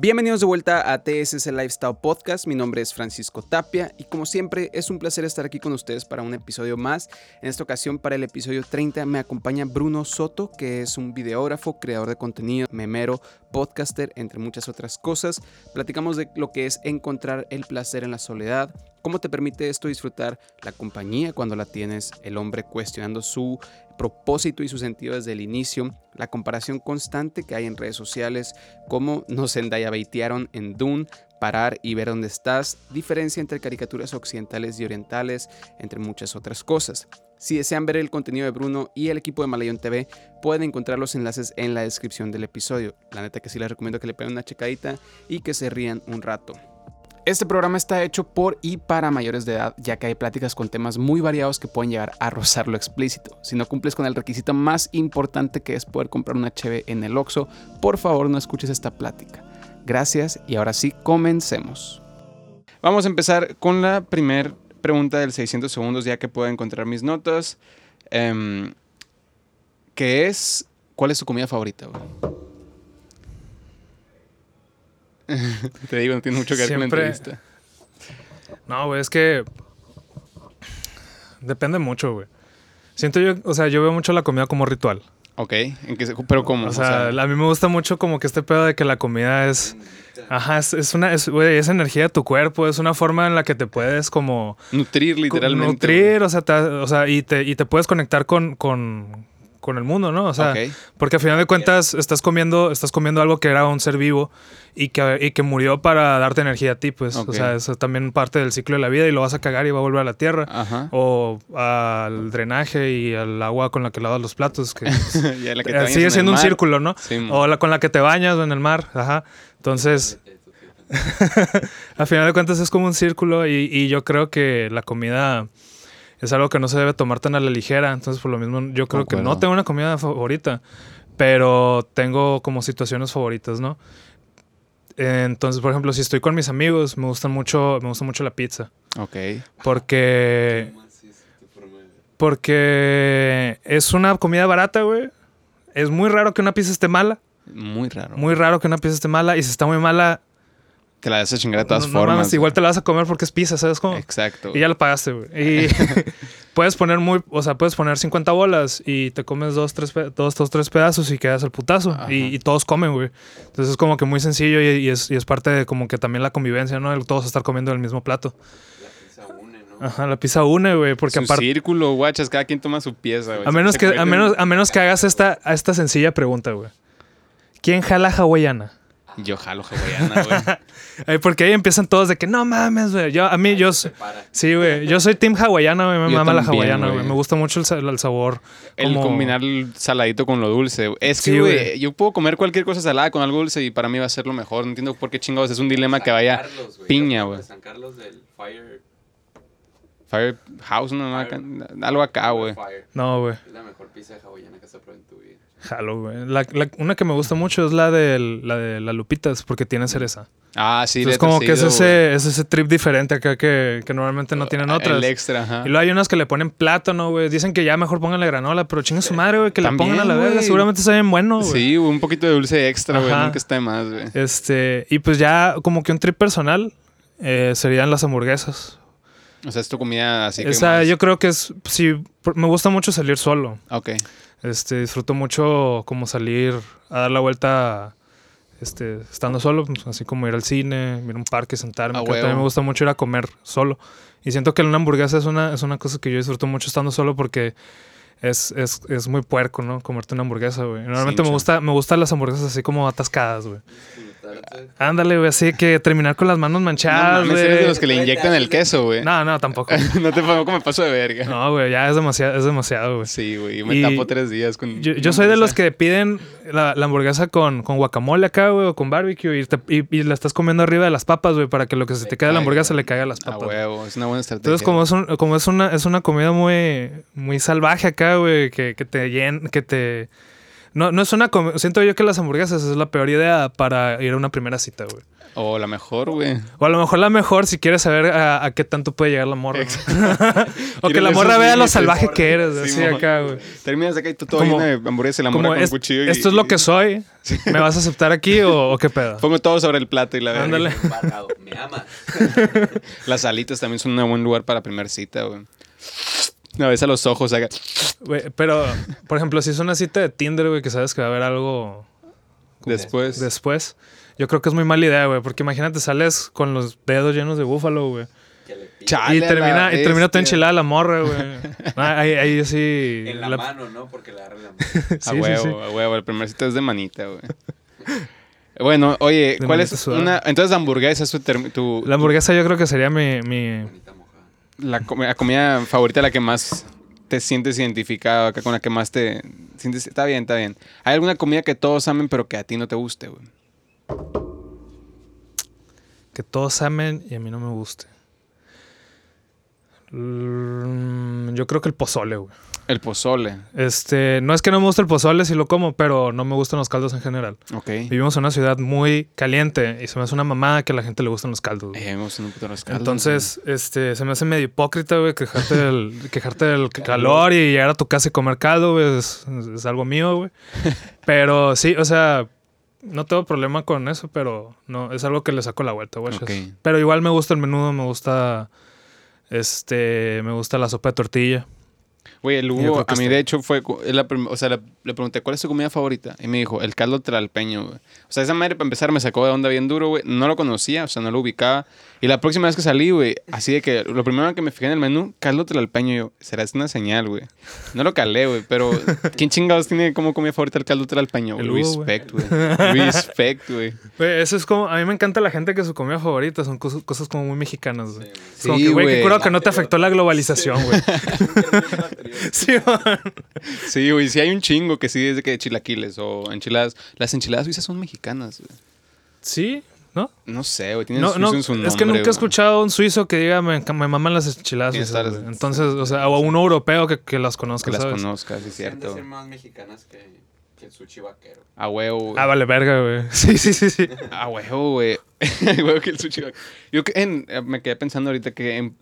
Bienvenidos de vuelta a TSS Lifestyle Podcast. Mi nombre es Francisco Tapia y como siempre es un placer estar aquí con ustedes para un episodio más. En esta ocasión para el episodio 30 me acompaña Bruno Soto, que es un videógrafo, creador de contenido, memero, podcaster, entre muchas otras cosas. Platicamos de lo que es encontrar el placer en la soledad, cómo te permite esto disfrutar la compañía cuando la tienes, el hombre cuestionando su propósito y su sentido desde el inicio, la comparación constante que hay en redes sociales, cómo nos endayabeitearon en Dune, parar y ver dónde estás, diferencia entre caricaturas occidentales y orientales, entre muchas otras cosas. Si desean ver el contenido de Bruno y el equipo de Malayón TV, pueden encontrar los enlaces en la descripción del episodio. La neta que sí les recomiendo que le peguen una checadita y que se rían un rato. Este programa está hecho por y para mayores de edad, ya que hay pláticas con temas muy variados que pueden llegar a rozar lo explícito. Si no cumples con el requisito más importante que es poder comprar una HB en el Oxxo, por favor no escuches esta plática. Gracias y ahora sí, comencemos. Vamos a empezar con la primera pregunta del 600 segundos, ya que puedo encontrar mis notas. Em, ¿Qué es? ¿Cuál es tu comida favorita? Te digo, no tiene mucho que ver con la entrevista. No, güey, es que. Depende mucho, güey. Siento yo, o sea, yo veo mucho la comida como ritual. Ok, ¿En qué pero ¿cómo? O sea, a mí me gusta mucho como que este pedo de que la comida es... Ajá, es, una, es, güey, es energía de tu cuerpo, es una forma en la que te puedes como... Nutrir literalmente. Nutrir, o sea, o sea y, te, y te puedes conectar con, con, con el mundo, ¿no? O sea, porque al final de cuentas estás comiendo, estás comiendo algo que era un ser vivo y que, y que murió para darte energía a ti, pues. O sea, eso es también parte del ciclo de la vida y lo vas a cagar y va a volver a la tierra. O al drenaje y al agua con la que lavas los platos, que, sigue siendo un círculo, ¿no? o la con la que te bañas en el mar, ajá. Entonces... al final de cuentas es como un círculo y, y yo creo que la comida es algo que no se debe tomar tan a la ligera. Entonces, por lo mismo, yo creo que no tengo una comida favorita, pero tengo como situaciones favoritas, ¿no? Entonces, por ejemplo, si estoy con mis amigos, me gusta mucho, me gusta mucho la pizza. Ok. Porque. Porque es una comida barata, güey. Es muy raro que una pizza esté mala. Muy raro. Muy raro que una pizza esté mala. Y si está muy mala, te la vas a chingar de todas formas. igual te la vas a comer porque es pizza, ¿sabes cómo? Exacto. Y ya la pagaste, güey. Y puedes poner muy, o sea, puedes poner 50 bolas y te comes dos, tres, dos, dos tres pedazos y quedas el putazo. Y, todos comen, güey. Entonces es como que muy sencillo y, es, y, es, parte de como que también la convivencia, ¿no? El todos estar comiendo el mismo plato. La pizza une, ¿no? Ajá, la pizza une, güey. Porque aparte. círculo, guachas, cada quien toma su pieza, güey. A menos, que, a, menos, a menos que hagas esta, esta sencilla pregunta, güey. ¿Quién jala hawaiana? Yo jalo hawaiana, güey. Porque ahí empiezan todos de que no mames, güey. Yo, a mí, yo. Sí, güey. Yo soy team hawaiana, güey. Me mama la hawaiana, güey. Me gusta mucho el, sabor. El combinar el saladito con lo dulce. Es que, güey, yo puedo comer cualquier cosa salada con algo dulce y para mí va a ser lo mejor. No entiendo por qué chingados. Es un dilema que vaya piña, güey. San Carlos del Fire. Firehouse, no, algo acá, güey. No, güey. Es la mejor pizza hawaiana que se probado en tu vida. Jalo, güey. una que me gusta mucho es la de la de las lupitas, porque tiene cereza. Ah, sí, Es como que es ese, es ese trip diferente acá que, que normalmente no tienen otras. El extra, ajá. Y luego hay unas que le ponen plátano, güey. Dicen que ya mejor pónganle granola, pero chinga su madre, güey, que le pongan a la verga. Seguramente saben bueno, güey. Sí, un poquito de dulce extra, güey. Nunca está de más, güey. Este, y pues ya como que un trip personal eh, serían las hamburguesas. O sea, es tu comida así que Esa, yo creo que es. Sí, me gusta mucho salir solo. Ok. Este, disfruto mucho como salir a dar la vuelta este, estando solo, pues, así como ir al cine, ir a un parque, sentarme. también me gusta mucho ir a comer solo. Y siento que una hamburguesa es una, es una cosa que yo disfruto mucho estando solo porque es, es, es muy puerco, ¿no? Comerte una hamburguesa, güey. Normalmente me gusta, me gustan las hamburguesas así como atascadas, güey. Ándale, güey, así que terminar con las manos manchadas, güey. No, de los que le inyectan el queso, güey. No, no, tampoco. no te pongo como paso de verga. No, güey, ya es demasiado, es demasiado, güey. Sí, güey, me tapo tres días con... Yo, soy de los que piden la, hamburguesa con, con, guacamole acá, güey, o con barbecue y, la estás comiendo arriba de las papas, güey, para que lo que se te quede de la hamburguesa le caiga a las papas. Ah, huevo, es una buena estrategia. Entonces, como es, un, como es, una, es una comida muy, muy salvaje acá, güey, que, que te llena, que te No, no es una. Siento yo que las hamburguesas es la peor idea para ir a una primera cita, güey. O la mejor, güey. O a lo mejor la mejor si quieres saber a, qué tanto puede llegar la morra. o que la morra vea lo salvaje que eres. así acá, güey. Terminas acá y tú todo lleno de hamburguesas y la morra con es, cuchillo. esto es lo que soy. ¿Me vas a aceptar aquí o, qué pedo? Pongo todo sobre el plato y la verdad. Ándale. Me ama. Las alitas también son un buen lugar para primera cita, güey. Una vez a los ojos acá. pero, por ejemplo, si es una cita de Tinder, güey, que sabes que va a haber algo... Después. Después. Yo creo que es muy mala idea, güey. Porque imagínate, sales con los dedos llenos de búfalo, güey. y termina, y termina toda enchilada la morra, güey. Ah, ahí, ahí sí. En la, mano, ¿no? Porque la agarra la mano. a huevo, a huevo. El primer cita es de manita, güey. Bueno, oye, ¿cuál es una. Entonces, la hamburguesa es tu, La hamburguesa yo creo que sería mi. mi... La, comida favorita, la que más te sientes identificado, acá con la que más te sientes. Está bien, está bien. ¿Hay alguna comida que todos amen, pero que a ti no te guste, güey? Que todos amen y a mí no me guste. Mm, yo creo que el pozole, güey. El pozole. Este, no es que no me guste el pozole si lo como, pero no me gustan los caldos en general. Ok. Vivimos en una ciudad muy caliente y se me hace una mamada que a la gente le gustan los caldos. Eh, los caldos. Entonces, este, se me hace medio hipócrita, güey, quejarte del, quejarte del calor y llegar a tu casa y comer caldo, güey, es, algo mío, güey. pero sí, o sea, no tengo problema con eso, pero no, es algo que le saco la vuelta, güey. Pero igual me gusta el menudo, me gusta, este, me gusta la sopa de tortilla. Güey, el Hugo, a mí de hecho fue, la, o sea, le, pregunté, ¿cuál es tu comida favorita? Y me dijo, el caldo tralpeño, güey. O sea, esa madre para empezar me sacó de onda bien duro, güey. No lo conocía, o sea, no lo ubicaba. Y la próxima vez que salí, güey, así de que lo primero que me fijé en el menú, caldo tralpeño, yo, será es una señal, güey. No lo calé, güey, pero ¿quién chingados tiene como comida favorita el caldo tralpeño? El Respect, güey. Respect, güey. Güey, eso es como, a mí me encanta la gente que su comida favorita son cosas, como muy mexicanas, güey. Sí, güey, que creo que no te afectó la globalización, güey. sí, Sí, güey, sí hay un chingo que sí es de que chilaquiles o enchiladas. Las enchiladas suizas son mexicanas, güey. Sí, ¿no? No sé, güey. Tienen no, suizo en su nombre. Es que nunca he escuchado a un suizo que diga me, me maman las enchiladas suizas. Entonces, o sea, o un europeo que, que las conozca. Que las conozca, sí, es cierto. ser más mexicanas que, que el sushi vaquero. A huevo, Ah, vale, verga, güey. Sí, sí, sí, sí. A huevo, güey. A huevo que el sushi vaquero. Yo que en, eh, me quedé pensando ahorita que en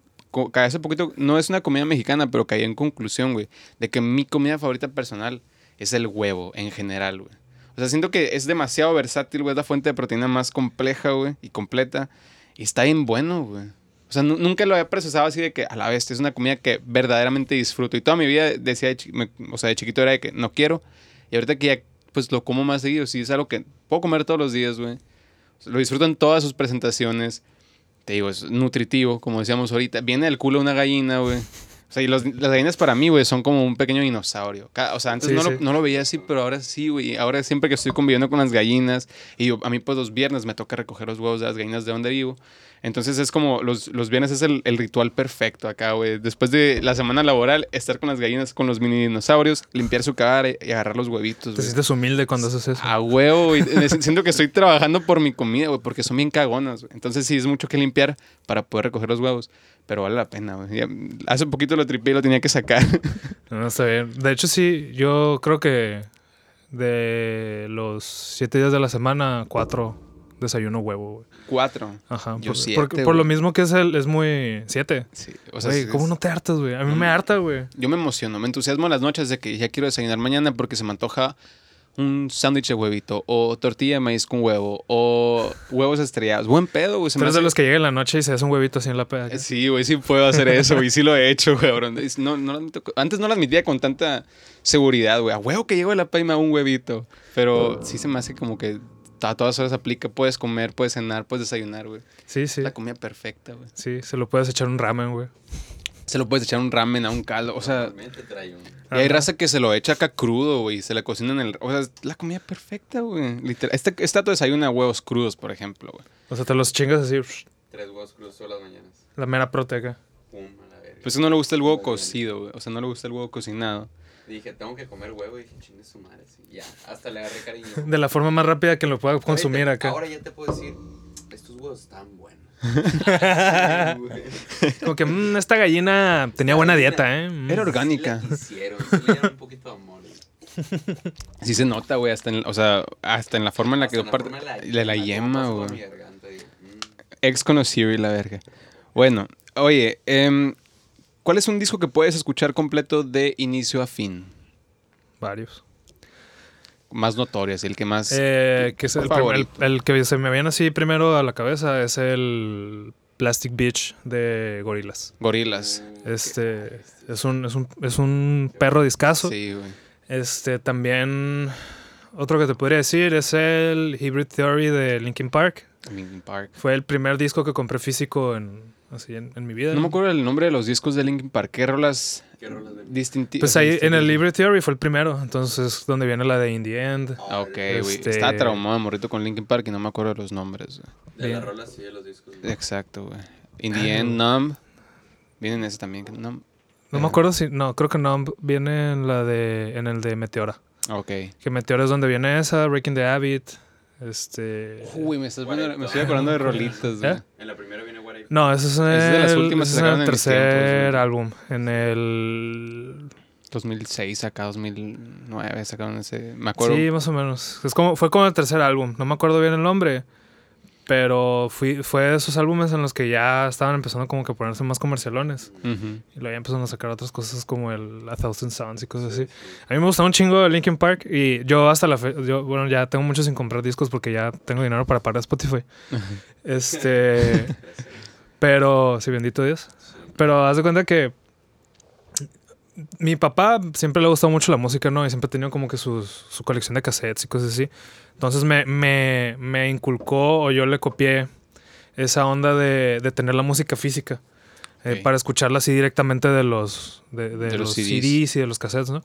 hace poquito, no es una comida mexicana, pero caí en conclusión, güey, de que mi comida favorita personal es el huevo en general, güey. O sea, siento que es demasiado versátil, güey, es la fuente de proteína más compleja, güey, y completa. Y está bien bueno, güey. O sea, nunca lo había procesado así de que a la vez es una comida que verdaderamente disfruto. Y toda mi vida decía, o sea, de chiquito era de que no quiero. Y ahorita que ya, pues lo como más seguido. Sí, es algo que puedo comer todos los días, güey. lo disfruto en todas sus presentaciones te digo, es nutritivo, como decíamos ahorita. Viene del culo una gallina, güey. O sea, y las gallinas para mí, güey, son como un pequeño dinosaurio. O sea, antes no, Lo, no, Lo, veía así, pero ahora sí, güey. Ahora siempre que estoy conviviendo con las gallinas, y a mí pues los viernes me toca recoger los huevos de las gallinas de donde vivo. Entonces es como, los, los viernes es el, el ritual perfecto acá, güey. Después de la semana laboral, estar con las gallinas, con los mini dinosaurios, limpiar su cara y agarrar los huevitos, Te sientes humilde cuando haces eso. A huevo, güey. Siento que estoy trabajando por mi comida, güey, porque son bien cagonas, güey. Entonces sí es mucho que limpiar para poder recoger los huevos. Pero vale la pena, güey. Hace poquito lo tripé y lo tenía que sacar. No, está bien. De hecho, sí, yo creo que de los siete días de la semana, cuatro desayuno huevo, güey. Cuatro. Ajá. Yo por, siete, por, lo mismo que es el, es muy. Siete. Sí. O sea, ¿cómo no te hartas, güey? A mí me harta, güey. Yo me emociono, me entusiasmo las noches de que ya quiero desayunar mañana porque se me antoja un sándwich de huevito, o tortilla de maíz con huevo, o huevos estrellados. Buen pedo, güey. Tú eres de los que llegan en la noche y se hace un huevito así en la peda. Sí, güey, sí puedo hacer eso, güey. Sí lo he hecho, güey. No, no, antes no lo admitía con tanta seguridad, güey. A huevo que llego a la peda y me hago un huevito. Pero sí se me hace como que a todas horas aplica. Puedes comer, puedes cenar, puedes desayunar, güey. Sí, sí. La comida perfecta, güey. Sí, se lo puedes echar un ramen, güey. Se lo puedes echar un ramen a un caldo. O sea. Y hay raza que se lo echa acá crudo, güey. Se le cocina en el. O sea, es la comida perfecta, güey. Literal. Este, este desayuna huevos crudos, por ejemplo, güey. O sea, te los chingas así. Tres huevos crudos todas las mañanas. La mera proteca. Pum, a la verga. Pues no le gusta el huevo cocido, güey. O sea, no le gusta el huevo cocinado. Dije, tengo que comer huevo y dije, chingue su madre. Sí, ya, hasta le agarré cariño. De la forma más rápida que lo pueda consumir acá. Ahora ya te puedo decir, estos huevos están buenos. Como que mmm, esta gallina tenía buena dieta, ¿eh? Era orgánica. hicieron, le dieron un poquito de amor. Sí se nota, güey, hasta en, o sea, hasta en la forma en la que parte de la, yema, güey. Mm. Ex conocido y la verga. Bueno, oye, eh, ¿cuál es un disco que puedes escuchar completo de inicio a fin? Varios. Más notorios, el que más. Eh, que es el, el, que se me viene así primero a la cabeza es el Plastic Beach de Gorilas. Gorilas. Este es un, es un, es un perro discazo. Sí, güey. Este también otro que te podría decir es el Hybrid Theory de Linkin Park. Linkin Park. Fue el primer disco que compré físico en, así en, mi vida. No me acuerdo el nombre de los discos de Linkin Park. ¿Qué rolas, distintivas? Pues ahí en el Hybrid Theory fue el primero. Entonces, donde viene la de In the End. Ah, ok, güey. Este... Estaba traumado, morrito con Linkin Park y no me acuerdo de los nombres. De las rolas, sí, de los discos. Exacto, güey. In the End, Numb. Vienen ese también. Numb. No me acuerdo si. No, creo que Numb viene en la de. en el de Meteora. Ok. Que Meteora es donde viene esa, Breaking the Habit. Este. Uy, me, estás viendo, me estoy acordando de rolitas, ¿Eh? En la primera viene What No, ese es, el, es de las últimas ese es el tercer álbum. En el. 2006 acá, 2009 sacaron ese. Me acuerdo. Sí, más o menos. Es como, fue como el tercer álbum. No me acuerdo bien el nombre. Pero fui, fue de esos álbumes en los que ya estaban empezando como que a ponerse más comercialones. Y luego ya empezaron a sacar otras cosas como el A Thousand Sounds y cosas así. A mí me gustaba un chingo Linkin Park y yo hasta la fe, yo, bueno, ya tengo mucho sin comprar discos porque ya tengo dinero para pagar Spotify. Este, pero, sí, bendito Dios. Pero haz de cuenta que mi papá siempre le ha gustado mucho la música, ¿no? Y siempre ha tenido como que su, su colección de cassettes y cosas así. Entonces me, me, me, inculcó o yo le copié esa onda de, de tener la música física. Eh, para escucharla así directamente de los, de, de, los, CDs. y de los cassettes, ¿no?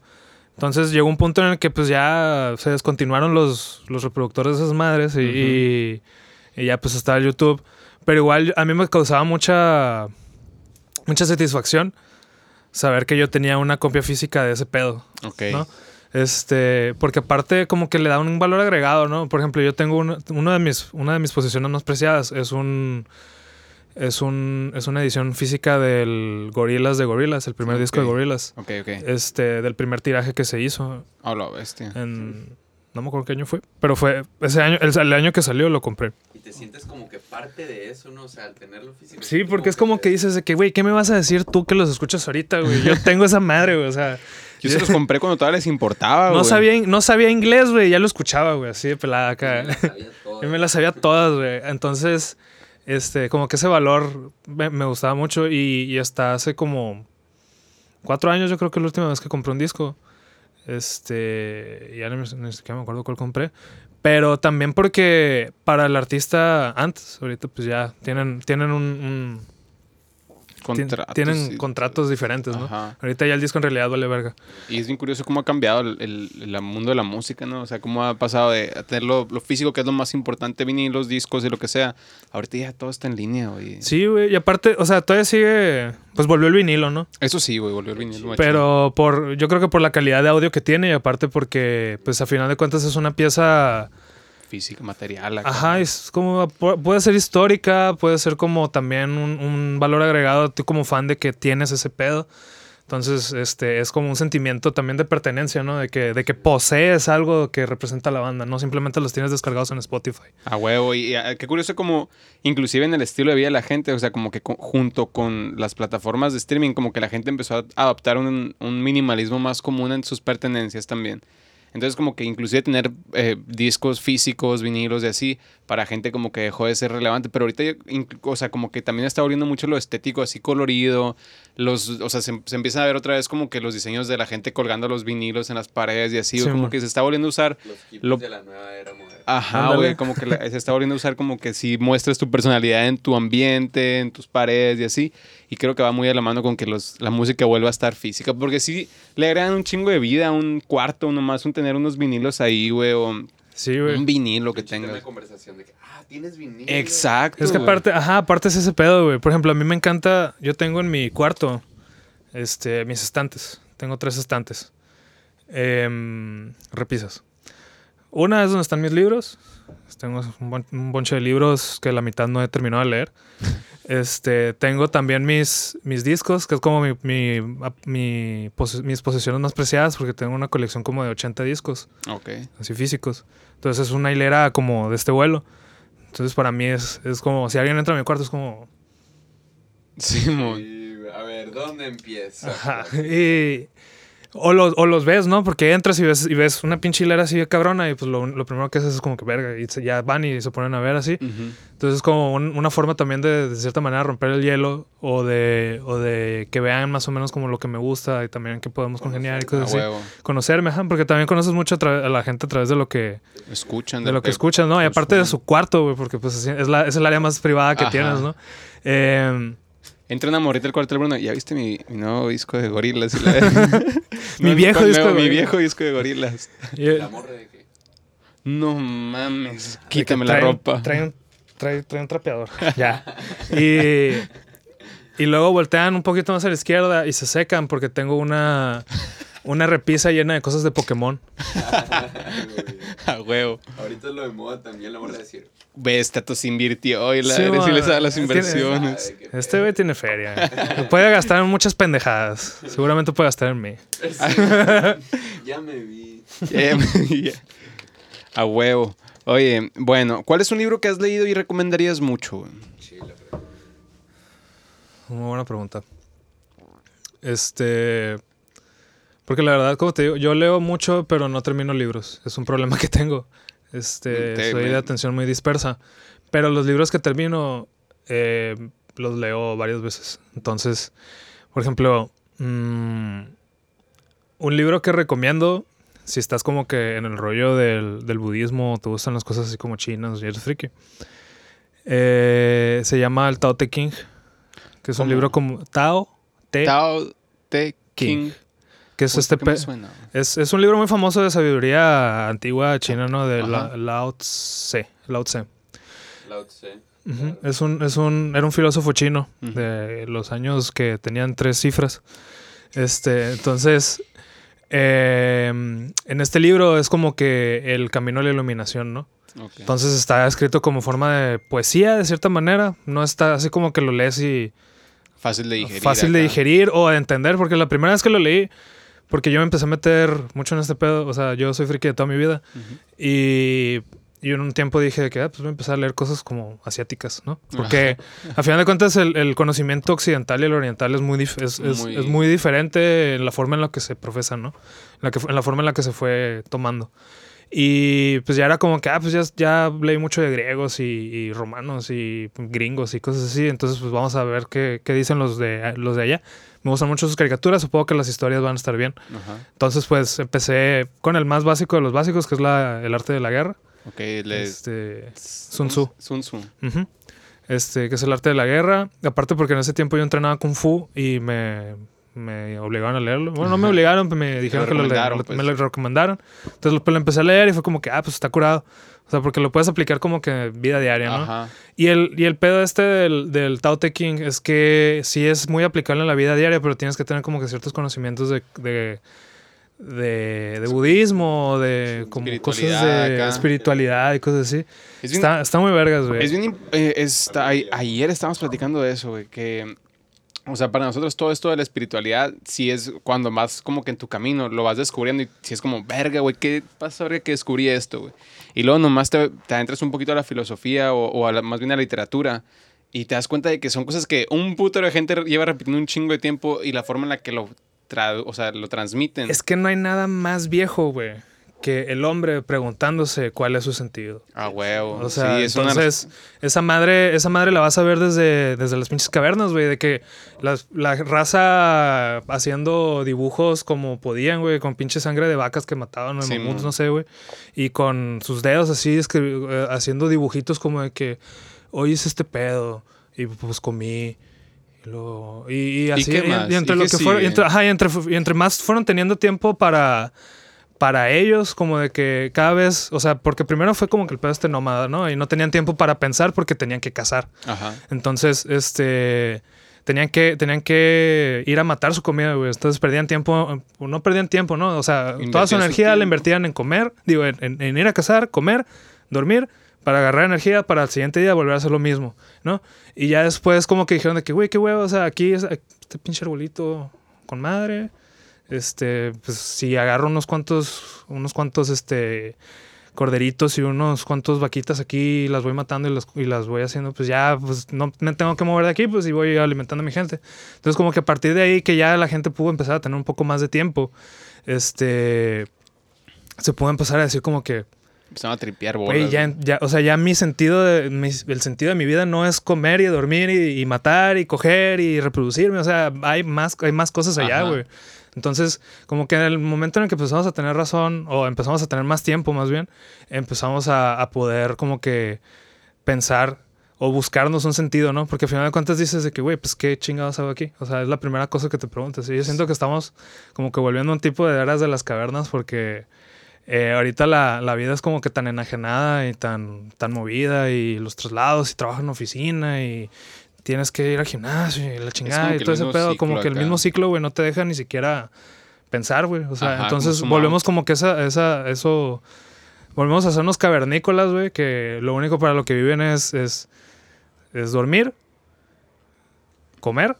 Entonces llegó un punto en el que pues ya se descontinuaron los, los reproductores de esas madres y, y, ya pues estaba YouTube. Pero igual a mí me causaba mucha, mucha satisfacción saber que yo tenía una copia física de ese pedo. Ok. ¿no? Este, porque aparte como que le da un valor agregado, ¿no? Por ejemplo, yo tengo una, de mis, una de mis posiciones más preciadas, es un, es un, es una edición física del Gorilas de Gorilas, el primer disco de Gorilas. Ok, ok. Este, del primer tiraje que se hizo. Ah, la bestia. En, no me acuerdo qué año fue, pero fue ese año, el, año que salió lo compré. Y te sientes como que parte de eso, ¿no? O sea, al tenerlo físico. Sí, porque es como que, dices de que, güey, ¿qué me vas a decir tú que los escuchas ahorita, güey? Yo tengo esa madre, güey, o sea. Yo se los compré cuando todavía les importaba, güey. No sabía, no sabía inglés, güey, ya lo escuchaba, güey, así de pelada acá. Yo me las sabía todas, güey. Entonces, este, como que ese valor me, gustaba mucho y, y hasta hace como cuatro años yo creo que es la última vez que compré un disco. Este, ya no me, me acuerdo cuál compré. Pero también porque para el artista antes, ahorita pues ya tienen, tienen un Contratos, tienen contratos diferentes, ¿no? Ahorita ya el disco en realidad vale verga. Y es bien curioso cómo ha cambiado el, mundo de la música, ¿no? O sea, cómo ha pasado de tener lo, físico, que es lo más importante, los discos y lo que sea. Ahorita ya todo está en línea, güey. Sí, güey. Y aparte, o sea, todavía sigue. Pues volvió el vinilo, ¿no? Eso sí, güey, volvió el vinilo. Pero por, yo creo que por la calidad de audio que tiene y aparte porque, pues a final de cuentas es una pieza física, material. Ajá, es como, puede ser histórica, puede ser como también un, valor agregado tú como fan de que tienes ese pedo. Entonces, este, es como un sentimiento también de pertenencia, ¿no? De que, de que posees algo que representa la banda, no simplemente los tienes descargados en Spotify. A huevo, y, ah, qué curioso como, inclusive en el estilo de vida de la gente, o sea, como que junto con las plataformas de streaming, como que la gente empezó a adoptar un, un minimalismo más común en sus pertenencias también. Entonces como que inclusive tener eh, discos físicos, vinilos y así, para gente como que dejó de ser relevante. Pero ahorita, o sea, como que también está volviendo mucho lo estético, así colorido. Los, o sea, se, empieza a ver otra vez como que los diseños de la gente colgando los vinilos en las paredes y así. como que se está volviendo a usar... Los de la nueva era moderna. Ajá, güey, como que se está volviendo a usar como que si muestras tu personalidad en tu ambiente, en tus paredes y así. Y creo que va muy a la mano con que los, la música vuelva a estar física. Porque sí le agregan un chingo de vida a un cuarto, nomás un tener unos vinilos ahí, güey, o Sí, güey. Un vinilo que tengas. Una conversación de que, ah, tienes vinilo. Exacto. Es que aparte, ajá, aparte es ese pedo, güey. Por ejemplo, a mí me encanta, yo tengo en mi cuarto, este, mis estantes. Tengo tres estantes. Em, repisas. Una es donde están mis libros. Tengo un, bonche de libros que la mitad no he terminado de leer. Este, tengo también mis, mis discos, que es como mi, mi, mis posiciones más preciadas, porque tengo una colección como de 80 discos. Ok. Así físicos. Entonces es una hilera como de este vuelo. Entonces para mí es, es como, si alguien entra a mi cuarto, es como... Sí, a ver, ¿dónde empieza? Ajá. Y, o, los, o los ves, ¿no? Porque entras y ves, y ves una pinche hilera así de cabrona y pues lo, lo, primero que haces es como que verga y ya van y se ponen a ver así. Entonces es como una forma también de, de cierta manera, romper el hielo o de, o de que vean más o menos como lo que me gusta y también que podemos congeniar y cosas así. Conocerme, ajá, porque también conoces mucho a, la gente a través de lo que escuchan. De, lo que, escuchan, ¿no? Y aparte de su cuarto, güey, porque pues es, la, es el área más privada que tienes, ¿no? Eh, Entra una morrita del cuarto del Bruno. ¿Ya viste mi, nuevo disco de gorilas? mi viejo disco de Mi viejo disco de gorilas. ¿La morra de qué? No mames. Quítame la ropa. Trae un, trae, trae un trapeador. ya. Y, y luego voltean un poquito más a la izquierda y se secan porque tengo una, una repisa llena de cosas de Pokémon. a huevo. Ahorita es lo de moda también, la voy a decir. Ves, Tato se invirtió y la, sí, les da las inversiones. este güey tiene feria. puede gastar en muchas pendejadas. Seguramente puede gastar en mí. ya me vi. Ya me vi. A huevo. Oye, bueno, ¿cuál es un libro que has leído y recomendarías mucho? Sí, la Muy buena pregunta. Este. Porque la verdad, como te digo, yo leo mucho, pero no termino libros. Es un problema que tengo. Este, soy de atención muy dispersa. Pero los libros que termino eh, los leo varias veces. Entonces, por ejemplo, mm, un libro que recomiendo, si estás como que en el rollo del, del budismo, te gustan las cosas así como chinas y eres friki, eh, se llama El Tao Te King, que es un libro como Tao Te, Tao Te King que es este es, es, un libro muy famoso de sabiduría antigua china, ¿no? De Lao Tse. Lao Tse. Lao Tse. es, un, es un, era un filósofo chino de los años que tenían tres cifras. Este, entonces, em, en este libro es como que el camino a la iluminación, ¿no? Entonces está escrito como forma de poesía, de cierta manera. No está así como que lo lees y... Fácil de digerir. Fácil de digerir o de entender, porque la primera vez que lo leí porque yo me empecé a meter mucho en este pedo. O sea, yo soy friki de toda mi vida. Y, y, en un tiempo dije que ah, pues voy a empezar a leer cosas como asiáticas, ¿no? Porque a final de cuentas el, conocimiento occidental y el oriental es muy, es, muy... Es, muy diferente en la forma en la que se profesa, ¿no? En la, que, en la forma en la que se fue tomando. Y pues ya era como que, ah, pues ya, ya leí mucho de griegos y, romanos y gringos y cosas así. Entonces, pues vamos a ver qué, qué dicen los de, los de allá me gustan mucho sus caricaturas, supongo que las historias van a estar bien. Entonces, pues empecé con el más básico de los básicos, que es la, el arte de la guerra. Ok, le... este, Sun Tzu. Sun Tzu. Este, que es el arte de la guerra. Aparte porque en ese tiempo yo entrenaba Kung Fu y me, me obligaron a leerlo. Bueno, no me obligaron, me dijeron que lo, pues. me lo recomendaron. Entonces pues, lo empecé a leer y fue como que, ah, pues está curado. O sea, porque lo puedes aplicar como que vida diaria, ¿no? Y el, y el pedo este del, del Tao Te King es que sí es muy aplicable en la vida diaria, pero tienes que tener como que ciertos conocimientos de, de, de, budismo, de como cosas de espiritualidad y cosas así. está, está, muy vergas, güey. Es bien, eh, está, ayer estábamos platicando de eso, güey, que o sea, para nosotros todo esto de la espiritualidad, sí es cuando más como que en tu camino lo vas descubriendo y si es como, verga, güey, ¿qué pasa ahora que descubrí esto, güey? Y luego nomás te, te entras un poquito a la filosofía o, a más bien a la literatura y te das cuenta de que son cosas que un puto de gente lleva repitiendo un chingo de tiempo y la forma en la que lo, o sea, lo transmiten. Es que no hay nada más viejo, güey que el hombre preguntándose cuál es su sentido. Ah, huevo. O sea, entonces, esa madre, esa madre la vas a ver desde, desde las pinches cavernas, güey, de que la, raza haciendo dibujos como podían, güey, con pinche sangre de vacas que mataban, o no sé, güey, y con sus dedos así, eh, haciendo dibujitos como de que hoy es este pedo, y pues comí. Y, lo, y, así, ¿Y, entre lo que fueron, ajá, y entre más fueron teniendo tiempo para para ellos, como de que cada vez, o sea, porque primero fue como que el pedo este nómada, ¿no? Y no tenían tiempo para pensar porque tenían que cazar. Ajá. Entonces, este, tenían que, tenían que ir a matar su comida, güey. Entonces perdían tiempo, no perdían tiempo, ¿no? O sea, toda su energía la invertían en comer, digo, en, ir a cazar, comer, dormir, para agarrar energía para el siguiente día volver a hacer lo mismo, ¿no? Y ya después como que dijeron de que, güey, qué huevo, o sea, aquí es este pinche arbolito con madre. Este, pues si agarro unos cuantos, unos cuantos, este, corderitos y unos cuantos vaquitas aquí, las voy matando y las, y las voy haciendo, pues ya, pues no me tengo que mover de aquí, pues y voy alimentando a mi gente. Entonces como que a partir de ahí que ya la gente pudo empezar a tener un poco más de tiempo, este, se pudo empezar a decir como que... Empezaron a tripear bolas. ya, ya, o sea, ya mi sentido, de, el sentido de mi vida no es comer y dormir y, matar y coger y reproducirme, o sea, hay más, hay más cosas allá, güey. Entonces, como que en el momento en el que empezamos a tener razón, o empezamos a tener más tiempo más bien, empezamos a, poder como que pensar o buscarnos un sentido, ¿no? Porque al final de cuentas dices de que, güey, pues qué chingados hago aquí. O sea, es la primera cosa que te preguntas. Y yo siento que estamos como que volviendo un tipo de eras de las cavernas porque eh, ahorita la, la, vida es como que tan enajenada y tan, tan movida y los traslados y trabajo en oficina y tienes que ir al gimnasio y la chingada y todo ese pedo. Como que el mismo ciclo, güey, no te deja ni siquiera pensar, güey. O sea, entonces volvemos como que esa, esa, eso. Volvemos a hacernos cavernícolas, güey, que lo único para lo que viven es, es, es dormir, comer.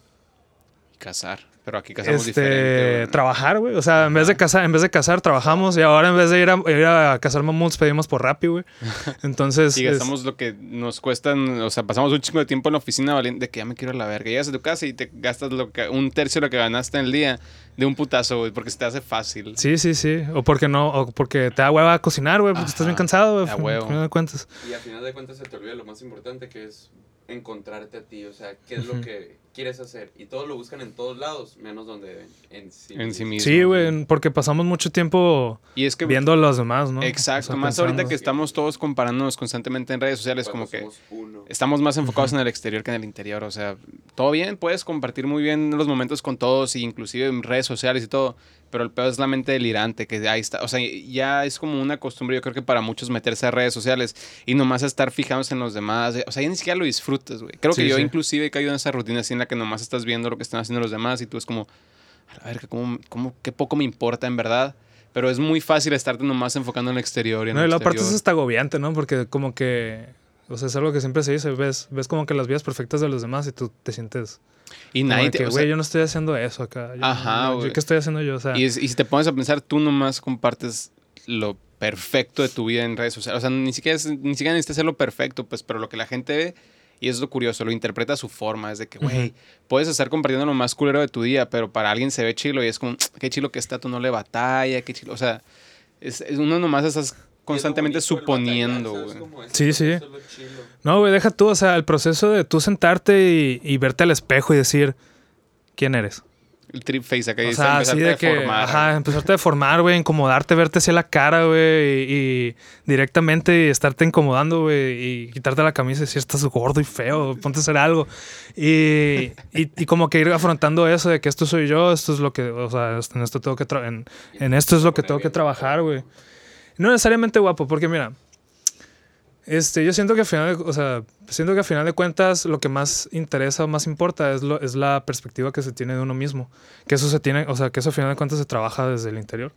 Y cazar. Pero aquí casamos este, Trabajar, güey. O sea, en vez de casar, en vez de casar, trabajamos. Y ahora en vez de ir a, ir a cazar mamuts, pedimos por Rappi, güey. Entonces. y gastamos lo que nos cuestan. O sea, pasamos un chingo de tiempo en la oficina valiente de que ya me quiero a la verga. Llegas a tu casa y te gastas lo que, un tercio de lo que ganaste en el día de un putazo, güey, porque se te hace fácil. Sí, sí, sí. O porque no, o porque te da hueva a cocinar, güey, porque estás bien cansado, güey. A huevo. de cuentas. Y al final de cuentas se te olvida lo más importante que es encontrarte a ti. O sea, qué es lo que quieres hacer. Y todos lo buscan en todos lados, menos donde en sí, en sí mismo. Sí, güey, porque pasamos mucho tiempo y es que, viendo a los demás, ¿no? Exacto, más ahorita que estamos todos comparándonos constantemente en redes sociales, como que estamos más enfocados en el exterior que en el interior. O sea, todo bien, puedes compartir muy bien los momentos con todos, inclusive en redes sociales y todo, pero el peor es la mente delirante, que ahí está. O sea, ya es como una costumbre, yo creo que para muchos meterse a redes sociales y nomás estar fijándose en los demás. O sea, ya ni siquiera lo disfrutas, güey. Creo que yo inclusive he caído en esa rutina así en la que nomás estás viendo lo que están haciendo los demás y tú es como, a ver, ¿cómo, cómo, qué poco me importa en verdad. Pero es muy fácil estarte nomás enfocando en el exterior. Y en no, y la parte es hasta agobiante, ¿no? Porque como que, o sea, es algo que siempre se dice, ves, ves como que las vidas perfectas de los demás y tú te sientes y nadie te, güey, yo no estoy haciendo eso acá. ajá, güey. ¿Qué estoy haciendo yo? O sea, y, si te pones a pensar, tú nomás compartes lo perfecto de tu vida en redes sociales. O sea, ni siquiera, ni siquiera necesitas hacerlo perfecto, pues, pero lo que la gente ve, y eso es lo curioso, lo interpreta a su forma. Es de que, güey, puedes estar compartiendo lo más culero de tu día, pero para alguien se ve chilo y es como, qué chilo que está, tú no le batalla, qué chilo. O sea, es, es uno nomás estás constantemente suponiendo, güey. Sí, sí. No, güey, deja tú, o sea, el proceso de tú sentarte y, verte al espejo y decir, ¿quién eres? El trip face acá. O sea, así de que, formar, ajá, empezarte a formar, güey, incomodarte, verte hacia la cara, güey, y, directamente estarte incomodando, güey, y quitarte la camisa y decir, estás gordo y feo, ponte a hacer algo. Y, y, como que ir afrontando eso de que esto soy yo, esto es lo que, o sea, en esto tengo que, en, en esto es lo que tengo que trabajar, güey. No necesariamente guapo, porque mira, este, yo siento que al final, o sea, siento que al final de cuentas lo que más interesa o más importa es, lo, es la perspectiva que se tiene de uno mismo. Que eso se tiene, o sea, que eso al final de cuentas se trabaja desde el interior.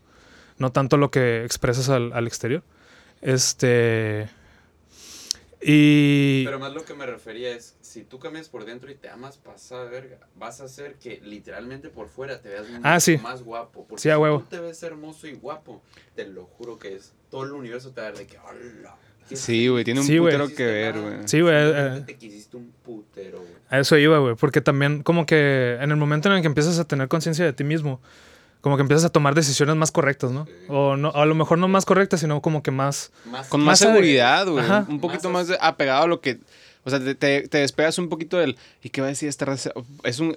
No tanto lo que expresas al, al exterior. Este. Y. Pero más lo que me refería es, si tú cambias por dentro y te amas, pasa verga. Vas a hacer que literalmente por fuera te veas ah, más guapo. Porque sí, si huevo. tú te ves hermoso y guapo, te lo juro que es. Todo el universo te va a dar de que, hola. Sí, güey, tiene un putero que ver, güey. Sí, güey. Eh, te quisiste un putero, güey. A eso iba, güey. Porque también, como que en el momento en el que empiezas a tener conciencia de ti mismo, como que empiezas a tomar decisiones más correctas, ¿no? O no, a lo mejor no más correctas, sino como que más... con más, seguridad, güey. Un poquito más, apegado a lo que... O sea, te, te, despegas un poquito del... ¿Y qué va a decir esta raza? Es un...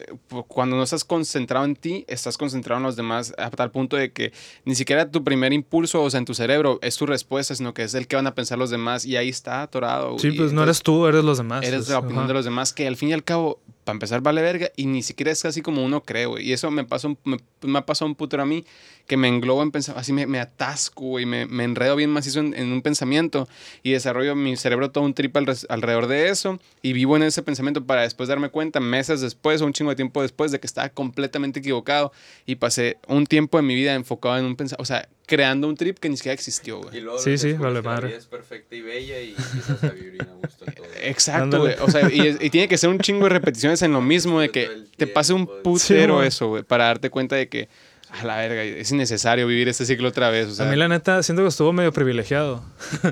Cuando no estás concentrado en ti, estás concentrado en los demás a tal punto de que ni siquiera tu primer impulso, o sea, en tu cerebro, es tu respuesta, sino que es el que van a pensar los demás y ahí está atorado. Sí, pues no eres tú, eres los demás. Eres la opinión de los demás, que al fin y al cabo para empezar vale verga y ni siquiera es así como uno cree, güey. Y eso me, pasó, me, me, ha pasado un putero a mí que me englobo en pensar, así me, me atasco, güey, me, me enredo bien macizo en, en, un pensamiento y desarrollo mi cerebro todo un trip alrededor de eso y vivo en ese pensamiento para después darme cuenta, meses después o un chingo de tiempo después, de que estaba completamente equivocado y pasé un tiempo en mi vida enfocado en un pensamiento, o sea, creando un trip que ni siquiera existió, güey. Sí, sí, vale madre. Es perfecta y bella y empiezas a vivir gusto todo. Exacto, güey. O sea, y, tiene que ser un chingo de repeticiones en lo mismo, de que te pase un putero eso, güey, para darte cuenta de que, a la verga, es innecesario vivir este ciclo otra vez. O sea, a mí, la neta, siento que estuvo medio privilegiado,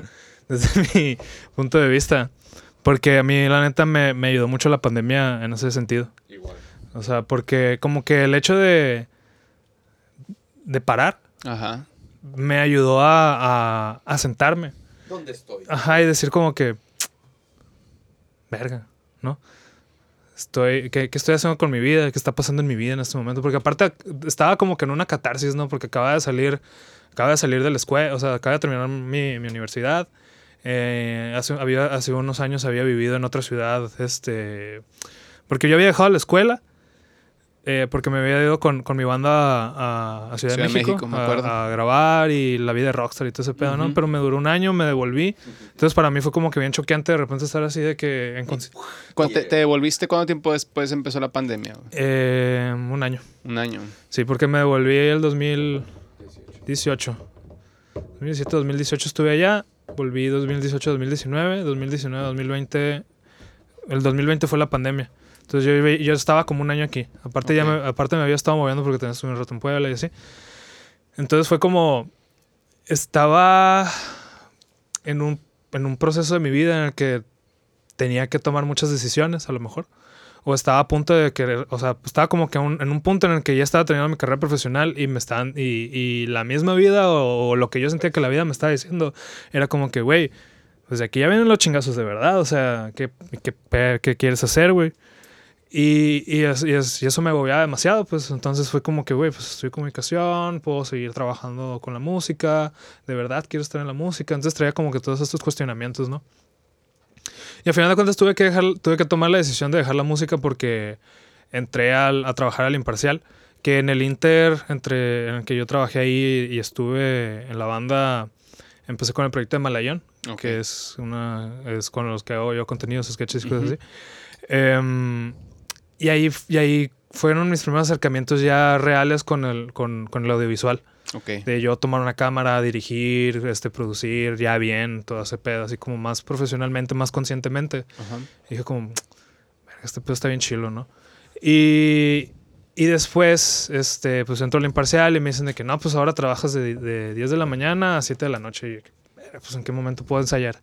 desde mi punto de vista. Porque a mí, la neta, me, me ayudó mucho la pandemia en ese sentido. Igual. O sea, porque como que el hecho de, de parar Ajá. me ayudó a, a, sentarme. ¿Dónde estoy? Ajá, y decir como que, verga, ¿no? Estoy, ¿qué, ¿qué, estoy haciendo con mi vida? ¿Qué está pasando en mi vida en este momento? Porque aparte estaba como que en una catarsis, ¿no? Porque acaba de salir, acaba de salir de la escuela, o sea, acaba de terminar mi, mi universidad. Eh, hace, había, hace unos años había vivido en otra ciudad, este... Porque yo había dejado la escuela eh, porque me había ido con, con mi banda a, a Ciudad, de México, me acuerdo. A, grabar y la vida de rockstar y todo ese pedo, ¿no? Pero me duró un año, me devolví. Entonces para mí fue como que bien choqueante de repente estar así de que... En te, te, devolviste cuánto tiempo después empezó la pandemia? Eh, un año. Un año. Sí, porque me devolví el 2018. 2017, 2018 estuve allá. Volví 2018, 2019, 2019, 2020. El 2020 fue la pandemia. Entonces yo, yo estaba como un año aquí. Aparte, ya me, aparte me había estado moviendo porque tenía un rato en Puebla y así. Entonces fue como. Estaba en un, en un proceso de mi vida en el que tenía que tomar muchas decisiones, a lo mejor. O estaba a punto de querer. O sea, estaba como que en un punto en el que ya estaba terminando mi carrera profesional y me estaban. Y, y la misma vida o, o, lo que yo sentía que la vida me estaba diciendo era como que, güey, pues de aquí ya vienen los chingazos de verdad. O sea, ¿qué, qué, qué quieres hacer, güey? Y, y, eso me agobiaba demasiado, pues entonces fue como que, güey, pues estoy en comunicación, puedo seguir trabajando con la música, de verdad quiero estar en la música, entonces traía como que todos estos cuestionamientos, ¿no? Y al final de cuentas tuve que, dejar, tuve que tomar la decisión de dejar la música porque entré al, a trabajar al imparcial, que en el Inter, entre, en el que yo trabajé ahí y estuve en la banda, empecé con el proyecto de Malayón, que es, una, es con los que hago yo contenidos, sketches y cosas así. Eh, y ahí, y ahí fueron mis primeros acercamientos ya reales con el, con, con el audiovisual. Okay. De yo tomar una cámara, dirigir, este, producir ya bien, todo ese pedo, así como más profesionalmente, más conscientemente. Y dije como, este pedo está bien chilo, ¿no? Y, y después, este, pues entro al imparcial y me dicen de que no, pues ahora trabajas de, de 10 de la mañana a 7 de la noche. Y pues en qué momento puedo ensayar.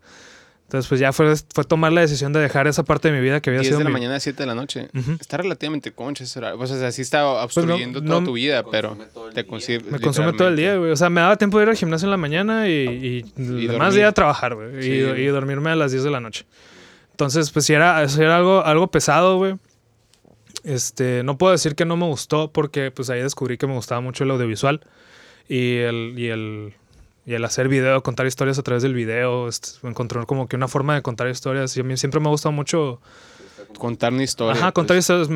Entonces, pues ya fue, fue tomar la decisión de dejar esa parte de mi vida que había 10 sido. de la mañana a 7 de la noche. Está relativamente concha ese horario. Pues, o sea, sí está pues obstruyendo toda tu vida, pero te consume. Me consume todo el día, güey. O sea, me daba tiempo de ir al gimnasio en la mañana y, y, demás día a trabajar, güey. y, dormirme a las 10 de la noche. Entonces, pues sí era, eso era algo, algo pesado, güey. Este, no puedo decir que no me gustó porque pues ahí descubrí que me gustaba mucho el audiovisual y el, y el y el hacer video, contar historias a través del video, encontrar como que una forma de contar historias. Y a mí siempre me ha gustado mucho contar una historia. Ajá, contar pues. historias.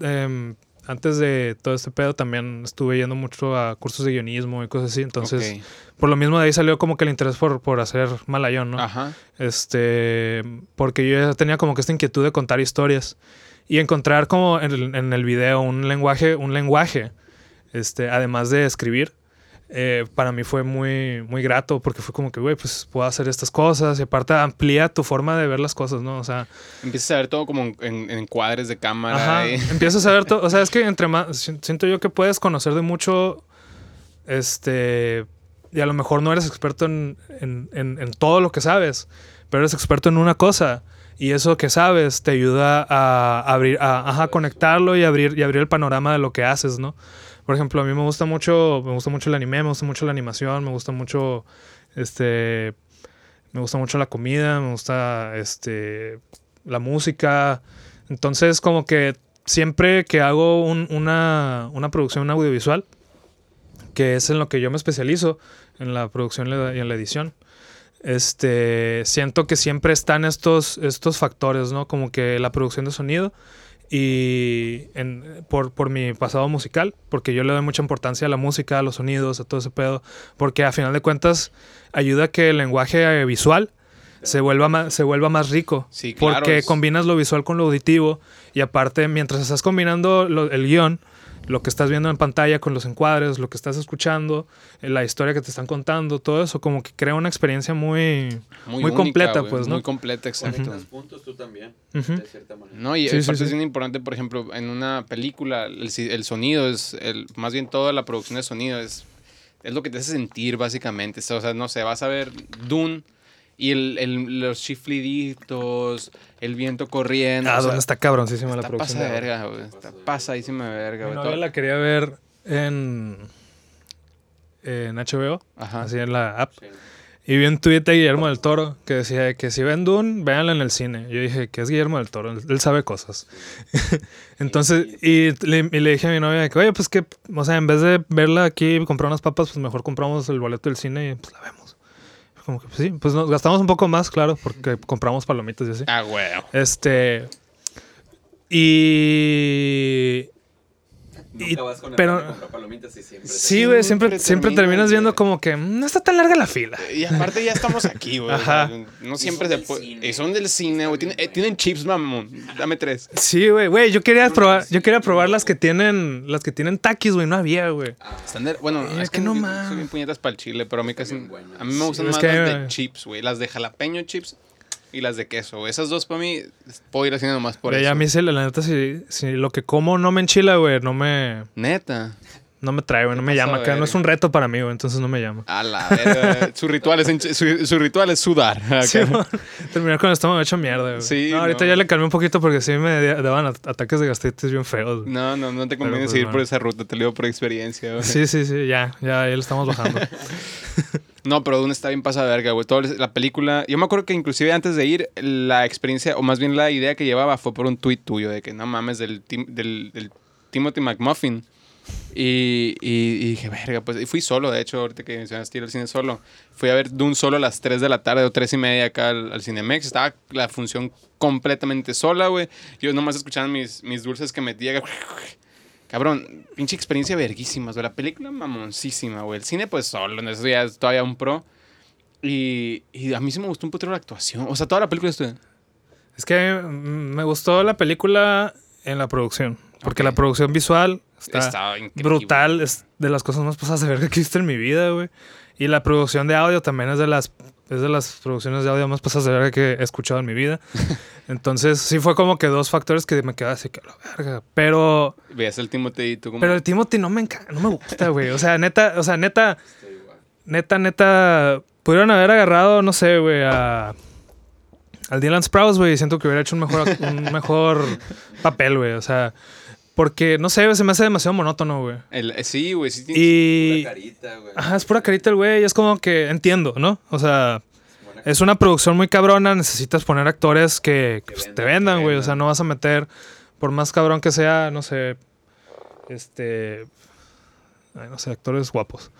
Em, antes de todo este pedo también estuve yendo mucho a cursos de guionismo y cosas así. Entonces, por lo mismo de ahí salió como que el interés por, por hacer malayón, ¿no? Ajá. Este, porque yo ya tenía como que esta inquietud de contar historias y encontrar como en el, en el video un lenguaje, un lenguaje, este, además de escribir eh, para mí fue muy, muy grato porque fue como que, güey, pues puedo hacer estas cosas y aparte amplía tu forma de ver las cosas, ¿no? O sea... Empiezas a ver todo como en, en cuadres de cámara. Ajá, empiezas a ver todo, o sea, es que entre más, siento yo que puedes conocer de mucho, este, y a lo mejor no eres experto en, en, en todo lo que sabes, pero eres experto en una cosa. Y eso que sabes te ayuda a abrir, a, a conectarlo y abrir, y abrir el panorama de lo que haces, ¿no? Por ejemplo, a mí me gusta mucho, me gusta mucho el anime, me gusta mucho la animación, me gusta mucho, este, me gusta mucho la comida, me gusta, este, la música. Entonces, como que siempre que hago una, una producción audiovisual, que es en lo que yo me especializo, en la producción y en la edición, este, siento que siempre están estos, estos factores, ¿no? Como que la producción de sonido, y por, por, mi pasado musical, porque yo le doy mucha importancia a la música, a los sonidos, a todo ese pedo, porque a final de cuentas ayuda a que el lenguaje visual se vuelva más, se vuelva más rico, sí, porque combinas lo visual con lo auditivo y aparte mientras estás combinando el guion, lo que estás viendo en pantalla con los encuadres, lo que estás escuchando, eh, la historia que te están contando, todo eso como que crea una experiencia muy, muy, completa, pues, ¿no? Muy completa, exacto. puntos tú también, de cierta manera. No, y es bien importante, por ejemplo, en una película, el, el, sonido es, el, más bien toda la producción de sonido es, es lo que te hace sentir, básicamente. O sea, no sé, vas a ver Dune y el, el, los chifliditos, el viento corriendo. Ah, ¿dónde está cabroncísima la producción? Pasa de verga, güey. Está pasadísima de verga, güey. No, la quería ver en, en HBO, Ajá. así en la app. Y vi un tweet de Guillermo del Toro que decía que si ven Dune, véanla en el cine. Yo dije, que es Guillermo del Toro? Él, sabe cosas. Entonces, y le, y le, dije a mi novia que, oye, pues que, o sea, en vez de verla aquí y comprar unas papas, pues mejor compramos el boleto del cine y pues la vemos. Como que, pues sí, pues nos gastamos un poco más, claro, porque compramos palomitas y así. Ah, güey. Este. Y. Nunca vas con el pero, comprar palomitas y siempre. Sí, güey, siempre, siempre, terminas viendo como que mm, no está tan larga la fila. Y aparte ya estamos aquí, güey. Ajá. no siempre se puede. Y son del cine, güey. Tienen, eh, tienen, chips, mamón. Dame tres. Sí, güey, güey. Yo quería probar, yo quería probar las que tienen, las que tienen taquis, güey. No había, güey. Ah. bueno, es, que, no más. Soy bien puñetas para el chile, pero a mí casi. A mí me gustan más las de chips, güey. Las de jalapeño chips y las de queso. Esas dos para mí puedo ir haciendo más por eso. a mí sí, la neta, si, si, lo que como no me enchila, güey, no me... Neta. No me trae, güey, no me llama. No es un reto para mí, güey, entonces no me llama. A la verga. su, ritual es su, ritual es sudar. Sí, terminar con el estómago hecho mierda, güey. Sí. No, ahorita ya le calmé un poquito porque sí me daban ataques de gastritis bien feos. No, no, no te conviene pues seguir por esa ruta, te lo digo por experiencia, güey. Sí, sí, sí, ya, ya, ya lo estamos bajando. No, pero Dune está bien pasada verga, güey. Toda la película. Yo me acuerdo que inclusive antes de ir, la experiencia, o más bien la idea que llevaba fue por un tuit tuyo de que no mames del, del, Timothy McMuffin. Y, y, dije, verga, pues y fui solo, de hecho, ahorita que mencionaste ir al cine solo. Fui a ver Dune solo a las 3 de la tarde o 3 y media acá al, al Cinemex. Estaba la función completamente sola, güey. Yo nomás escuchaba mis, mis dulces que metía. Cabrón, pinche experiencia verguísima, güey. La película mamoncísima, güey. El cine, pues solo, eso ya es todavía un pro. Y, y a mí sí me gustó un putero la actuación. O sea, toda la película estuvo. Es que me gustó la película en la producción. Porque la producción visual está, brutal. Es de las cosas más pasadas de ver que he visto en mi vida, güey. Y la producción de audio también es de las es de las producciones de audio más pasadas de verga que he escuchado en mi vida. Entonces, sí fue como que dos factores que me quedaba así que la verga. Pero. Veas el Timothy y tú como. Pero el Timothy no me encanta, no me gusta, güey. O sea, neta, o sea, neta. Neta, neta. Pudieron haber agarrado, no sé, güey, a. Al Dylan Sprouse, güey. Siento que hubiera hecho un mejor, un mejor papel, güey. O sea. Porque, no sé, se me hace demasiado monótono, güey. Eh, sí, güey. Sí y... Es pura carita, güey. Ajá, es pura carita el güey. Es como que entiendo, ¿no? O sea, es una producción muy cabrona. Necesitas poner actores que, pues, te vendan, güey. O sea, no vas a meter, por más cabrón que sea, no sé, este... Ay, no sé, actores guapos.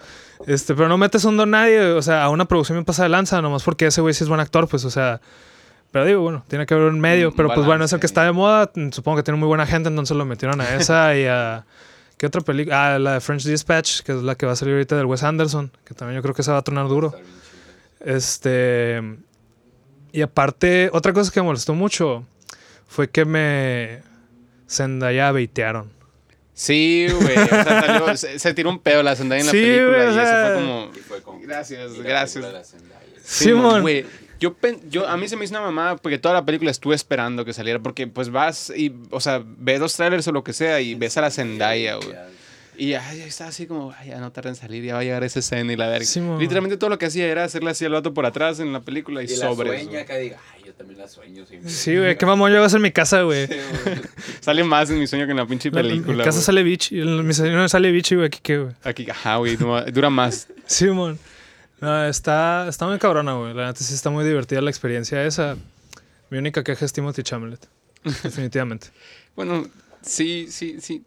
Este, pero no metes un don nadie, o sea, a una producción me pasa de lanza, nomás porque ese güey sí es buen actor, pues, o sea, pero digo, bueno, tiene que haber un medio. pero pues bueno, es el que está de moda. Supongo que tiene muy buena gente, entonces lo metieron a esa y a. ¿Qué otra película? Ah, la de French Dispatch, que es la que va a salir ahorita del Wes Anderson, que también yo creo que se va a tronar duro. Este. Y aparte, otra cosa que me molestó mucho fue que me. Zendaya beitearon. Sí, güey. O sea, se, tiró un pedo la Zendaya en la película. y eso fue como. Gracias, gracias. Simón. Güey. Yo, yo, a mí se me hizo una mamada porque toda la película estuve esperando que saliera. Porque pues vas y, o sea, ves dos trailers o lo que sea y ves a la Zendaya, güey. Y ay, está así como, ay, ya no tarda en salir, ya va a llegar esa escena y la verga. Literalmente todo lo que hacía era hacerle así al vato por atrás en la película y, y sobre. La sueña que diga, ay, yo también la sueño. Sí, güey, qué mamón yo hago en mi casa, güey. sale más en mi sueño que en la pinche película. En mi casa sale bichi, en mi sueño sale bichi, güey, aquí qué, güey. Aquí, ajá, güey, dura más. sí, mon. No, está, está muy cabrona, güey. La neta sí está muy divertida la experiencia esa. Mi única queja es Timothy Chamlet. definitivamente. Bueno, sí, sí, sí.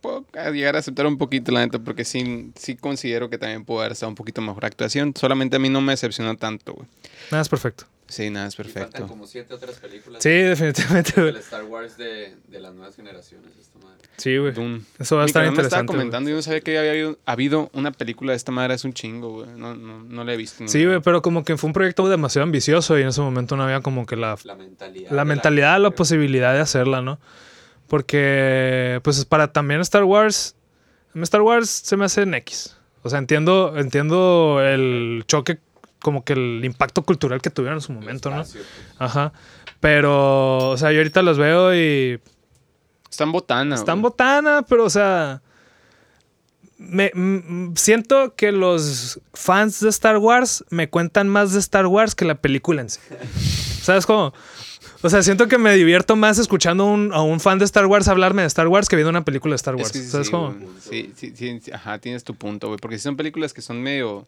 Puedo llegar a aceptar un poquito, la neta, porque sí, sí considero que también puede haber estado un poquito mejor actuación. Solamente a mí no me decepcionó tanto, güey. Nada es perfecto. Sí, nada, es perfecto. como siete otras películas. Sí, definitivamente, güey. El Star Wars de, de, las nuevas generaciones, esta madre. Sí, güey. Eso va a estar interesante. Me estaba comentando, yo no sabía que había habido, una película de esta madre, es un chingo, güey. No, no, no la he visto. Sí, güey, pero como que fue un proyecto demasiado ambicioso y en ese momento no había como que la... La mentalidad. La mentalidad, la, la posibilidad de hacerla, ¿no? Porque, pues para también Star Wars Star Wars se me hace en X. O sea, entiendo, entiendo el choque, como que el impacto cultural que tuvieron en su momento, ¿no? pues. Ajá. Pero, o sea, yo ahorita los veo y Están botana. están güey. botana, pero, o sea. Me, siento que los fans de Star Wars me cuentan más de Star Wars que la película en sí. ¿Sabes cómo? O sea, siento que me divierto más escuchando un- a un fan de Star Wars hablarme de Star Wars que viendo una película de Star Wars. Es que sí, ¿Sabes sí, cómo? Sí, sí, sí, ajá, tienes tu punto, güey. Porque sí son películas que son medio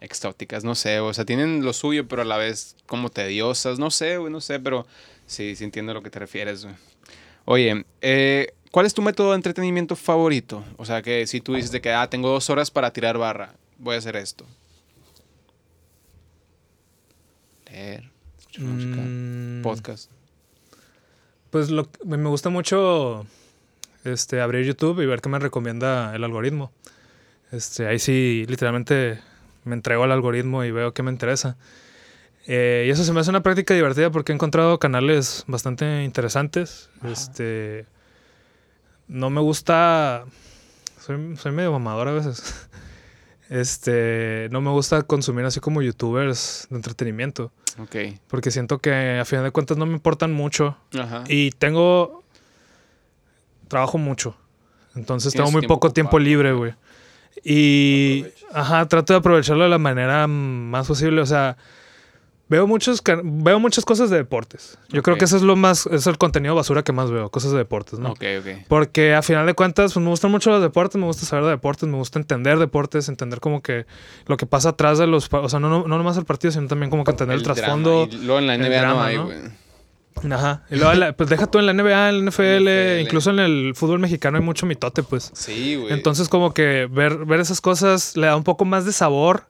exóticas, no sé, o sea, tienen lo suyo, pero a la vez como tediosas, no sé, güey, no sé, pero sí, sí entiendo a lo que te refieres, güey. Oye, eh, ¿cuál es tu método de entretenimiento favorito? O sea, que si tú dices de que, ah, tengo dos horas para tirar barra, voy a hacer esto. Leer, escuchar música, Mm, podcast. Pues lo, que- me gusta mucho este, abrir YouTube y ver qué me recomienda el algoritmo. Este, ahí sí, literalmente me entrego al algoritmo y veo qué me interesa. Eh, y eso se me hace una práctica divertida porque he encontrado canales bastante interesantes. Este, no me gusta. Soy, soy medio mamador a veces. Este, no me gusta consumir así como youtubers de entretenimiento. Ok. Porque siento que a final de cuentas no me importan mucho. Ajá. Y tengo. Trabajo mucho. Entonces tengo muy tiempo poco tiempo libre, güey. Y. Ajá, trato de aprovecharlo de la manera más posible. O sea. Veo, muchos, veo muchas cosas de deportes. Yo creo que eso es lo más, es el contenido basura que más veo, cosas de deportes, ¿no? Ok, ok. Porque a final de cuentas, pues me gustan mucho los deportes, me gusta saber de deportes, me gusta entender deportes, entender como que lo que pasa atrás de los, o sea, no, no, no nomás el partido, sino también como que entender el, trasfondo. y luego en la NBA no hay, ¿no? Ajá. Y luego, la- pues deja tú en la NBA, en la NFL, NFL. incluso en el fútbol mexicano hay mucho mitote, pues. Sí, güey. Entonces, como que ver, ver esas cosas le da un poco más de sabor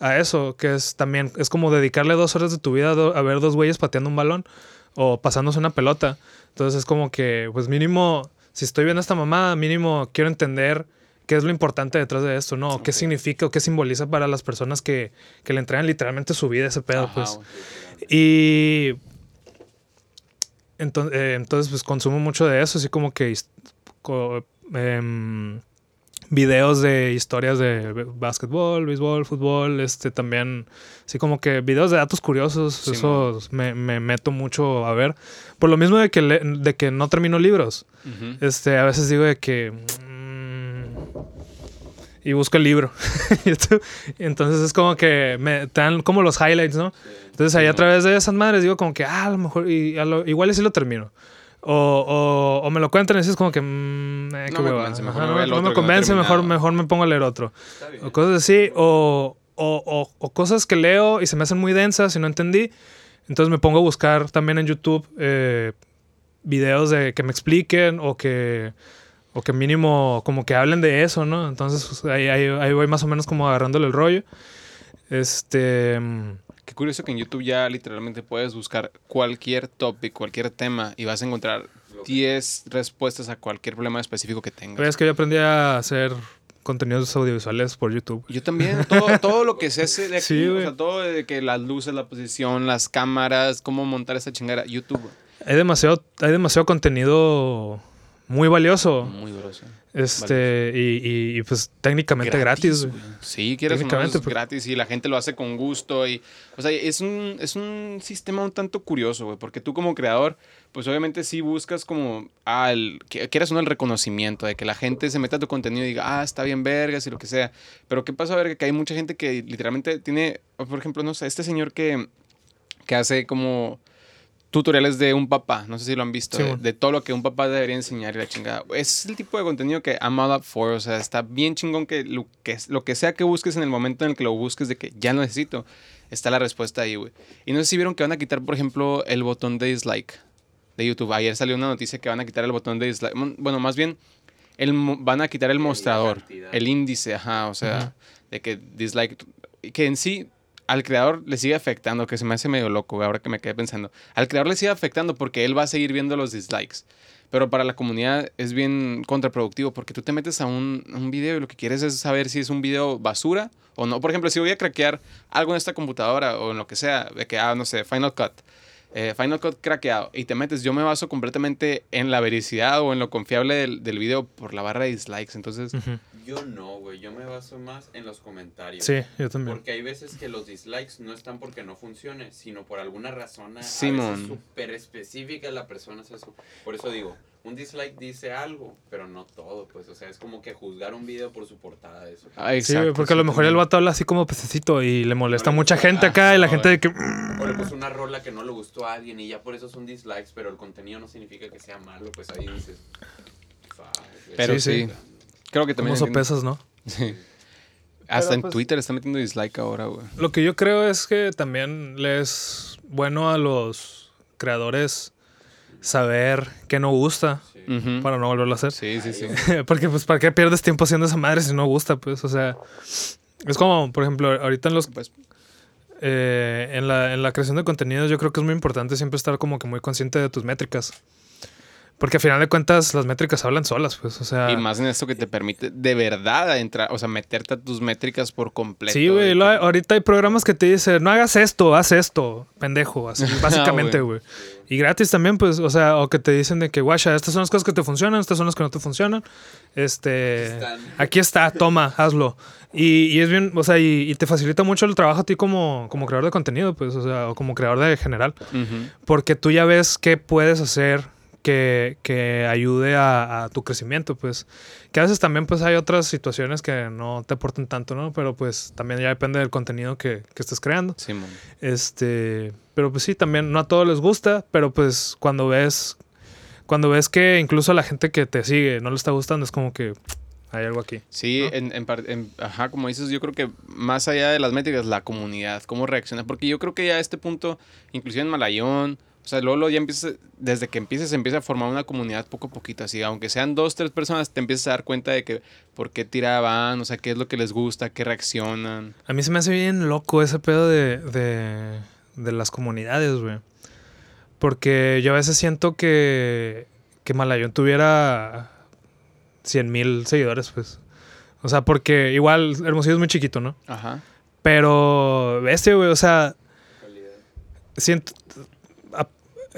a eso, que es también, es como dedicarle dos horas de tu vida a, a ver dos güeyes pateando un balón o pasándose una pelota. Entonces, es como que, pues mínimo, si estoy viendo esta mamada, mínimo quiero entender qué es lo importante detrás de esto, ¿no? ¿Qué Ok. significa o qué simboliza para las personas que, que le entregan literalmente su vida a ese pedo, Ajá, pues. Y entonces, entonces, pues consumo mucho de eso, así como que co- em, videos de historias de básquetbol, béisbol, fútbol, este también, así como que videos de datos curiosos, Sí, eso me, me meto mucho a ver. Por lo mismo de que, le- de que no termino libros, este, a veces digo de que... y busco el libro. Entonces es como que me te dan como los highlights, ¿no? Entonces ahí a través de esas madres digo como que, ah, a lo mejor, y a lo- igual y sí lo termino. O, o, o me lo cuentan y es como que, mm, eh, No me convence, mejor Ajá, me no, me que no convence, mejor, mejor me pongo a leer otro. O cosas así, o- o cosas que leo y se me hacen muy densas y no entendí. Entonces me pongo a buscar también en YouTube eh, videos de que me expliquen o que, o que mínimo como que hablen de eso, ¿no? Entonces pues, ahí, ahí, ahí voy más o menos como agarrándole el rollo. Este... mm, Qué curioso que en YouTube ya literalmente puedes buscar cualquier topic, cualquier tema y vas a encontrar 10 respuestas a cualquier problema específico que tengas. Es que yo aprendí a hacer contenidos audiovisuales por YouTube. Yo también, todo, todo lo que sé ese de aquí, Sí, o sea, todo de que las luces, la posición, las cámaras, cómo montar esta chingada, YouTube. Hay demasiado, hay demasiado contenido muy valioso. muy grosso. Este, y, y- y, pues técnicamente gratis. Sí, quieres Técnicamente, es pues. gratis y la gente lo hace con gusto y o sea, es un es un sistema un tanto curioso, güey, porque tú como creador, pues obviamente sí buscas como ah, el que- quieras uno el reconocimiento de que la gente se meta a tu contenido y diga, "Ah, está bien vergas" y lo que sea. Pero qué pasa a ver que hay mucha gente que literalmente tiene, por ejemplo, no sé, este señor que que hace como tutoriales de un papá, no sé si lo han visto, Sí, de, bueno. de todo lo que un papá debería enseñar y la chingada. Es el tipo de contenido que I'm all up for, o sea, está bien chingón que lo que, lo que sea que busques en el momento en el que lo busques de que ya lo necesito, está la respuesta ahí, güey. Y no sé si vieron que van a quitar, por ejemplo, el botón de dislike de YouTube. Ayer salió una noticia que van a quitar el botón de dislike. Bueno, más bien, el, van a quitar el mostrador, el índice, ajá, o sea, de que dislike, que en sí al creador le sigue afectando, que se me hace medio loco, ahora que me quedé pensando. Al creador le sigue afectando porque él va a seguir viendo los dislikes. Pero para la comunidad es bien contraproductivo porque tú te metes a un, video y lo que quieres es saber si es un video basura o no. Por ejemplo, si voy a craquear algo en esta computadora o en lo que sea, de que, ah, no sé, Final Cut. eh, Final Cut craqueado y te metes, yo me baso completamente en la vericidad o en lo confiable del, del video por la barra de dislikes. Entonces, yo no, güey. Yo me baso más en los comentarios. Sí, yo también. Porque hay veces que los dislikes no están porque no funcione, sino por alguna razón súper específica la persona hace eso. Por eso digo, un dislike dice algo, pero no todo, pues. O sea, es como que juzgar un video por su portada. Eso. Ah, sí, porque a lo mejor el vato habla así como pececito y le molesta a mucha gente acá y la gente de que. O le puso una rola que no le gustó a alguien y ya por eso son dislikes, pero el contenido no significa que sea malo, pues ahí dices. Pero sí, Creo que también. Como sopesas, ¿no? Sí. Hasta en pues Twitter está metiendo dislike ahora, güey. Lo que yo creo es que también le es bueno a los creadores saber qué no gusta para no volverlo a hacer. Sí, sí, sí. Porque, pues, ¿para qué pierdes tiempo haciendo esa madre si no gusta? Pues, o sea, es como, por ejemplo, ahorita en los. Pues, eh, en, la, en la creación de contenidos, yo creo que es muy importante siempre estar como que muy consciente de tus métricas. Porque al final de cuentas las métricas hablan solas, pues, o sea... Y más en esto que te permite de verdad entrar, o sea, meterte a tus métricas por completo. Sí, güey, ahorita hay programas que te dicen, no hagas esto, haz esto, pendejo, así, básicamente, güey. y gratis también, pues, o sea, o que te dicen de que, guacha, estas son las cosas que te funcionan, estas son las que no te funcionan. Este... Aquí está, toma, hazlo. Y, y, es bien, o sea, y, te facilita mucho el trabajo a ti como, como creador de contenido, pues, o sea, o como creador de general. Porque tú ya ves qué puedes hacer que, ayude a, tu crecimiento, pues. Que a veces también pues hay otras situaciones que no te aportan tanto, ¿no? Pero pues también ya depende del contenido que, que estés creando. Sí, este, pero pues sí, también no a todos les gusta, pero pues cuando ves, cuando ves que incluso a la gente que te sigue no le está gustando, es como que hay algo aquí. Sí, en, en, ajá, como dices, yo creo que más allá de las métricas, la comunidad, cómo reacciona, porque yo creo que ya a este punto, inclusive en Malayón, o sea, luego, ya empieza, desde que empieces, empieza a formar una comunidad poco a poquito. Así, aunque sean dos, tres personas, te empiezas a dar cuenta de que por qué tiraban, o sea, qué es lo que les gusta, qué reaccionan. A mí se me hace bien loco ese pedo de, de, las comunidades, güey. Porque yo a veces siento que, que Malayón tuviera 100 mil seguidores, pues. O sea, porque igual Hermosillo es muy chiquito, ¿no? Ajá. Pero, bestia, güey, o sea. Siento,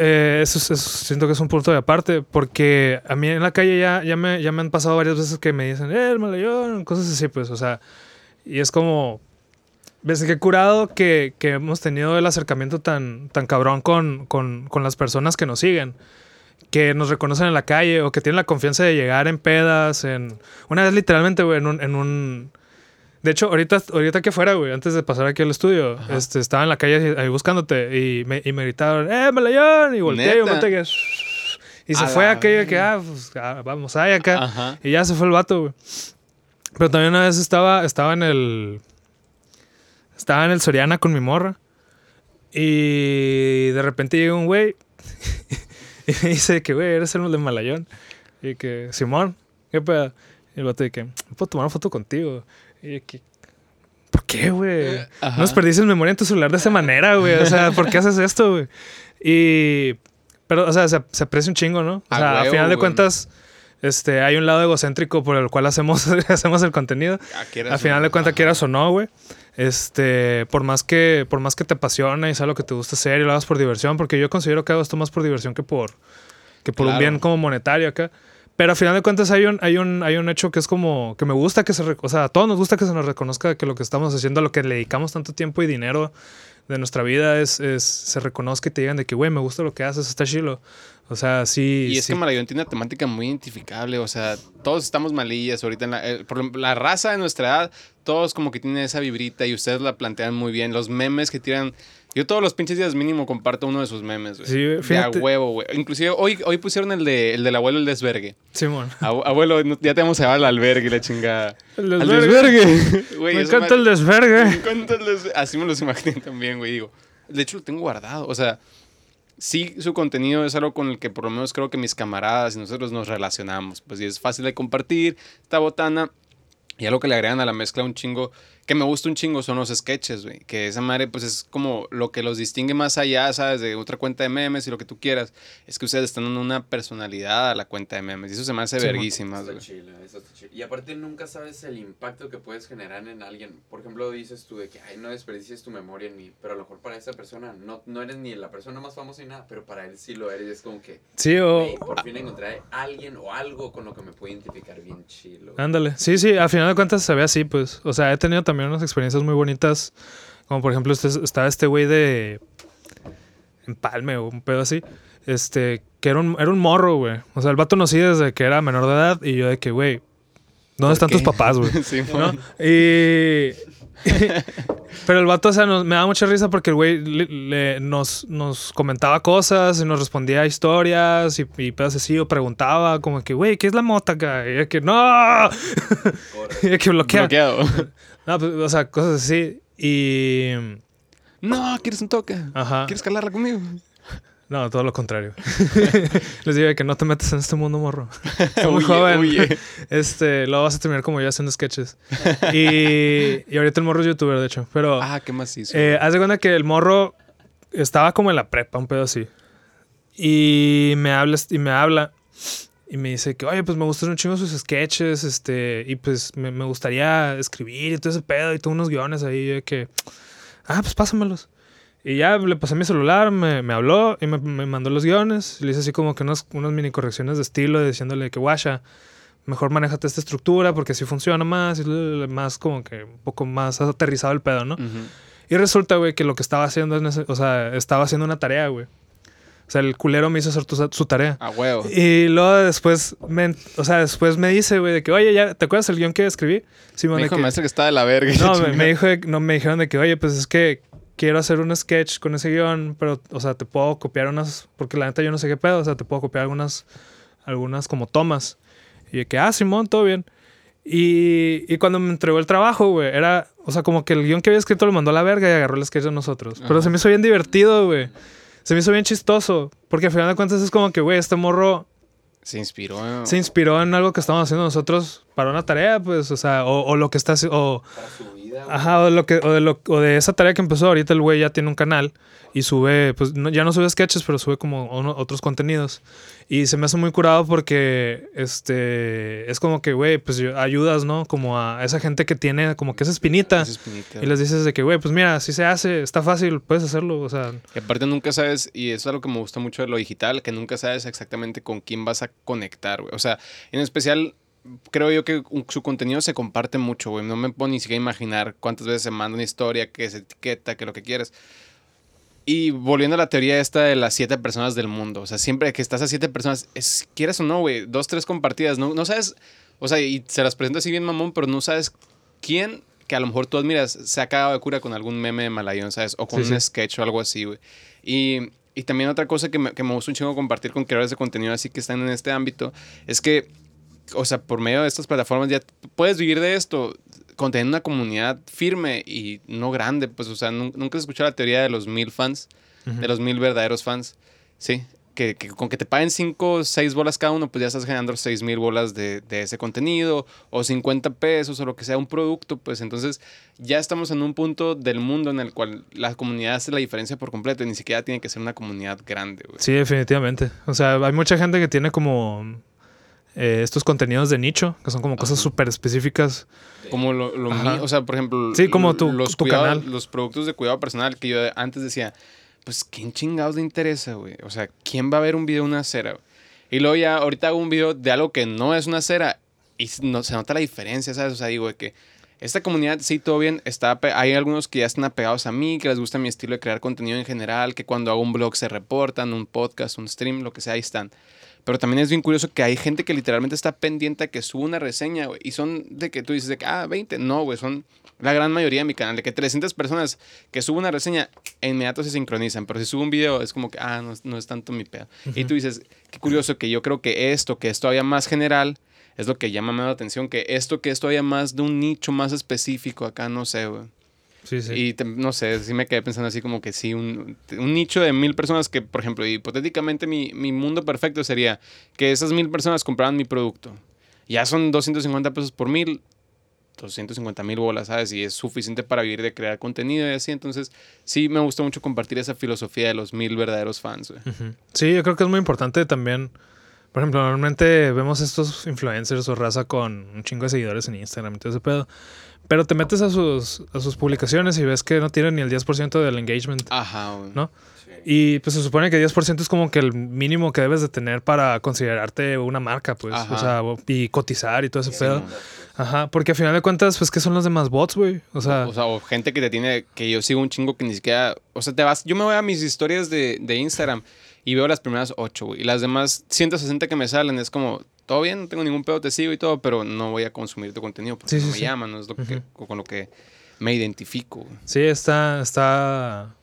eh, eso, siento que es un punto de aparte, porque a mí en la calle ya, ya, me, ya me han pasado varias veces que me dicen, eh, el malayón, cosas así, pues, o sea, y es como, ves que curado que, que hemos tenido el acercamiento tan, tan cabrón con, con, con las personas que nos siguen que nos reconocen en la calle o que tienen la confianza de llegar en pedas, en... Una vez literalmente, güey, en un, en un, de hecho, ahorita, ahorita que fuera, güey, antes de pasar aquí al estudio, este, estaba en la calle ahí buscándote y me, y me gritaron, ¡eh, Malayón! Y volteé y volteé y se fue aquello que, ah, pues, ah, vamos ahí acá. Y ya se fue el vato, güey. Pero también una vez estaba, estaba en el. Estaba en el Soriana con mi morra. Y de repente llega un güey. y me dice que, güey, eres el de Malayón. Y que, Simón, ¿qué pedo? Y el vato dice que, ¿puedo tomar una foto contigo? Y ¿por qué, güey? Eh, no desperdices memoria en tu celular de esa manera, güey. O sea, ¿por qué haces esto, güey? Y. Pero, o sea, se, aprecia un chingo, ¿no? O sea, a final de cuentas, este, hay un lado egocéntrico por el cual hacemos, hacemos el contenido. Ah, a final de cuentas, quieras o no, güey. Este, por más que, por más que te apasiona y sea lo que te gusta hacer y lo hagas por diversión, porque yo considero que hago esto más por diversión que por, que por un bien como monetario acá. Pero al final de cuentas hay un, hay un, hay un hecho que es como que me gusta que se, o sea, a todos nos gusta que se nos reconozca que lo que estamos haciendo, a lo que le dedicamos tanto tiempo y dinero de nuestra vida es, es se reconozca y te digan de que, güey, me gusta lo que haces, está chilo. O sea, sí. Y es que Malayón tiene una temática muy identificable. O sea, todos estamos malillas ahorita. En la, eh, por la raza de nuestra edad, todos como que tienen esa vibrita y ustedes la plantean muy bien. Los memes que tiran yo todos los pinches días mínimo comparto uno de sus memes, güey. Sí, fíjate. De a huevo, güey. Inclusive hoy, hoy pusieron el, de, el del abuelo el desvergue. Simón. abuelo, ya te vamos a llevar al albergue, la chingada. El desvergue. me encanta el desvergue. Me encanta el desvergue. Así me los imaginé también, güey. Digo, de hecho lo tengo guardado. O sea, sí su contenido es algo con el que por lo menos creo que mis camaradas y nosotros nos relacionamos. Pues sí, es fácil de compartir, está botana. Y algo que le agregan a la mezcla un chingo que me gusta un chingo son los sketches, güey. Que esa madre, pues es como lo que los distingue más allá, ¿sabes? De otra cuenta de memes y lo que tú quieras. Es que ustedes están dando una personalidad a la cuenta de memes. Y eso se me hace verguísima, güey. Y aparte nunca sabes el impacto que puedes generar en alguien. Por ejemplo, dices tú de que, ay, no desperdicies tu memoria en mí. Pero a lo mejor para esa persona no, no eres ni la persona más famosa ni nada. Pero para él sí lo eres. Es como que, sí, o... por fin encontré a alguien o algo con lo que me puedo identificar bien chilo. Ándale. Sí, sí, al final de cuentas se ve así, pues. O sea, he tenido también unas experiencias muy bonitas. Como por ejemplo, este, estaba este güey de. Empalme o un pedo así. Este, que era un, era un morro, güey. O sea, el vato nos sigue desde que era menor de edad. Y yo de que, güey, ¿dónde están tus papás, güey? sí, ¿No? Y. Pero el vato, o sea, me da mucha risa porque el güey nos, nos comentaba cosas y nos respondía historias y, y pedos así, o preguntaba como que, güey, ¿qué es la mota acá? Y que, ¡no! y que bloquea. Bloqueado. No, pues, o sea, cosas así. Y... No, ¿quieres un toque? Ajá. ¿Quieres calarla conmigo? No, todo lo contrario. Les digo que no te metas en este mundo, morro. muy joven. Este, lo vas a terminar como yo haciendo sketches. Y, y ahorita el morro es youtuber, de hecho. Pero. Ah, ¿qué más hizo? Eh, haz de cuenta que el morro estaba como en la prepa, un pedo así. Y me habla, y me habla. Y me dice que, oye, pues me gustan un chingo sus sketches, este, y pues me, me gustaría escribir y todo ese pedo, y tengo unos guiones ahí de que, ah, pues pásamelos. Y ya le pasé mi celular, me, me habló y me, me, mandó los guiones. Le hice así como que unas, unas mini correcciones de estilo, diciéndole que, guasha, mejor manéjate esta estructura porque así funciona más, y más como que un poco más aterrizado el pedo, ¿no? Y resulta, güey, que lo que estaba haciendo o sea, estaba haciendo una tarea, güey. O sea, el culero me hizo hacer su tarea. A huevo. Y luego después, me, o sea, después me dice, güey, de que, oye, ya, ¿te acuerdas el guion que escribí? Sí, me dijo que, maestro que estaba de la verga. No, me, me, dijo, no, me dijeron de que, oye, pues es que quiero hacer un sketch con ese guion, pero, o sea, te puedo copiar unas, porque la neta yo no sé qué pedo, o sea, te puedo copiar algunas, algunas como tomas. Y de que, ah, Simón, todo bien. Y, y cuando me entregó el trabajo, güey, era, o sea, como que el guion que había escrito lo mandó a la verga y agarró el sketch de nosotros. Pero se me hizo bien divertido, güey. Se me hizo bien chistoso. Porque al final de cuentas es como que, güey, este morro. Se inspiró. Se inspiró en algo que estábamos haciendo nosotros para una tarea, pues, o sea, o, o lo que está o, Ajá, o, lo que, o, de lo, o de esa tarea que empezó ahorita el güey ya tiene un canal y sube, pues ya no sube sketches, pero sube como otros contenidos. Y se me hace muy curado porque este es como que, güey, pues ayudas, ¿no? Como a esa gente que tiene como que esa espinita. Y les dices de que, güey, pues mira, si se hace, está fácil, puedes hacerlo, o sea. Y aparte nunca sabes, y eso es algo que me gusta mucho de lo digital, que nunca sabes exactamente con quién vas a conectar, güey. O sea, en especial creo yo que su contenido se comparte mucho, güey. No me puedo ni siquiera imaginar cuántas veces se manda una historia, que se etiqueta, que lo que quieres. Y volviendo a la teoría esta de las siete personas del mundo. O sea, siempre que estás a siete personas, es, quieres o no, güey, dos, tres compartidas. No, no sabes, o sea, y se las presento así bien mamón, pero no sabes quién que a lo mejor tú admiras se ha cagado de cura con algún meme de Malayón, ¿sabes? O con un sketch o algo así, güey. Y, y, también otra cosa que me, que me gusta un chingo compartir con creadores de contenido así que están en este ámbito es que o sea, por medio de estas plataformas ya puedes vivir de esto, conteniendo una comunidad firme y no grande, pues, o sea, nunca has escuchado la teoría de los mil fans, de los mil verdaderos fans, ¿sí? Que, con que te paguen 5 o 6 bolas cada uno, pues ya estás generando 6 mil bolas de, de, ese contenido, o 50 pesos, o lo que sea, un producto, pues entonces ya estamos en un punto del mundo en el cual la comunidad hace la diferencia por completo, y ni siquiera tiene que ser una comunidad grande, güey. Sí, definitivamente. O sea, hay mucha gente que tiene como eh, estos contenidos de nicho, que son como cosas súper específicas. Como lo, mío, o sea, por ejemplo, sí, como tu, los, tu canal. los productos de cuidado personal que yo antes decía, pues, ¿quién chingados le interesa, güey? O sea, ¿quién va a ver un video de una cera? Y luego ya, ahorita hago un video de algo que no es una cera y no, se nota la diferencia, ¿sabes? O sea, digo, que esta comunidad, sí, todo bien, está, hay algunos que ya están apegados a mí, que les gusta mi estilo de crear contenido en general, que cuando hago un blog se reportan, un podcast, un stream, lo que sea, ahí están. Pero también es bien curioso que hay gente que literalmente está pendiente a que suba una reseña, güey. Y son de que tú dices de que, ah, 20. No, güey, son la gran mayoría de mi canal. De que 300 personas que suben una reseña, en inmediato se sincronizan. Pero si subo un video, es como que, ah, no, no es tanto mi pedo. Y tú dices, qué curioso que yo creo que esto, que es todavía más general, es lo que llama más la atención. Que esto, que es todavía más de un nicho más específico acá, no sé, güey. Y no sé, sí me quedé pensando así como que sí, un, nicho de mil personas que, por ejemplo, hipotéticamente mi, mundo perfecto sería que esas mil personas compraran mi producto. Ya son 250 pesos por mil. 250 mil bolas, ¿sabes? Y es suficiente para vivir de crear contenido y así. Entonces, sí me gusta mucho compartir esa filosofía de los mil verdaderos fans, güey. Sí, yo creo que es muy importante también. Por ejemplo, normalmente vemos estos influencers o raza con un chingo de seguidores en Instagram y todo ese pedo. Pero te metes a sus, a sus publicaciones y ves que no tienen ni el 10% del engagement. Ajá, güey. ¿No? Y pues se supone que 10% es como que el mínimo que debes de tener para considerarte una marca, pues. O sea, y cotizar y todo ese pedo. Ajá, porque al final de cuentas, pues, ¿qué son los demás bots, güey? O sea, o, sea, o gente que te tiene, que yo sigo un chingo que ni siquiera, o sea, te vas, yo me voy a mis historias de, de Instagram y veo las primeras 8, güey. Y las demás 160 que me salen es como, todo bien, no tengo ningún pedo, te sigo y todo, pero no voy a consumir tu contenido porque no me llaman, no es lo que, con lo que me identifico. Sí, está, está,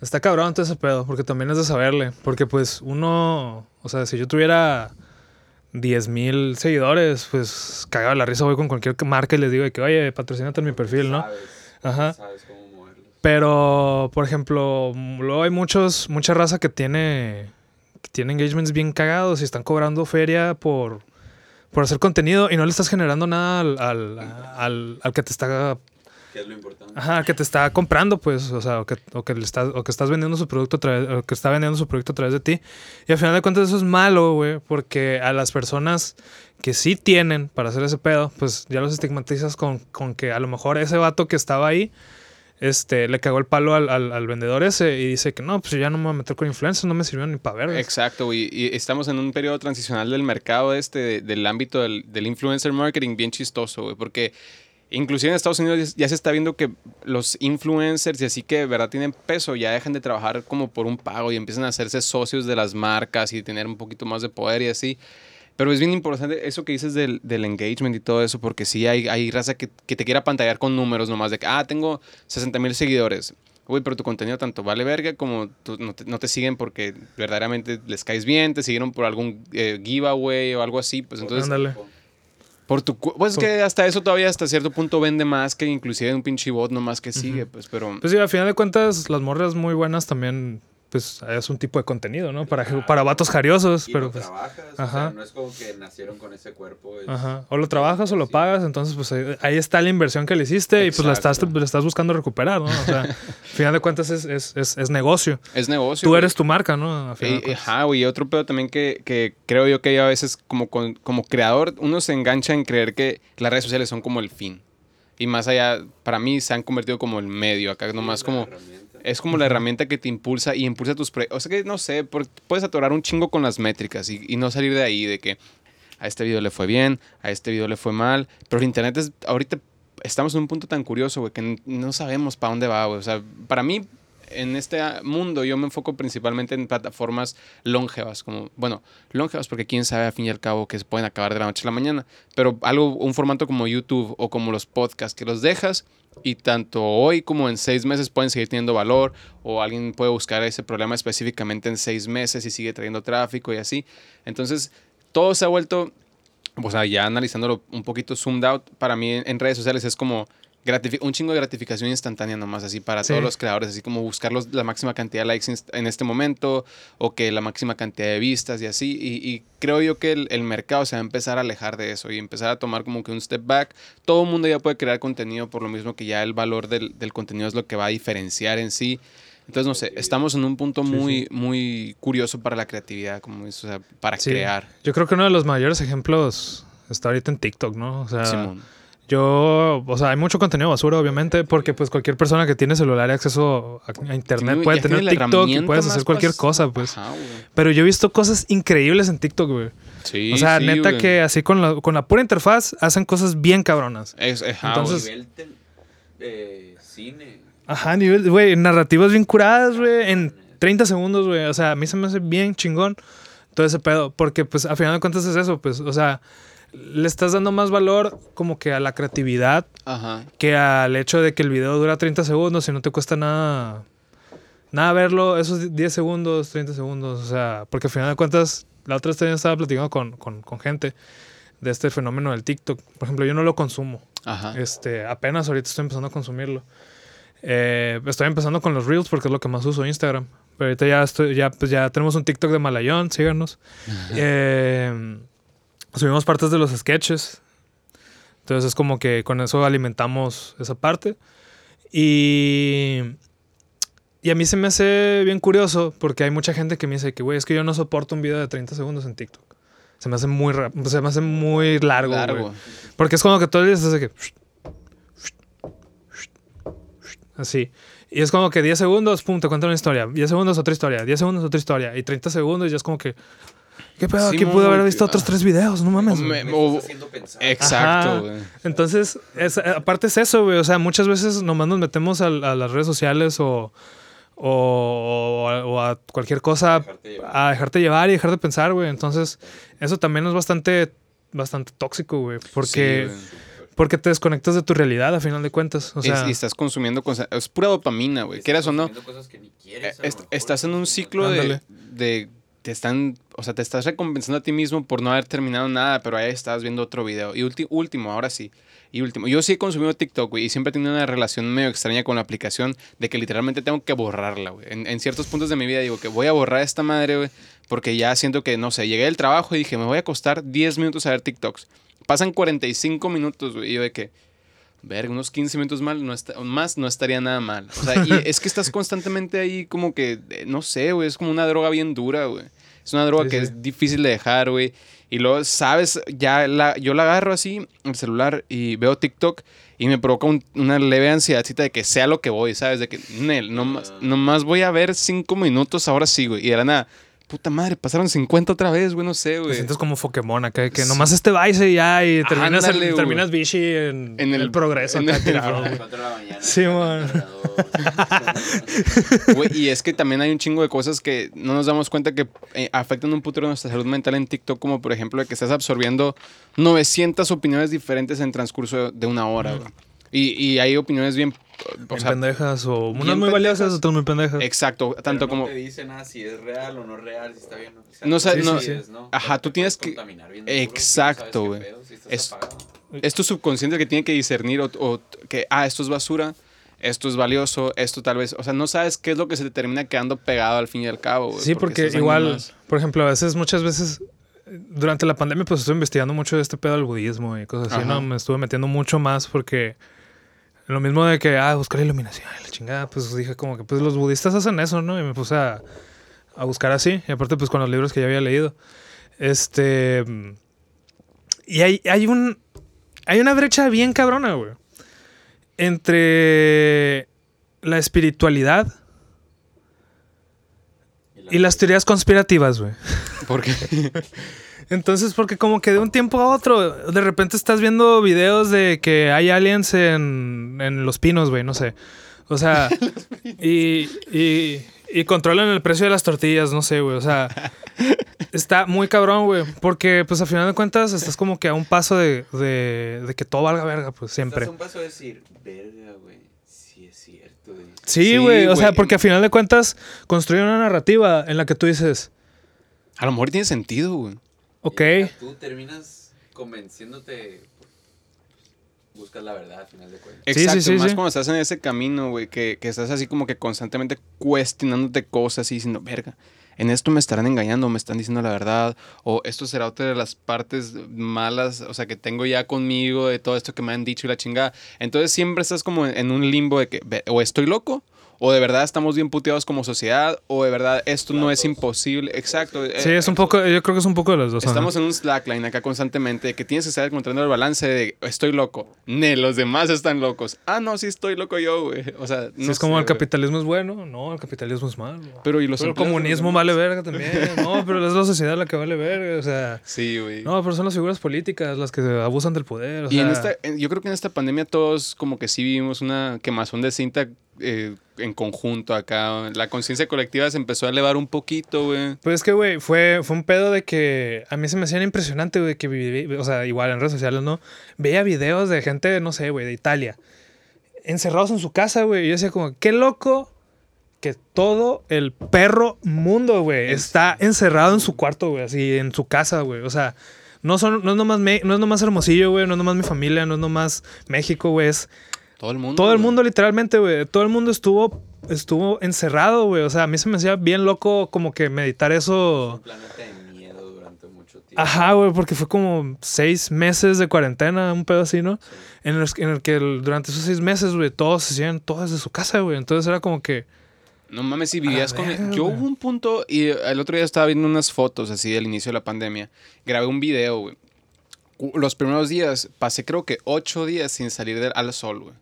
está cabrón todo ese pedo, porque también es de saberle, porque pues uno, o sea, si yo tuviera 10 mil seguidores, pues cagaba la risa voy con cualquier marca y les digo que, oye, patrocínate en mi perfil, ¿no? Ajá. Pero, por ejemplo, luego hay muchos, mucha raza que tiene, que tiene engagements bien cagados y están cobrando feria por, por hacer contenido y no le estás generando nada al, al, al, que te está que es lo importante. Ajá, que te está comprando, pues, o sea, o que, o que, le estás, o que estás vendiendo su producto a través, o que está vendiendo su producto a través de ti. Y al final de cuentas eso es malo, güey, porque a las personas que sí tienen para hacer ese pedo, pues ya los estigmatizas con, con que a lo mejor ese vato que estaba ahí este, le cagó el palo al, al, vendedor ese y dice que no, pues ya no me voy a meter con influencers, no me sirvió ni para ver. Exacto, y, estamos en un periodo transicional del mercado este, del ámbito del, del, influencer marketing bien chistoso, güey, porque inclusive en Estados Unidos ya se está viendo que los influencers y así que de verdad tienen peso, ya dejan de trabajar como por un pago y empiezan a hacerse socios de las marcas y tener un poquito más de poder y así. Pero es bien importante eso que dices del, del engagement y todo eso, porque sí hay, hay raza que, que, te quiera pantallar con números nomás de que, ah, tengo 60 mil seguidores. Uy, pero tu contenido tanto vale verga como no, te, no, te, siguen porque verdaderamente les caes bien, te siguieron por algún eh, giveaway o algo así. Pues entonces. Ándale. Por tu pues es que hasta eso todavía hasta cierto punto vende más que inclusive un pinche bot nomás que sigue, pues, pero. Pues sí, al final de cuentas, las morras muy buenas también pues es un tipo de contenido, ¿no? Para, para vatos jariosos. pero lo pues, trabajas, ajá. O sea, no es como que nacieron con ese cuerpo. Ajá. O lo trabajas o lo pagas, entonces pues ahí, está la inversión que le hiciste y pues la estás, la estás buscando recuperar, ¿no? O sea, al final de cuentas es, es, es, es, negocio. Es negocio. Tú eres tu marca, ¿no? Y, ajá, güey. Y otro pedo también que, que creo yo que a veces como, como creador uno se engancha en creer que las redes sociales son como el fin. Y más allá, para mí se han convertido como el medio, acá nomás como... Es como la herramienta que te impulsa y impulsa tus proyectos. O sea que no sé, puedes atorar un chingo con las métricas y, no salir de ahí, de que a este video le fue bien, a este video le fue mal. Pero el internet es, ahorita estamos en un punto tan curioso, güey, que no sabemos para dónde va, güey. O sea, para mí, en este mundo yo me enfoco principalmente en plataformas longevas, como, bueno, longevas porque quién sabe a fin y al cabo que se pueden acabar de la noche a la mañana, pero algo, un formato como YouTube o como los podcasts, que los dejas y tanto hoy como en seis meses pueden seguir teniendo valor o alguien puede buscar ese problema específicamente en seis meses y sigue trayendo tráfico y así. Entonces, todo se ha vuelto, o sea, ya analizándolo un poquito zoomed out, para mí en redes sociales es como un chingo de gratificación instantánea nomás, así para todos los creadores, así como buscar la máxima cantidad de likes en este momento o que la máxima cantidad de vistas y así. Y, creo yo que el, mercado se va a empezar a alejar de eso y empezar a tomar como que un step back. Todo el mundo ya puede crear contenido por lo mismo que ya el valor del, contenido es lo que va a diferenciar en sí. Entonces, no sé, estamos en un punto muy, muy curioso para la creatividad, como o sea, para crear. Yo creo que uno de los mayores ejemplos está ahorita en TikTok, ¿no? O sea, yo, o sea, hay mucho contenido basura, obviamente, porque pues cualquier persona que tiene celular y acceso a, internet puede tener TikTok y puedes hacer cualquier cosa, pues. Pero yo he visto cosas increíbles en TikTok, güey. Sí, o sea, neta que así con la, con la pura interfaz hacen cosas bien cabronas. Es, Entonces, nivel eh, cine. Ajá, nivel, güey, narrativas bien curadas, güey, en 30 segundos, güey. O sea, a mí se me hace bien chingón todo ese pedo, porque pues a final de cuentas es eso, pues, o sea, le estás dando más valor como que a la creatividad que al hecho de que el video dura 30 segundos y no te cuesta nada nada verlo esos 10 segundos, 30 segundos, o sea, porque al final de cuentas la otra vez estaba platicando con, gente de este fenómeno del TikTok. Por ejemplo, yo no lo consumo. Este, apenas ahorita estoy empezando a consumirlo. Eh, estoy empezando con los Reels porque es lo que más uso Instagram. Pero ahorita ya estoy, ya, pues ya tenemos un TikTok de Malayón, síganos. eh, Subimos partes de los sketches. Entonces es como que con eso alimentamos esa parte. Y, y a mí se me hace bien curioso porque hay mucha gente que me dice que, güey, es que yo no soporto un video de 30 segundos en TikTok. Se me hace muy, se me hace muy largo. largo. Porque es como que todo el día se hace que... Así. Y es como que 10 segundos, pum, te cuento una historia. 10 segundos, otra historia. 10 segundos, otra historia. Y 30 segundos, ya es como que. ¿Qué pedo? Aquí pude haber visto otros tres videos, no mames. exacto, güey. Entonces, aparte es eso, güey. O sea, muchas veces nomás nos metemos a, las redes sociales o, o, a cualquier cosa a dejarte llevar y dejar de pensar, güey. Entonces, eso también es bastante, bastante tóxico, güey. Porque. Porque te desconectas de tu realidad a final de cuentas. O sea, y estás consumiendo cosas. Es pura dopamina, güey. Quieras o no. Eh, estás en un ciclo de, de, Te están. O sea, te estás recompensando a ti mismo por no haber terminado nada, pero ahí estás viendo otro video. Y último, ahora sí. Y último, yo sí he consumido TikTok, güey, y siempre he tenido una relación medio extraña con la aplicación de que literalmente tengo que borrarla, güey. En, ciertos puntos de mi vida digo que voy a borrar esta madre, güey, porque ya siento que, no sé, llegué del trabajo y dije, me voy a acostar 10 minutos a ver TikToks. Pasan 45 minutos, güey. Y yo de que, ver, unos 15 minutos mal, no está, más no estaría nada mal. O sea, y es que estás constantemente ahí como que, eh, no sé, güey, es como una droga bien dura, güey. Es una droga que es difícil de dejar, güey. Y luego, ¿sabes? Ya la, yo la agarro así, el celular, y veo TikTok y me provoca una leve ansiedadcita de que sea lo que voy, ¿sabes? De que, Nel, nomás, nomás voy a ver 5 minutos, ahora sí, güey. Y de la nada, puta madre, pasaron 50 otra vez, güey, no sé, güey. Te sientes como Pokémon acá, que nomás este vice y ya, y terminas, el, terminas bichi en, en el, progreso en acá tirado, Sí, man. Güey, y es que también hay un chingo de cosas que no nos damos cuenta que eh, afectan un putero nuestra salud mental en TikTok, como por ejemplo de que estás absorbiendo 900 opiniones diferentes en transcurso de una hora, güey. Y, y hay opiniones bien o pendejas o unas muy valiosas, otras muy pendejas. Exacto, tanto como. No te dicen nada si es real o no real, si está bien o no. no, sé, no, Ajá, tú tienes que. Exacto, güey. es, es, tu subconsciente que tiene que discernir o, que, ah, esto es basura, esto es valioso, esto tal vez. O sea, no sabes qué es lo que se te termina quedando pegado al fin y al cabo, Sí, porque, igual, por ejemplo, a veces, muchas veces durante la pandemia pues estuve investigando mucho de este pedo del budismo y cosas así, ¿no? Me estuve metiendo mucho más porque lo mismo de que, ah, buscar iluminación, la chingada, pues dije como que, pues los budistas hacen eso, ¿no? Y me puse a, a buscar así, y aparte pues con los libros que ya había leído. Este... Y hay, hay un... Hay una brecha bien cabrona, güey. Entre la espiritualidad y las teorías conspirativas, güey. ¿Por qué? Entonces, porque como que de un tiempo a otro, de repente estás viendo videos de que hay aliens en, en Los Pinos, güey, no sé. O sea, y, y, y, controlan el precio de las tortillas, no sé, güey. O sea, está muy cabrón, güey. Porque, pues, a final de cuentas, estás como que a un paso de, de, de que todo valga verga, pues, siempre. Estás a un paso de decir, verga, güey. Sí, es cierto. Sí, güey. o sea, porque a final de cuentas, construyen una narrativa en la que tú dices... A lo mejor tiene sentido, güey. Ok. tú terminas convenciéndote. Buscas la verdad al final de cuentas. Exacto, sí, sí, más cuando estás en ese camino, güey, que, que, estás así como que constantemente cuestionándote cosas y diciendo, verga, en esto me estarán engañando, me están diciendo la verdad, o esto será otra de las partes malas, o sea, que tengo ya conmigo de todo esto que me han dicho y la chingada. Entonces siempre estás como en un limbo de que, o estoy loco, o de verdad estamos bien puteados como sociedad, o de verdad esto no es imposible. Exacto. Sí, es un poco, yo creo que es un poco de los dos. Estamos en un slackline acá constantemente que tienes que estar encontrando el balance de estoy loco. Ne, los demás están locos. Ah, no, sí estoy loco yo, güey. O sea, no es como el capitalismo es bueno, no, el capitalismo es malo. Pero y los el comunismo vale verga también. no, pero es la sociedad la que vale verga, o sea. Sí, güey. No, pero son las figuras políticas las que abusan del poder. y en esta, yo creo que en esta pandemia todos como que sí vivimos una quemazón de cinta eh, en conjunto acá. La conciencia colectiva se empezó a elevar un poquito, güey. Pues es que, güey, fue, fue un pedo de que a mí se me hacía impresionante, güey, que o sea, igual en redes sociales, ¿no? Veía videos de gente, no sé, güey, de Italia, encerrados en su casa, güey. Y yo decía como, qué loco que todo el perro mundo, güey, está encerrado en su cuarto, güey, así, en su casa, güey. O sea, no, son, no, es nomás no es nomás Hermosillo, güey, no es nomás mi familia, no es nomás México, güey, es todo el mundo. Todo el mundo, literalmente, güey. Todo el mundo estuvo, estuvo encerrado, güey. O sea, a mí se me hacía bien loco como que meditar eso. Un planeta de miedo durante mucho tiempo. Ajá, güey, porque fue como seis meses de cuarentena, un pedo así, ¿no? En, el, en el que durante esos seis meses, güey, todos se hacían todas de su casa, güey. Entonces era como que... No mames, si vivías con... Yo hubo un punto, y el otro día estaba viendo unas fotos así del inicio de la pandemia. Grabé un video, güey. Los primeros días pasé creo que ocho días sin salir al sol, güey.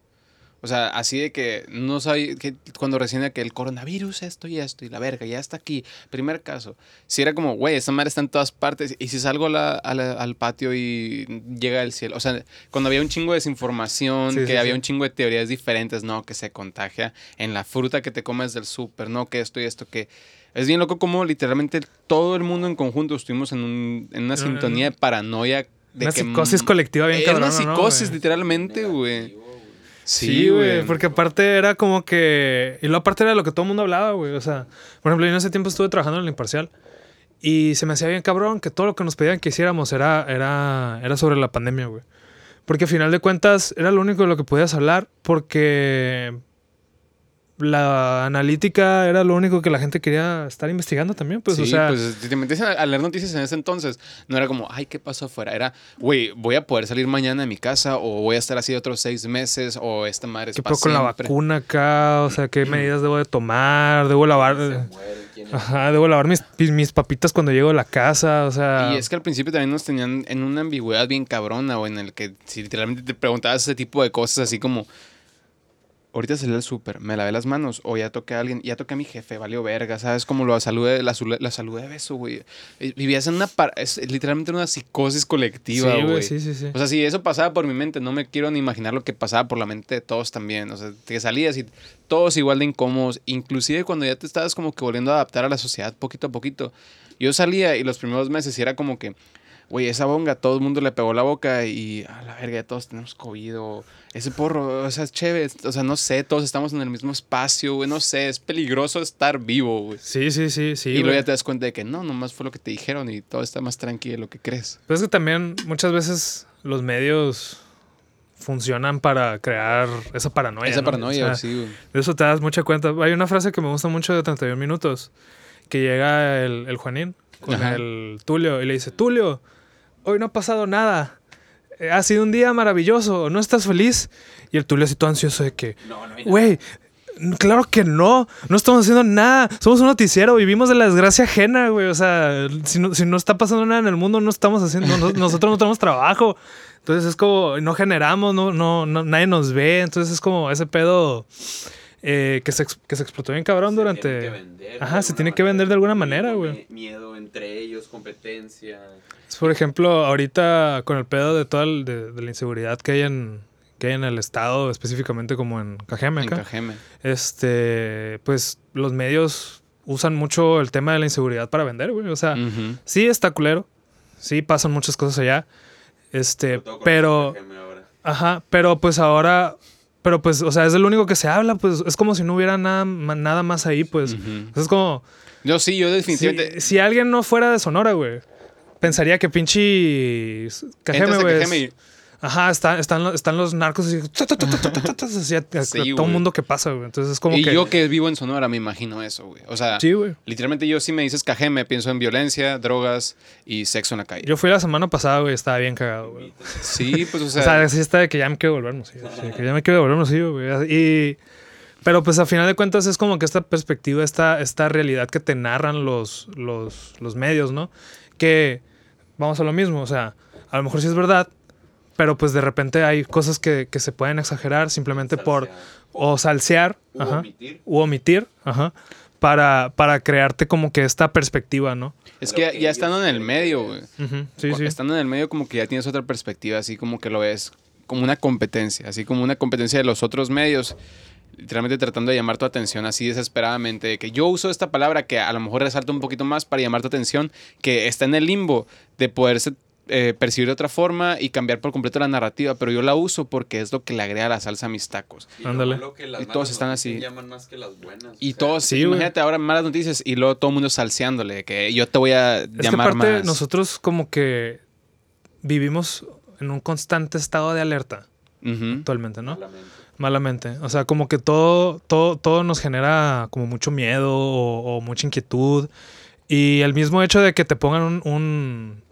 O sea, así de que no sabía que cuando recién que el coronavirus, esto y esto, y la verga, ya está aquí. Primer caso. Si era como, güey, esta madre está en todas partes. Y si salgo al patio y llega el cielo. O sea, cuando había un chingo de desinformación, que había un chingo de teorías diferentes, no, que se contagia en la fruta que te comes del súper, no, que esto y esto, que. Es bien loco como literalmente todo el mundo en conjunto estuvimos en, un, en una sintonía de paranoia. De una psicosis colectiva bien cabrón, Una psicosis, literalmente, güey. Sí, güey, porque aparte era como que... Y lo aparte era de lo que todo el mundo hablaba, güey. O sea, por ejemplo, yo en ese tiempo estuve trabajando en el imparcial y se me hacía bien cabrón que todo lo que nos pedían que hiciéramos era, era, era sobre la pandemia, güey. Porque al final de cuentas era lo único de lo que podías hablar porque la analítica era lo único que la gente quería estar investigando también, pues, o sea... pues si te a, leer noticias en ese entonces, no era como, ay, ¿qué pasó afuera? Era, güey, voy a poder salir mañana de mi casa o voy a estar así otros seis meses o esta madre es ¿Qué pasó con la vacuna acá? O sea, ¿qué medidas debo de tomar? ¿Debo lavar...? Ajá, debo lavar mis, mis papitas cuando llego a la casa, o sea... Y es que al principio también nos tenían en una ambigüedad bien cabrona o en el que si literalmente te preguntabas ese tipo de cosas así como ahorita salí al súper, me lavé las manos, o ya toqué a alguien, ya toqué a mi jefe, valió verga, ¿sabes? Como lo saludé, la, la saludé de beso, güey. Vivías en una, es literalmente una psicosis colectiva, güey. Sí, sí, sí, O sea, si eso pasaba por mi mente, no me quiero ni imaginar lo que pasaba por la mente de todos también. O sea, te salías y todos igual de incómodos, inclusive cuando ya te estabas como que volviendo a adaptar a la sociedad poquito a poquito. Yo salía y los primeros meses era como que güey, esa bonga, todo el mundo le pegó la boca y a la verga, todos tenemos COVID. Ese porro, o sea, es chévere, o sea, no sé, todos estamos en el mismo espacio, güey, no sé, es peligroso estar vivo, güey. Sí, sí, sí, sí. Y luego ya te das cuenta de que no, nomás fue lo que te dijeron y todo está más tranquilo de lo que crees. Pero es que también muchas veces los medios funcionan para crear esa paranoia. Esa paranoia, sí, güey. De eso te das mucha cuenta. Hay una frase que me gusta mucho de 31 minutos, que llega el, el Juanín con el Tulio y le dice, Tulio, hoy no ha pasado nada. Eh, ha sido un día maravilloso, ¿no estás feliz? Y el Tulio así todo ansioso de que, güey, claro que no, no estamos haciendo nada, somos un noticiero, vivimos de la desgracia ajena, güey, o sea, si no, si no está pasando nada en el mundo, no estamos haciendo, nosotros no tenemos trabajo, entonces es como, no generamos, no, no, nadie nos ve, entonces es como ese pedo... Eh, que, se, que se explotó bien cabrón durante... Ajá, se tiene que vender de alguna manera, güey. Miedo entre ellos, competencia. Por ejemplo, ahorita con el pedo de toda de, la inseguridad que hay en que hay en el estado, específicamente como en Cajeme. En Cajeme. Este, pues los medios usan mucho el tema de la inseguridad para vender, güey. O sea, sí está culero. Sí pasan muchas cosas allá. Este, pero... Ajá, pero pues ahora pero pues, o sea, es el único que se habla, pues es como si no hubiera nada, nada más ahí, pues. Es como... Yo sí, yo definitivamente... Si, alguien no fuera de Sonora, güey, pensaría que pinche Cajeme, güey. Ajá, están, están los narcos así, a, todo el mundo que pasa, güey. Entonces es como y yo que vivo en Sonora me imagino eso, güey. O sea, literalmente yo sí me dices me pienso en violencia, drogas y sexo en la calle. Yo fui la semana pasada, güey, estaba bien cagado, güey. Sí, pues o sea... o sea, así está de que ya me quiero volver sí, que ya me quiero volver sí, güey. Y... Pero pues a final de cuentas es como que esta perspectiva, esta, esta realidad que te narran los, los, los medios, ¿no? Que vamos a lo mismo, o sea, a lo mejor sí es verdad, pero pues de repente hay cosas que, se pueden exagerar simplemente por o salsear u omitir, u omitir ajá, para, para crearte como que esta perspectiva, ¿no? Es que, ya, estando en el medio, güey. sí, sí. Estando en el medio como que ya tienes otra perspectiva, así como que lo ves como una competencia, así como una competencia de los otros medios literalmente tratando de llamar tu atención así desesperadamente, que yo uso esta palabra que a lo mejor resalta un poquito más para llamar tu atención, que está en el limbo de poderse eh, percibir de otra forma y cambiar por completo la narrativa, pero yo la uso porque es lo que le agrega la salsa a mis tacos. Y, y todos están así. Y todos, sí, imagínate ahora malas noticias y luego todo el mundo salseándole, que yo te voy a llamar más. Nosotros como que vivimos en un constante estado de alerta actualmente, ¿no? Malamente. Malamente. O sea, como que todo, todo, todo nos genera como mucho miedo o mucha inquietud. Y el mismo hecho de que te pongan un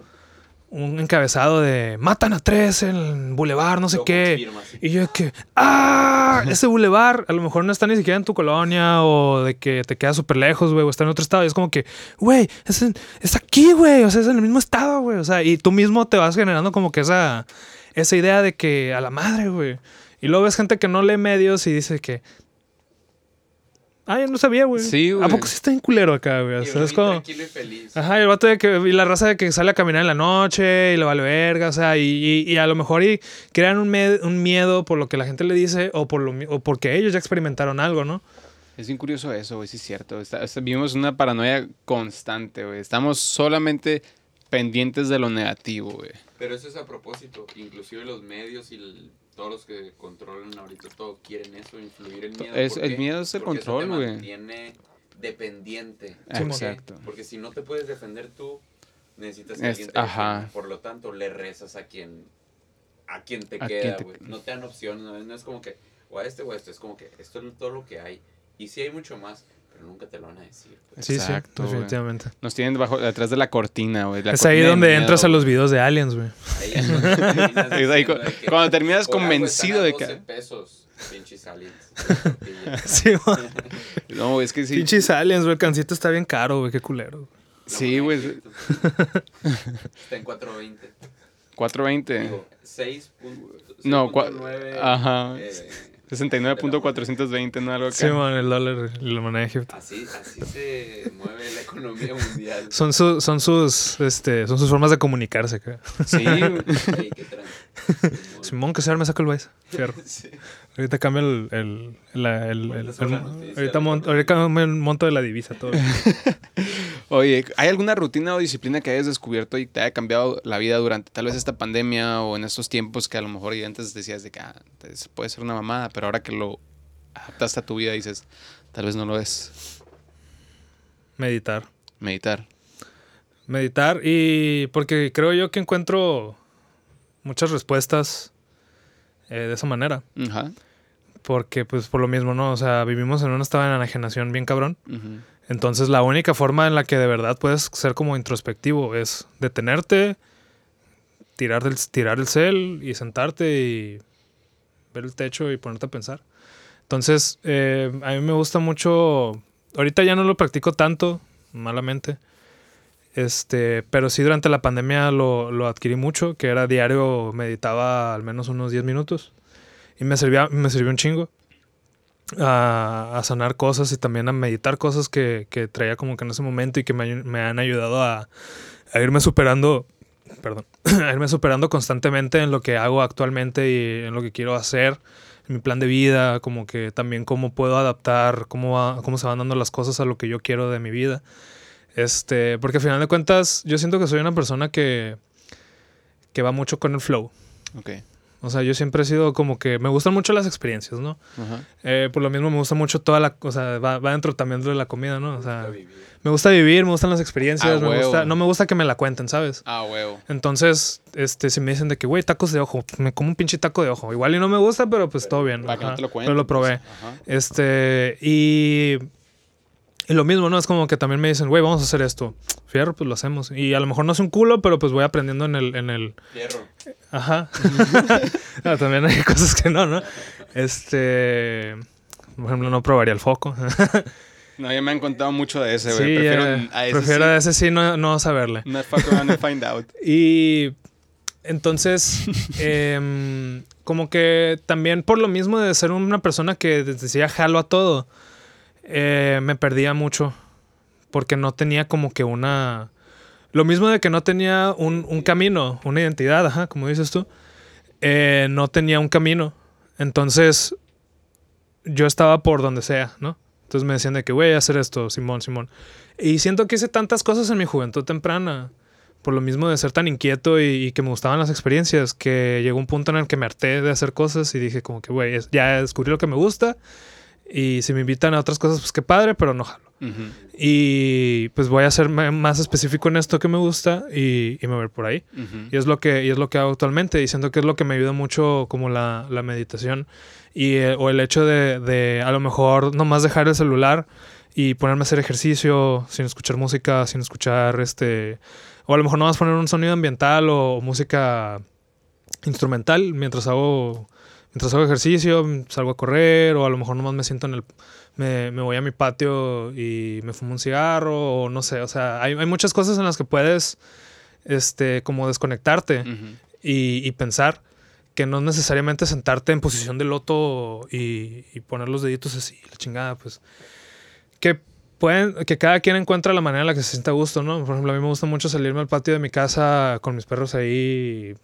un encabezado de matan a tres en el bulevar, no sé qué. Y yo que, ¡ah! Ese bulevar a lo mejor no está ni siquiera en tu colonia o de que te queda súper lejos, güey, o está en otro estado. Y es como que, güey, es, es aquí, güey, o sea, es en el mismo estado, güey. O sea, y tú mismo te vas generando como que esa, esa idea de que a la madre, güey. Y luego ves gente que no lee medios y dice que, Ah, yo no sabía, güey. Sí, güey. ¿A poco sí está en culero acá, güey? O sea, es como... tranquilo y feliz. Ajá, y el vato de que... Y la raza de que sale a caminar en la noche y le vale verga, o sea, y, y, a lo mejor y crean un, un, miedo por lo que la gente le dice o, por lo, o porque ellos ya experimentaron algo, ¿no? Es bien curioso eso, güey, sí es cierto. vivimos una paranoia constante, güey. Estamos solamente pendientes de lo negativo, güey. Pero eso es a propósito. Inclusive los medios y el todos los que controlan ahorita todo quieren eso, influir el miedo. Es, el miedo es el control, güey. te mantiene dependiente. Exacto. Porque si no te puedes defender tú, necesitas que alguien te ajá. Por lo tanto, le rezas a quien a quien te queda, güey. No te dan opciones, no, es como que o a este o a este, es como que esto es todo lo que hay. Y si hay mucho más, pero nunca te lo van a decir. Pues. Sí, Exacto, sí, definitivamente. Nos tienen debajo, detrás de la cortina, güey. Es ahí donde entras a los videos de aliens, güey. Ahí, cuando terminas convencido de que... pesos, pinches aliens. sí, güey. No, es que sí. Pinches aliens, güey. El cancito está bien caro, güey. Qué culero. sí, güey. Está en 420. 420. Digo, 6. No, 9. Ajá. Eh, 69.420, ¿no? Algo acá. Sí, man, el dólar, la moneda de Egipto. Así, así se mueve la economía mundial. Son, su, son, sus, este, son sus formas de comunicarse acá. Sí. sí Simón, que se arme, saca el baile. Fierro. Sí. Ahorita cambia el. el, la, el, el, ahorita, monto, ahorita cambia el monto de la divisa todo. Oye, ¿hay alguna rutina o disciplina que hayas descubierto y te haya cambiado la vida durante tal vez esta pandemia o en estos tiempos que a lo mejor antes decías de que ah, puede ser una mamada, pero ahora que lo adaptaste a tu vida dices, tal vez no lo es? Meditar. Meditar. Meditar y porque creo yo que encuentro muchas respuestas eh, de esa manera. Ajá. Porque, pues, por lo mismo, ¿no? O sea, vivimos en un estado de enajenación bien cabrón. Entonces, la única forma en la que de verdad puedes ser como introspectivo es detenerte, tirar, tirar el cel y sentarte y ver el techo y ponerte a pensar. Entonces, eh, a mí me gusta mucho. Ahorita ya no lo practico tanto, malamente. Este, pero sí durante la pandemia lo, lo adquirí mucho, que era diario, meditaba al menos unos 10 minutos. Y me, servía, me sirvió un chingo a, sanar cosas y también a meditar cosas que, que, traía como que en ese momento y que me, me han ayudado a, irme superando, perdón, a irme superando constantemente en lo que hago actualmente y en lo que quiero hacer, en mi plan de vida, como que también cómo puedo adaptar, cómo, va, cómo se van dando las cosas a lo que yo quiero de mi vida. Este, porque al final de cuentas, yo siento que soy una persona que, que va mucho con el flow. Ok. O sea, yo siempre he sido como que me gustan mucho las experiencias, ¿no? Eh, por lo mismo me gusta mucho toda la, o sea, va, dentro también de la comida, ¿no? O sea, me gusta vivir, me gustan las experiencias, ah, me gusta, no me gusta que me la cuenten, ¿sabes? Ah, huevo. Entonces, este, si me dicen de que, güey, tacos de ojo, me como un pinche taco de ojo. Igual y no me gusta, pero pues todo bien. Para que no te lo cuenten, Pero lo probé. Este, y y lo mismo, ¿no? Es como que también me dicen, güey, vamos a hacer esto. Fierro, pues lo hacemos. Y a lo mejor no es un culo, pero pues voy aprendiendo en el... En el... Fierro. Ajá. también hay cosas que no, ¿no? Este... Por ejemplo, no probaría el foco. no, ya me han contado mucho de ese, güey. prefiero a ese prefiero sí. a ese sí no, no saberle. No find out. y entonces, eh, como que también por lo mismo de ser una persona que decía jalo a todo eh, me perdía mucho porque no tenía como que una... Lo mismo de que no tenía un, camino, una identidad, ajá, como dices tú, eh, no tenía un camino. Entonces, yo estaba por donde sea, ¿no? Entonces me decían de que, voy a hacer esto, Simón, Simón. Y siento que hice tantas cosas en mi juventud temprana, por lo mismo de ser tan inquieto y, que me gustaban las experiencias, que llegó un punto en el que me harté de hacer cosas y dije como que, güey, ya descubrí lo que me gusta y si me invitan a otras cosas, pues qué padre, pero no jalo. Y pues voy a ser más específico en esto que me gusta y, y me voy por ahí. Y, es lo que, y es lo que hago actualmente. Y siento que es lo que me ayuda mucho como la, la meditación. Y, eh, o el hecho de, de, a lo mejor nomás dejar el celular y ponerme a hacer ejercicio sin escuchar música, sin escuchar este... O a lo mejor no vas a poner un sonido ambiental o música instrumental mientras hago, mientras hago ejercicio, salgo a correr o a lo mejor nomás me siento en el... Me, me voy a mi patio y me fumo un cigarro o no sé, o sea, hay, hay muchas cosas en las que puedes este, como desconectarte y, y, pensar que no necesariamente sentarte en posición de loto y, y poner los deditos así, la chingada, pues que pueden, que cada quien encuentra la manera en la que se sienta a gusto, ¿no? Por ejemplo, a mí me gusta mucho salirme al patio de mi casa con mis perros ahí,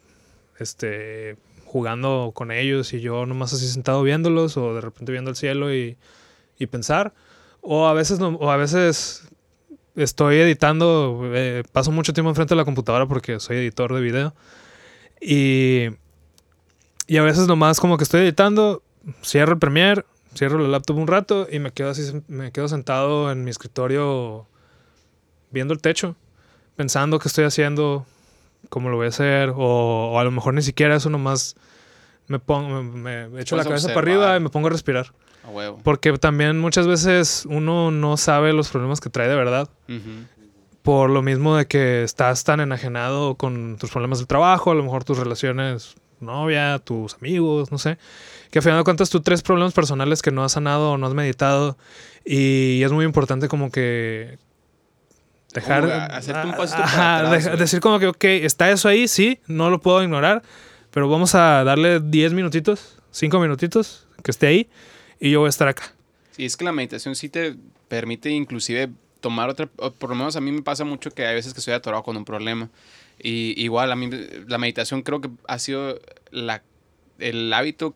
este, jugando con ellos y yo nomás así sentado viéndolos o de repente viendo el cielo y, y pensar. O a veces, no, o a veces estoy editando, eh, paso mucho tiempo enfrente de la computadora porque soy editor de video. Y, y a veces nomás como que estoy editando, cierro el Premiere, cierro la laptop un rato y me quedo así, me quedo sentado en mi escritorio viendo el techo, pensando qué estoy haciendo, cómo lo voy a hacer, o, a lo mejor ni siquiera eso nomás me pongo, me, echo la cabeza para arriba y me pongo a respirar. Porque también muchas veces uno no sabe los problemas que trae de verdad. Por lo mismo de que estás tan enajenado con tus problemas del trabajo, a lo mejor tus relaciones, novia, tus amigos, no sé que al final de cuentas tú tres problemas personales que no has sanado o no has meditado y es muy importante como que dejar hacerte un paso decir como que ok está eso ahí sí no lo puedo ignorar pero vamos a darle 10 minutitos 5 minutitos que esté ahí y yo voy a estar acá. Sí es que la meditación sí te permite inclusive tomar otra por lo menos a mí me pasa mucho que hay veces que estoy atorado con un problema. Y igual a mí la meditación creo que ha sido la el hábito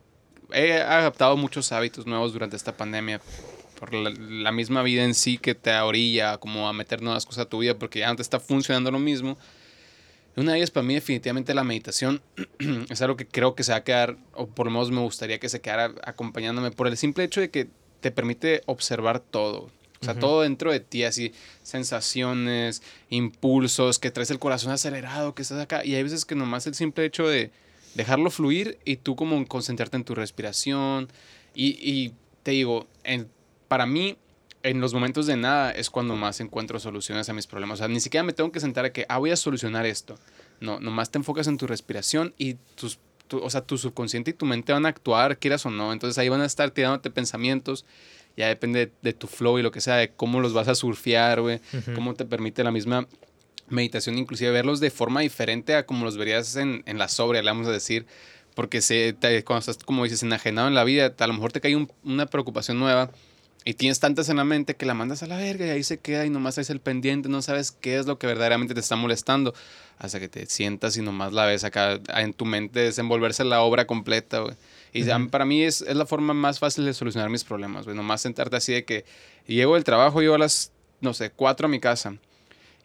he adaptado muchos hábitos nuevos durante esta pandemia por la, misma vida en sí que te orilla como a meter nuevas cosas a tu vida porque ya no te está funcionando lo mismo. Una de ellas para mí definitivamente la meditación es algo que creo que se va a quedar, o por lo menos me gustaría que se quedara acompañándome por el simple hecho de que te permite observar todo. O sea, todo dentro de ti, así, sensaciones, impulsos, que traes el corazón acelerado, que estás acá. Y hay veces que nomás el simple hecho de, dejarlo fluir y tú como concentrarte en tu respiración. Y, te digo, en, para mí, en los momentos de nada es cuando más encuentro soluciones a mis problemas. O sea, ni siquiera me tengo que sentar a que, ah, voy a solucionar esto. No, nomás te enfocas en tu respiración y tus, tu, o sea, tu subconsciente y tu mente van a actuar, quieras o no. Entonces ahí van a estar tirándote pensamientos. Ya depende de, tu flow y lo que sea, de cómo los vas a surfear, güey. Cómo te permite la misma meditación, inclusive verlos de forma diferente a como los verías en, en la sobria, le vamos a decir. Porque se, cuando estás, como dices, enajenado en la vida, a lo mejor te cae una preocupación nueva y tienes tantas en la mente que la mandas a la verga y ahí se queda y nomás es el pendiente, no sabes qué es lo que verdaderamente te está molestando. Hasta que te sientas y nomás la ves acá en tu mente desenvolverse la obra completa, Y para mí es, es, la forma más fácil de solucionar mis problemas, güey. Nomás sentarte así de que llego del trabajo, llego a las, no sé, cuatro a mi casa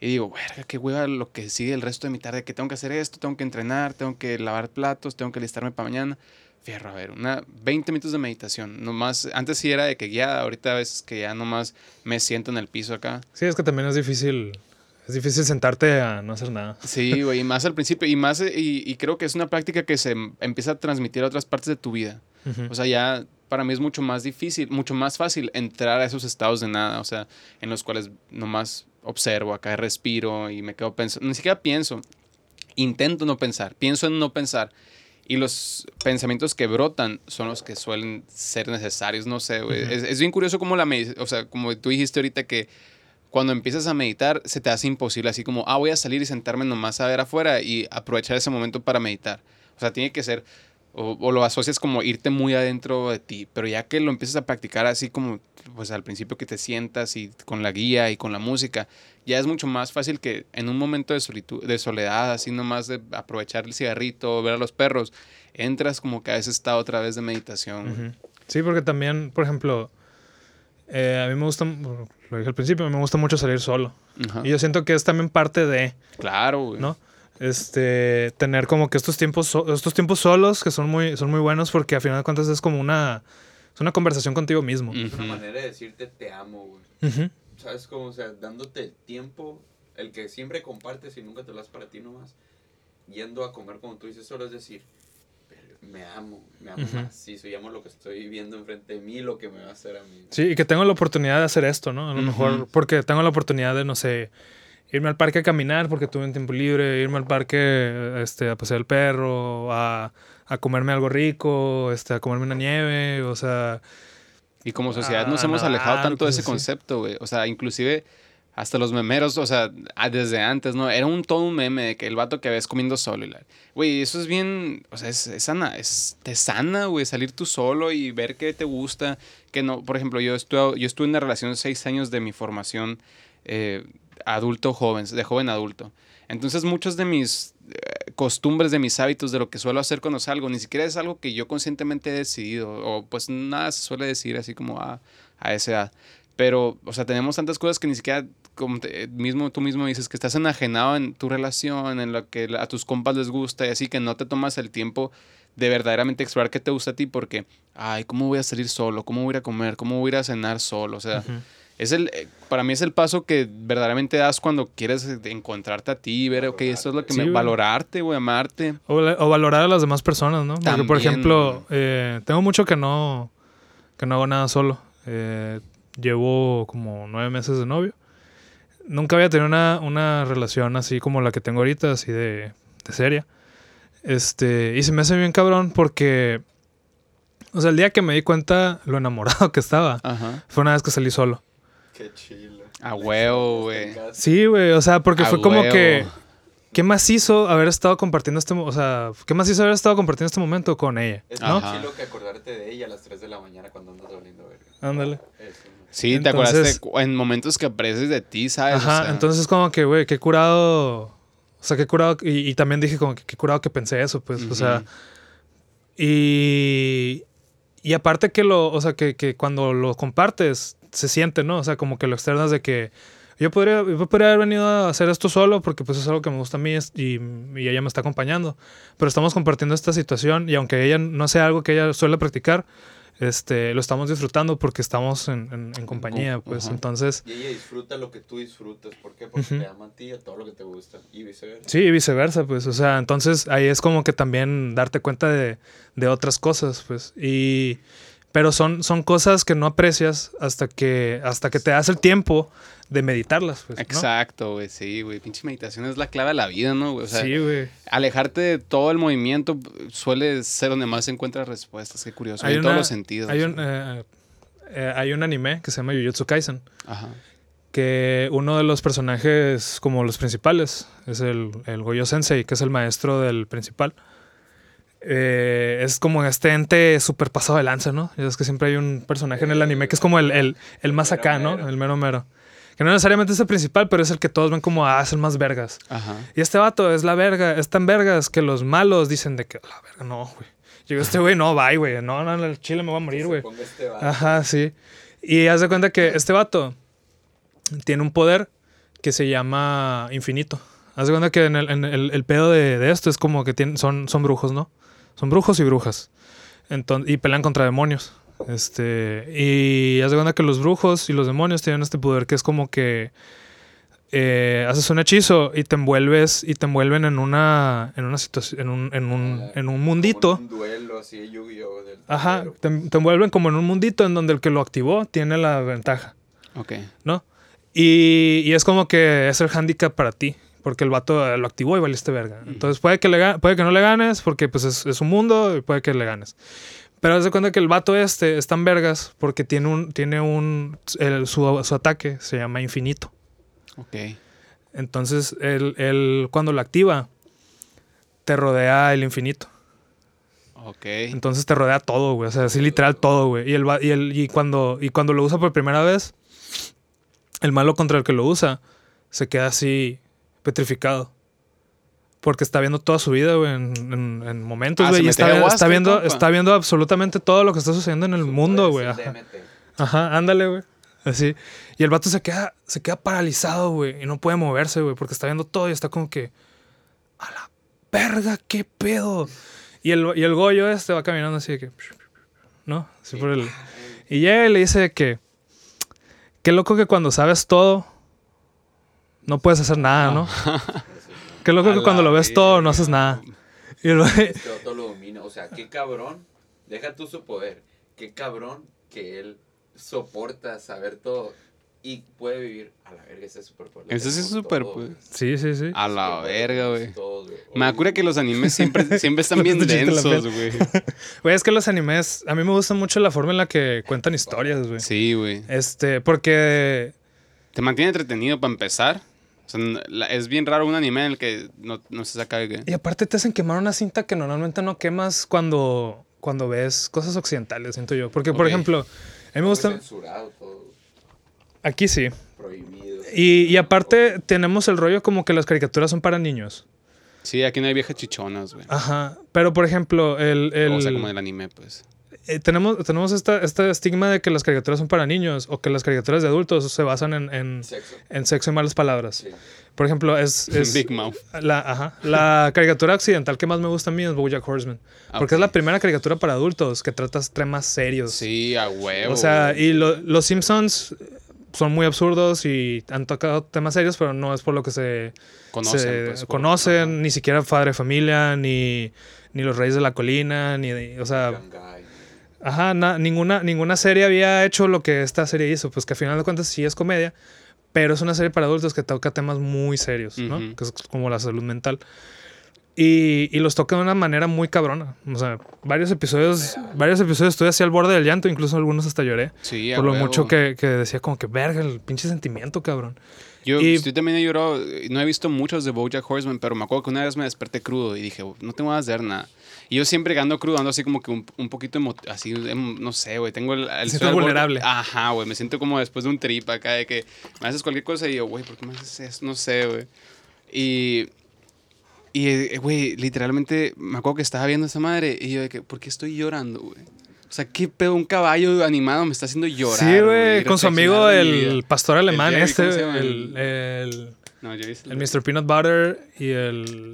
y digo, verga, qué hueva lo que sigue el resto de mi tarde, que tengo que hacer esto, tengo que entrenar, tengo que lavar platos, tengo que listarme para mañana. Fierro, a ver, una 20 minutos de meditación. Nomás, antes sí era de que guiada, ahorita a veces que ya nomás me siento en el piso acá. Sí, es que también es difícil, es difícil sentarte a no hacer nada. Sí, güey, y más al principio, y más, y, y, creo que es una práctica que se empieza a transmitir a otras partes de tu vida. O sea, ya para mí es mucho más difícil, mucho más fácil entrar a esos estados de nada, o sea, en los cuales nomás observo, acá respiro y me quedo pensando, ni siquiera pienso, intento no pensar, pienso en no pensar. Y los pensamientos que brotan son los que suelen ser necesarios, no sé, es, bien curioso como la o sea, como tú dijiste ahorita que cuando empiezas a meditar se te hace imposible, así como, ah, voy a salir y sentarme nomás a ver afuera y aprovechar ese momento para meditar. O sea, tiene que ser o, lo asocias como irte muy adentro de ti, pero ya que lo empiezas a practicar así como pues al principio que te sientas y con la guía y con la música, ya es mucho más fácil que en un momento de solitud, de soledad, así nomás de aprovechar el cigarrito, ver a los perros, entras como que a ese estado otra vez de meditación. Sí, porque también, por ejemplo, eh, a mí me gusta, lo dije al principio, me gusta mucho salir solo. Y yo siento que es también parte de... Claro, ¿No? Este, tener como que estos tiempos, estos tiempos solos que son muy, son muy buenos porque a final de cuentas es como una, es una conversación contigo mismo. Es una manera de decirte te amo, güey. ¿Sabes cómo? O sea, dándote el tiempo, el que siempre compartes y nunca te lo das para ti nomás, yendo a comer como tú dices solo, es decir, me amo, me amo más. Si soy amo lo que estoy viendo enfrente de mí, lo que me va a hacer a mí. Sí, y que tengo la oportunidad de hacer esto, ¿no? A lo mejor porque tengo la oportunidad de, no sé, irme al parque a caminar porque tuve un tiempo libre, irme al parque este, a pasear el perro, a, a comerme algo rico, este, a comerme una nieve, o sea... Y como sociedad nos hemos alejado tanto de ese concepto, güey. O sea, inclusive hasta los memeros, o sea, desde antes, ¿no? Era un todo un meme de que el vato que ves comiendo solo. Güey, eso es bien, o sea, es, sana, es, te sana, güey, salir tú solo y ver qué te gusta. Que no, por ejemplo, yo estuve, yo estuve en una relación seis años de mi formación eh, adulto joven, de joven adulto. Entonces muchos de mis eh, costumbres, de mis hábitos, de lo que suelo hacer cuando salgo, ni siquiera es algo que yo conscientemente he decidido, o pues nada se suele decir así como a, a esa edad. Pero, o sea, tenemos tantas cosas que ni siquiera, como mismo, tú mismo dices, que estás enajenado en tu relación, en lo que a tus compas les gusta y así que no te tomas el tiempo de verdaderamente explorar qué te gusta a ti porque, ay, ¿cómo voy a salir solo? ¿Cómo voy a ir a comer? ¿Cómo voy a ir a cenar solo? O sea, es el, eh, para mí es el paso que verdaderamente das cuando quieres encontrarte a ti, ver, ok, esto es lo que me... Valorarte, güey, amarte. O, valorar a las demás personas, ¿no? Porque, por ejemplo, eh, tengo mucho que no, que no hago nada solo. Eh, llevo como nueve meses de novio. Nunca había tenido una, una relación así como la que tengo ahorita, así de, de seria. Este, y se me hace bien cabrón porque, o sea, el día que me di cuenta lo enamorado que estaba, fue una vez que salí solo. Qué chilo. A huevo, güey. Sí, güey. O sea, porque fue como que. ¿Qué más hizo haber estado compartiendo este O sea, ¿qué más hizo haber estado compartiendo este momento con ella? Es ¿no? chilo que acordarte de ella a las 3 de la mañana cuando andas volviendo verga. Ándale. Sí, te acuerdas en momentos que aprecias de ti, ¿sabes? Ajá, entonces como que, güey, qué curado. O sea, qué curado. Y, también dije como que qué curado que pensé eso, pues. O sea. Y. Y aparte que lo. O sea, que, que cuando lo compartes se siente, ¿no? O sea, como que lo externas de que yo podría, yo podría haber venido a hacer esto solo porque pues es algo que me gusta a mí y, y, ella me está acompañando. Pero estamos compartiendo esta situación y aunque ella no sea algo que ella suele practicar, este, lo estamos disfrutando porque estamos en, en, compañía, pues entonces... Y ella disfruta lo que tú disfrutas, ¿por qué? Porque te ama a ti y a todo lo que te gusta y viceversa. Sí, y viceversa, pues, o sea, entonces ahí es como que también darte cuenta de, de otras cosas, pues, y... Pero son, son cosas que no aprecias hasta que, hasta que te das el tiempo de meditarlas. Pues, Exacto, güey, sí, güey. Pinche meditación es la clave de la vida, ¿no? O sea, sí, güey. Alejarte de todo el movimiento suele ser donde más se encuentran respuestas. Qué curioso. Hay en todos los sentidos. Hay un, eh, eh, hay un anime que se llama Jujutsu Kaisen. Ajá. Que uno de los personajes, como los principales, es el, el Goyo Sensei, que es el maestro del principal. Eh, es como este ente súper pasado de lanza, ¿no? es que siempre hay un personaje en el anime que es como el, el, el más acá, ¿no? El mero mero. Que no necesariamente es el principal, pero es el que todos ven como, ah, es el más vergas. Ajá. Y este vato es la verga, es tan vergas que los malos dicen de que, la verga, no, güey. Llegó este güey, no, bye, güey. No, no, el chile me voy a morir, güey. Este Ajá, sí. Y haz de cuenta que este vato tiene un poder que se llama infinito. Haz de cuenta que en el, en el, pedo de, de, esto es como que tienen, son, son brujos, ¿no? Son brujos y brujas. Entonces, y pelean contra demonios. Este, y haz de cuenta que los brujos y los demonios tienen este poder que es como que eh, haces un hechizo y te envuelves y te envuelven en una en una situación en un, en un, en un mundito. un duelo así yu Ajá, te, envuelven como en un mundito en donde el que lo activó tiene la ventaja. Ok. ¿No? Y, y es como que es el handicap para ti. Porque el vato lo activó y valiste verga. Entonces puede que, le, puede que no le ganes porque pues es, es un mundo y puede que le ganes. Pero haz de cuenta que el vato este es tan vergas porque tiene un. Tiene un. su, su, ataque se llama infinito. Ok. Entonces, él, cuando lo activa, te rodea el infinito. Ok. Entonces te rodea todo, güey. O sea, así literal todo, güey. Y, el, y, el, y, cuando, y cuando lo usa por primera vez, el malo contra el que lo usa se queda así petrificado. Porque está viendo toda su vida, güey, en, en, momentos, ah, güey. y está, está, viendo, está viendo absolutamente todo lo que está sucediendo en el mundo, güey. Ajá. ándale, güey. Así. Y el vato se queda, se queda paralizado, güey. Y no puede moverse, güey. Porque está viendo todo y está como que. A la verga, qué pedo. Y el, y el Goyo este va caminando así de que. ¿No? Así por el. Y llega y le dice que. Qué loco que cuando sabes todo. No puedes hacer nada, ¿no? Qué loco que cuando lo ves todo no haces nada. Y el Este otro lo domina. O sea, qué cabrón. Deja tú su poder. Qué cabrón que él soporta saber todo y puede vivir a la verga ese superpoder. Ese es súper, pues. Sí, sí, sí. A la verga, güey. Me acuerdo que los animes siempre, siempre están bien densos, güey. Güey, es que los animes, a mí me gusta mucho la forma en la que cuentan historias, güey. Sí, güey. Este, porque... Te mantiene entretenido para empezar. O sea, es bien raro un anime en el que no, se saca de Y aparte te hacen quemar una cinta que normalmente no quemas cuando, cuando ves cosas occidentales, siento yo. Porque, por ejemplo, a mí me gusta... Censurado todo. Aquí sí. Prohibido. Y, y, aparte tenemos el rollo como que las caricaturas son para niños. Sí, aquí no hay viejas chichonas, güey. Ajá. Pero, por ejemplo, el... el o sea, como el anime, pues. Eh, tenemos, tenemos esta, este estigma de que las caricaturas son para niños o que las caricaturas de adultos se basan en, en, sexo. en sexo y malas palabras. Por ejemplo, es, es Big Mouth. La, ajá, la caricatura occidental que más me gusta a mí es BoJack Horseman. Porque es la primera caricatura para adultos que trata temas serios. Sí, a huevo. O sea, y los Simpsons son muy absurdos y han tocado temas serios, pero no es por lo que se conocen, pues, conocen ni siquiera Padre Familia, ni, ni Los Reyes de la Colina, ni, o sea... Ajá, ninguna, ninguna serie había hecho lo que esta serie hizo, pues que al final de cuentas sí es comedia, pero es una serie para adultos que toca temas muy serios, ¿no? Que es como la salud mental. Y, y, los toca de una manera muy cabrona. O sea, varios episodios, varios episodios estuve así al borde del llanto, incluso algunos hasta lloré. Sí, por lo mucho que, que, decía como que verga, el pinche sentimiento, cabrón. Yo, yo también he llorado, no he visto muchos de Bojack Horseman, pero me acuerdo que una vez me desperté crudo y dije, no tengo ganas de hacer nada. Y yo siempre ando crudo, ando así como que un, un poquito así, em, no sé, güey, tengo el... el siento vulnerable. Ajá, güey, me siento como después de un trip acá, de que me haces cualquier cosa y yo, güey, ¿por qué me haces eso? No sé, güey. Y... Y, eh, güey, literalmente me acuerdo que estaba viendo a esa madre y yo de que, ¿por qué estoy llorando, güey? O sea, ¿qué pedo? Un caballo animado me está haciendo llorar. Sí, güey, con su amigo el pastor alemán este, el, el, no, el, el Mr. Peanut Butter y el...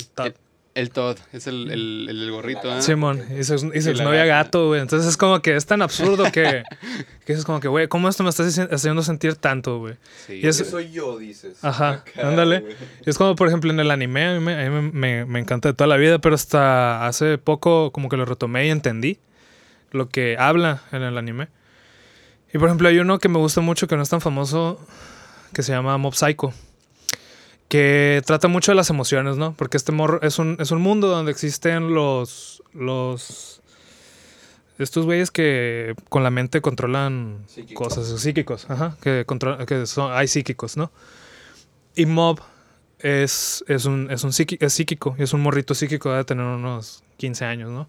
El Todd, es el, el, el gorrito, ¿eh? Simón, y su, y su novia gato, güey. Entonces es como que es tan absurdo que, que es como que, güey, ¿cómo esto me está haciendo sentir tanto, güey? Sí, y eso soy yo, dices. Ajá, ándale. Es como, por ejemplo, en el anime, a mí, me, a mí me, me, encanta de toda la vida, pero hasta hace poco como que lo retomé y entendí lo que habla en el anime. Y por ejemplo, hay uno que me gusta mucho que no es tan famoso, que se llama Mob Psycho que trata mucho de las emociones, ¿no? Porque este morro es un, es un mundo donde existen los. los. Estos güeyes que con la mente controlan cosas psíquicos, ajá, que, que son, hay psíquicos, ¿no? Y Mob es, es un, es un psíquico, es psíquico, es un morrito psíquico, debe tener unos 15 años, ¿no?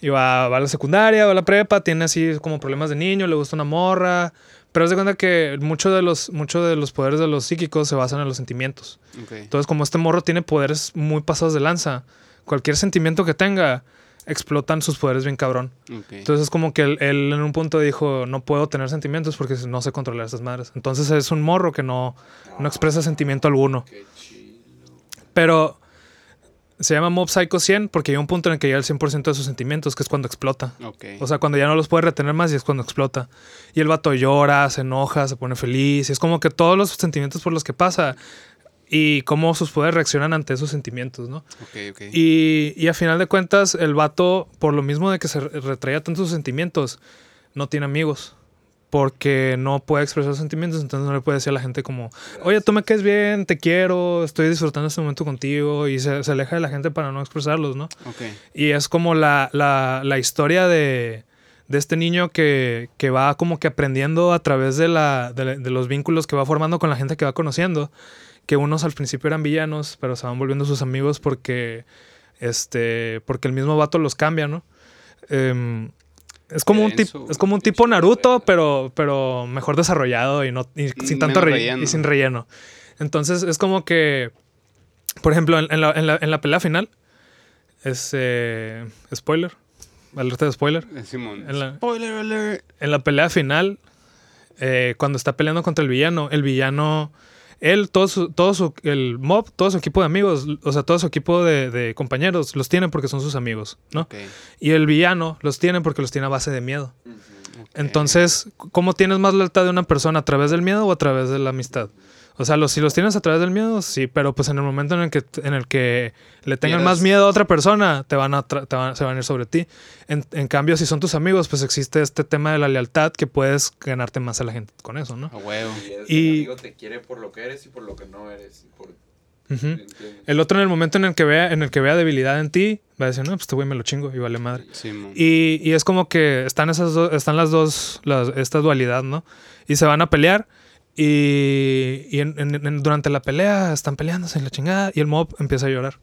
Y va, va a la secundaria, va a la prepa, tiene así como problemas de niño, le gusta una morra, pero es de cuenta que muchos de, los, de los poderes de los psíquicos se basan en los sentimientos. Entonces, como este morro tiene poderes muy pasados de lanza, cualquier sentimiento que tenga, explotan sus poderes bien cabrón. Entonces es como que él, en un punto dijo, no puedo tener sentimientos porque no sé controlar a estas madres. Entonces es un morro que no, no expresa sentimiento alguno. Pero se llama Mob Psycho 100 porque hay un punto en el que llega el 100% de sus sentimientos, que es cuando explota. O sea, cuando ya no los puede retener más y es cuando explota. Y el vato llora, se enoja, se pone feliz. Y es como que todos los sentimientos por los que pasa y cómo sus poderes reaccionan ante esos sentimientos, ¿no? Y, y a final de cuentas, el vato, por lo mismo de que se retraía tantos sentimientos, no tiene amigos porque no puede expresar sentimientos, entonces no le puede decir a la gente como, oye, tú me caes bien, te quiero, estoy disfrutando este momento contigo, y se, aleja de la gente para no expresarlos, ¿no? Y es como la, la, historia de, de, este niño que, que, va como que aprendiendo a través de, la, de, de, los vínculos que va formando con la gente que va conociendo, que unos al principio eran villanos, pero se van volviendo sus amigos porque, este, porque el mismo vato los cambia, ¿no? Eh, es como, un tipo, es como un tipo Naruto, pero, pero mejor desarrollado y, no, sin tanto relleno. y sin relleno. Entonces es como que, por ejemplo, en, la, en, la, en la, pelea final, es eh, spoiler, alerta de spoiler. Eh, Simón. En la, spoiler alert. En la pelea final, eh, cuando está peleando contra el villano, el villano él, todo su, todo su, el mob, todo su equipo de amigos, o sea, todo su equipo de, compañeros, los tienen porque son sus amigos, ¿no? Y el villano los tiene porque los tiene a base de miedo. Entonces, ¿cómo tienes más lealtad de una persona? ¿A través del miedo o a través de la amistad? O sea, los, si los tienes a través del miedo, sí, pero pues en el momento en el que, en el que le tengan más miedo a otra persona, te van a, te van, se van a ir sobre ti. En, en, cambio, si son tus amigos, pues existe este tema de la lealtad que puedes ganarte más a la gente con eso, ¿no? A huevo. Y, el amigo te quiere por lo que eres y por lo que no eres. El otro en el momento en el que vea, en el que vea debilidad en ti, va a decir, no, pues este güey me lo chingo y vale madre. y, y, es como que están esas están las dos, las, esta dualidad, ¿no? Y se van a pelear y, durante la pelea están peleándose en la chingada y el mob empieza a llorar.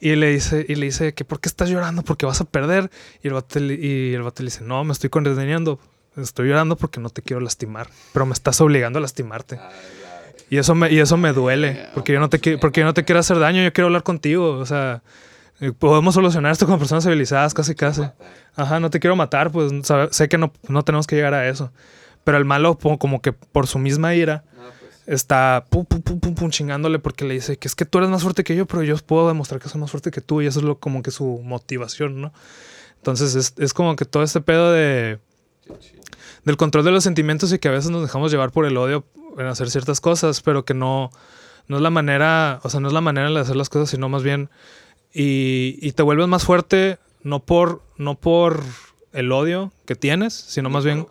Y le dice, y le dice que ¿por qué estás llorando? Porque vas a perder. Y el vato, y el le dice, no, me estoy condenando. Estoy llorando porque no te quiero lastimar. Pero me estás obligando a lastimarte. y eso me, y eso me duele. Porque yo no te porque yo no te quiero hacer daño, yo quiero hablar contigo. O sea, eh, podemos solucionar esto con personas civilizadas, casi casi. Ajá, no te quiero matar, pues sé que no, no tenemos que llegar a eso. Pero el malo, como que por su misma ira, ah, pues. está pum, pum, pum, pum, pum, chingándole porque le dice que es que tú eres más fuerte que yo, pero yo puedo demostrar que soy más fuerte que tú. Y eso es lo, como que su motivación, ¿no? Entonces es, es como que todo este pedo de. Del control de los sentimientos y que a veces nos dejamos llevar por el odio en hacer ciertas cosas, pero que no, no es la manera, o sea, no es la manera de hacer las cosas, sino más bien. Y, y te vuelves más fuerte, no por, no por el odio que tienes, sino más bien...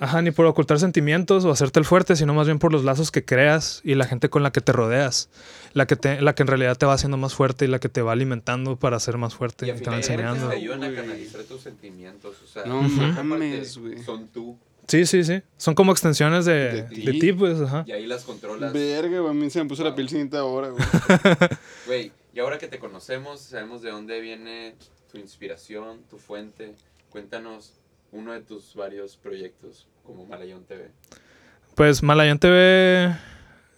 Ajá, ni por ocultar sentimientos o hacerte el fuerte, sino más bien por los lazos que creas y la gente con la que te rodeas. La que, te, la que en realidad te va haciendo más fuerte y la que te va alimentando para ser más fuerte y, te va enseñando. Te ayudan a canalizar tus sentimientos, o sea, no mames, güey. Son tú. Sí, sí, sí. Son como extensiones de, de, ti? pues, ajá. Y ahí las controlas. Verga, güey, a mí se me puso la piel cinta ahora, güey. Güey, y ahora que te conocemos, sabemos de dónde viene tu inspiración, tu fuente. Cuéntanos uno de tus varios proyectos como Malayón TV. Pues Malayón TV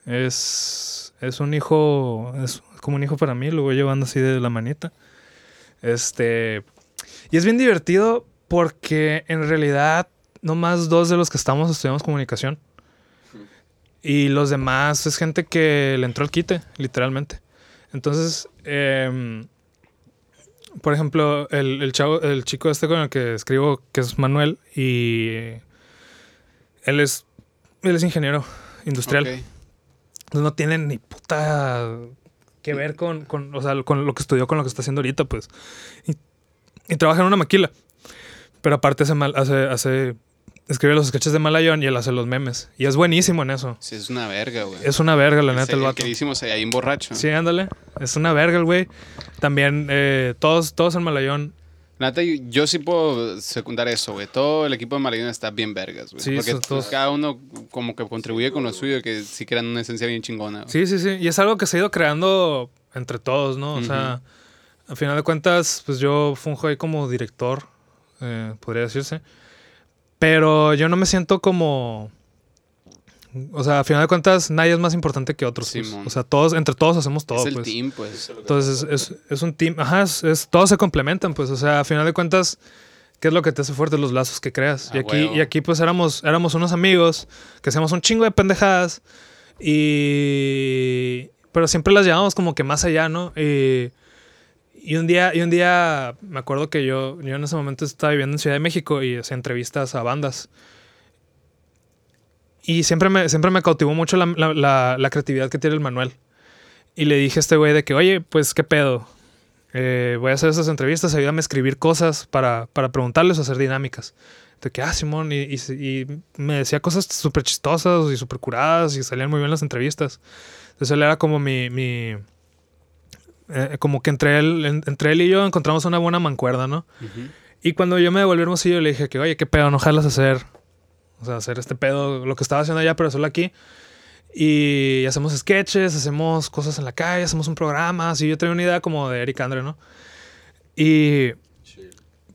es, es un hijo, es como un hijo para mí, lo voy llevando así de la manita. Este, y es bien divertido porque en realidad no más dos de los que estamos estudiamos comunicación. Y los demás es gente que le entró al quite, literalmente. Entonces, eh, por ejemplo, el, el, chavo, el chico este con el que escribo, que es Manuel, y él es, él es ingeniero industrial. Entonces no tiene ni puta que ver con, con, o sea, con lo que estudió, con lo que está haciendo ahorita, pues. Y, trabaja en una maquila. Pero aparte hace, hace, hace escribe los sketches de Malayón y él hace los memes. Y es buenísimo en eso. Sí, es una verga, güey. Es una verga, la neta, el, vato. que hicimos ahí en borracho. Sí, ándale. Es una verga el güey. También eh, todos, todos en Malayón. Neta, yo sí puedo secundar eso, güey. Todo el equipo de Malayón está bien vergas, güey. Sí, Porque todos... cada uno como que contribuye con lo suyo, que sí crean una esencia bien chingona. Sí, sí, sí. Y es algo que se ha ido creando entre todos, ¿no? O sea, al final de cuentas, pues yo funjo ahí como director, eh, podría decirse. Pero yo no me siento como. O sea, a final de cuentas, nadie es más importante que otros. Pues. O sea, todos, entre todos hacemos todo. Es el pues. team, pues. Entonces, es, es, un team. Ajá, es, todos se complementan, pues. O sea, a final de cuentas, ¿qué es lo que te hace fuerte? Los lazos que creas. y aquí, y aquí, pues, éramos, éramos unos amigos que hacíamos un chingo de pendejadas. Y. Pero siempre las llevábamos como que más allá, ¿no? Y y un día, y un día me acuerdo que yo, yo en ese momento estaba viviendo en Ciudad de México y hacía entrevistas a bandas. Y siempre me, siempre me cautivó mucho la, creatividad que tiene el Manuel. Y le dije a este güey de que, oye, pues qué pedo. Eh, voy a hacer esas entrevistas, ayúdame a escribir cosas para, para preguntarles o hacer dinámicas. De que, ah, Simón, y, y, me decía cosas súper chistosas y súper curadas y salían muy bien las entrevistas. Entonces él era como mi, mi eh, como que entre él, entre él y yo encontramos una buena mancuerda, ¿no? Y cuando yo me devolví Hermosillo, le dije que, oye, qué pedo, no jalas hacer, o sea, hacer este pedo, lo que estaba haciendo allá, pero solo aquí. Y hacemos sketches, hacemos cosas en la calle, hacemos un programa, así. Yo tenía una idea como de Eric Andre, ¿no? Y...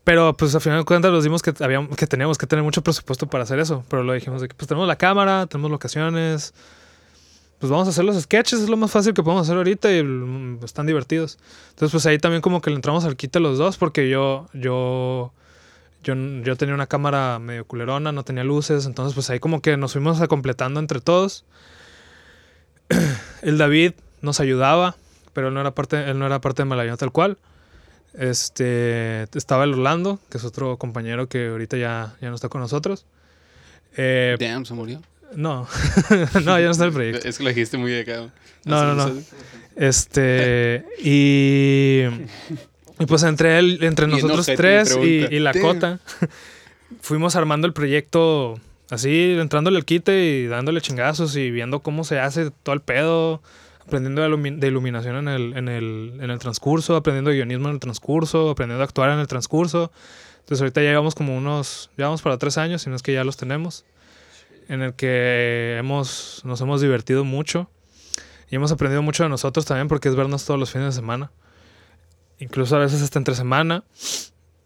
Pero pues al final de cuentas nos dimos que, habíamos, que teníamos que tener mucho presupuesto para hacer eso. Pero lo dijimos de que pues tenemos la cámara, tenemos locaciones, pues vamos a hacer los sketches, es lo más fácil que podemos hacer ahorita y mm, están divertidos. Entonces, pues ahí también como que le entramos al quite los dos porque yo, yo, yo, yo tenía una cámara medio culerona, no tenía luces, entonces pues ahí como que nos fuimos a completando entre todos. El David nos ayudaba, pero él no era parte, él no era parte de Malayón tal cual. Este, estaba el Orlando, que es otro compañero que ahorita ya, ya no está con nosotros. Eh, Damn, se murió. No, no, ya no está el proyecto. Es que lo dijiste muy acá. No, no, no. Este, y, y pues entre él, entre nosotros tres y, y, la Cota, fuimos armando el proyecto así, entrándole al quite y dándole chingazos y viendo cómo se hace todo el pedo, aprendiendo de, iluminación en el, en, el, en el transcurso, aprendiendo de guionismo en el transcurso, aprendiendo a actuar en el transcurso. Entonces ahorita ya llevamos como unos, llevamos para tres años, si no es que ya los tenemos, en el que hemos, nos hemos divertido mucho y hemos aprendido mucho de nosotros también porque es vernos todos los fines de semana. Incluso a veces hasta entre semana.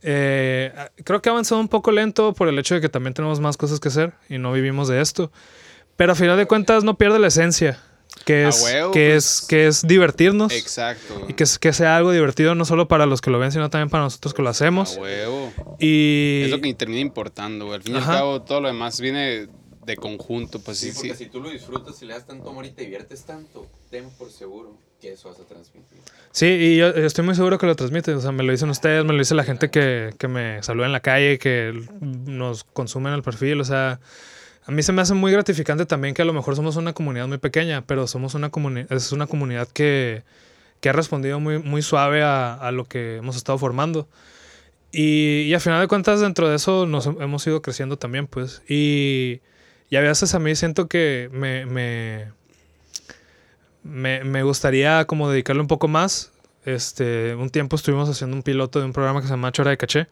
Eh, creo que ha avanzado un poco lento por el hecho de que también tenemos más cosas que hacer y no vivimos de esto. Pero a final de cuentas no pierde la esencia, que es, que, es, pues. que es divertirnos. Exacto. Y que, que sea algo divertido no solo para los que lo ven, sino también para nosotros que lo hacemos. A huevo. Y... Es lo que termina importando, Al fin y al cabo, todo lo demás viene de conjunto, pues sí, sí. Porque si tú lo disfrutas y le das tanto amor y te diviertes tanto, ten por seguro que eso vas a transmitir. Sí, y yo, estoy muy seguro que lo transmite. O sea, me lo dicen ustedes, me lo dice la gente que, que me saluda en la calle, que nos consumen el perfil. O sea, a mí se me hace muy gratificante también que a lo mejor somos una comunidad muy pequeña, pero somos una comunidad, es una comunidad que, que ha respondido muy, muy suave a, a, lo que hemos estado formando. Y, y a final de cuentas, dentro de eso nos hemos ido creciendo también, pues. Y y a veces a mí siento que me, me, me, gustaría como dedicarle un poco más. Este, un tiempo estuvimos haciendo un piloto de un programa que se llama Chora de Caché.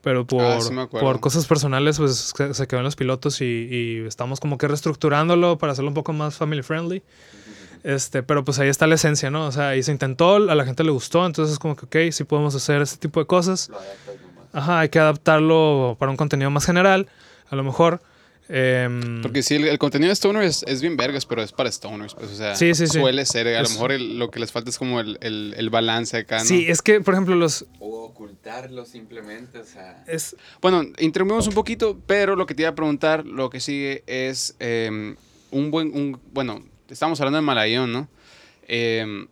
Pero por, ah, por cosas personales, pues se, quedó en los pilotos y, estamos como que reestructurándolo para hacerlo un poco más family friendly. Este, pero pues ahí está la esencia, ¿no? O sea, ahí se intentó, a la gente le gustó, entonces es como que, ok, sí podemos hacer este tipo de cosas. Ajá, hay que adaptarlo para un contenido más general, a lo mejor. Em, Porque sí, el, contenido de Stoner es, es, bien vergas, pero es para Stoners. Pues, o sea, suele ser. A lo mejor lo que les falta es como el, el, balance acá, ¿no? Sí, es que, por ejemplo, los. O ocultarlo simplemente, o sea. Es... Bueno, interrumpimos un poquito, pero lo que te iba a preguntar, lo que sigue es em, un buen. Un, bueno, estamos hablando de Malayón, ¿no? Eh,